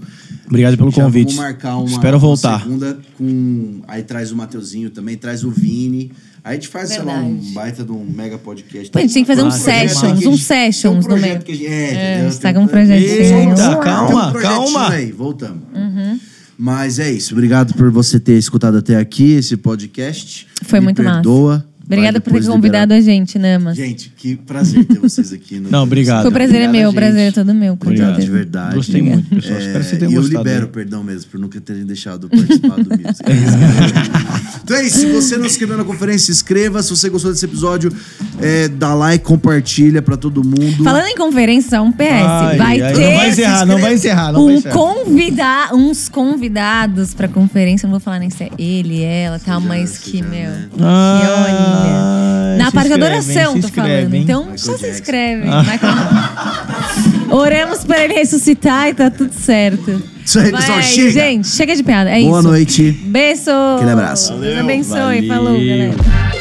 Obrigado pelo Já convite. Vamos marcar uma, Espero uma voltar. segunda com. Aí traz o Mateuzinho também, traz o Vini. Aí a gente faz, sei lá, um Verdade. baita de um mega podcast. Pô, a gente tem que fazer uns Um sessions, uns sessions um no meio. que a gente- É, É, Tem com um projetinho. Eita, Uau. calma, um calma. Aí, voltamos. Uhum. Mas é isso. Obrigado por você ter escutado até aqui esse podcast. Foi Me muito massa. Obrigada por ter convidado liberar. a gente, Namas. Gente, que prazer ter vocês aqui. No [laughs] Não, obrigado. O prazer é meu, o prazer é todo meu. Obrigado, de verdade. Gostei muito, pessoal. É, Espero que vocês e tenham eu gostado. libero perdão mesmo por nunca terem deixado eu participar do Music. [laughs] então é isso. Se você não se inscreveu na conferência, se inscreva. Se você gostou desse episódio, é, dá like, compartilha pra todo mundo. Falando em conferência, um PS. Ai, vai ai, ter Não vai encerrar, não vai encerrar. Não vai um encerrar. convida uns convidados pra conferência. Não vou falar nem se é ele, ela, tal, já- mas que, já, meu. né? Que Ah, olha. Na se parte inscreve, adoração, tô Se inscreve, falando. hein? Então, Michael só se Jackson. inscreve. Ah. Michael- Oramos pra ele ressuscitar e tá tudo certo. Isso aí, Vai, pessoal. Chega. Gente, chega de piada. É Boa isso. noite. Beijo. Aquele abraço. Deus abençoe. Valeu. Falou, galera.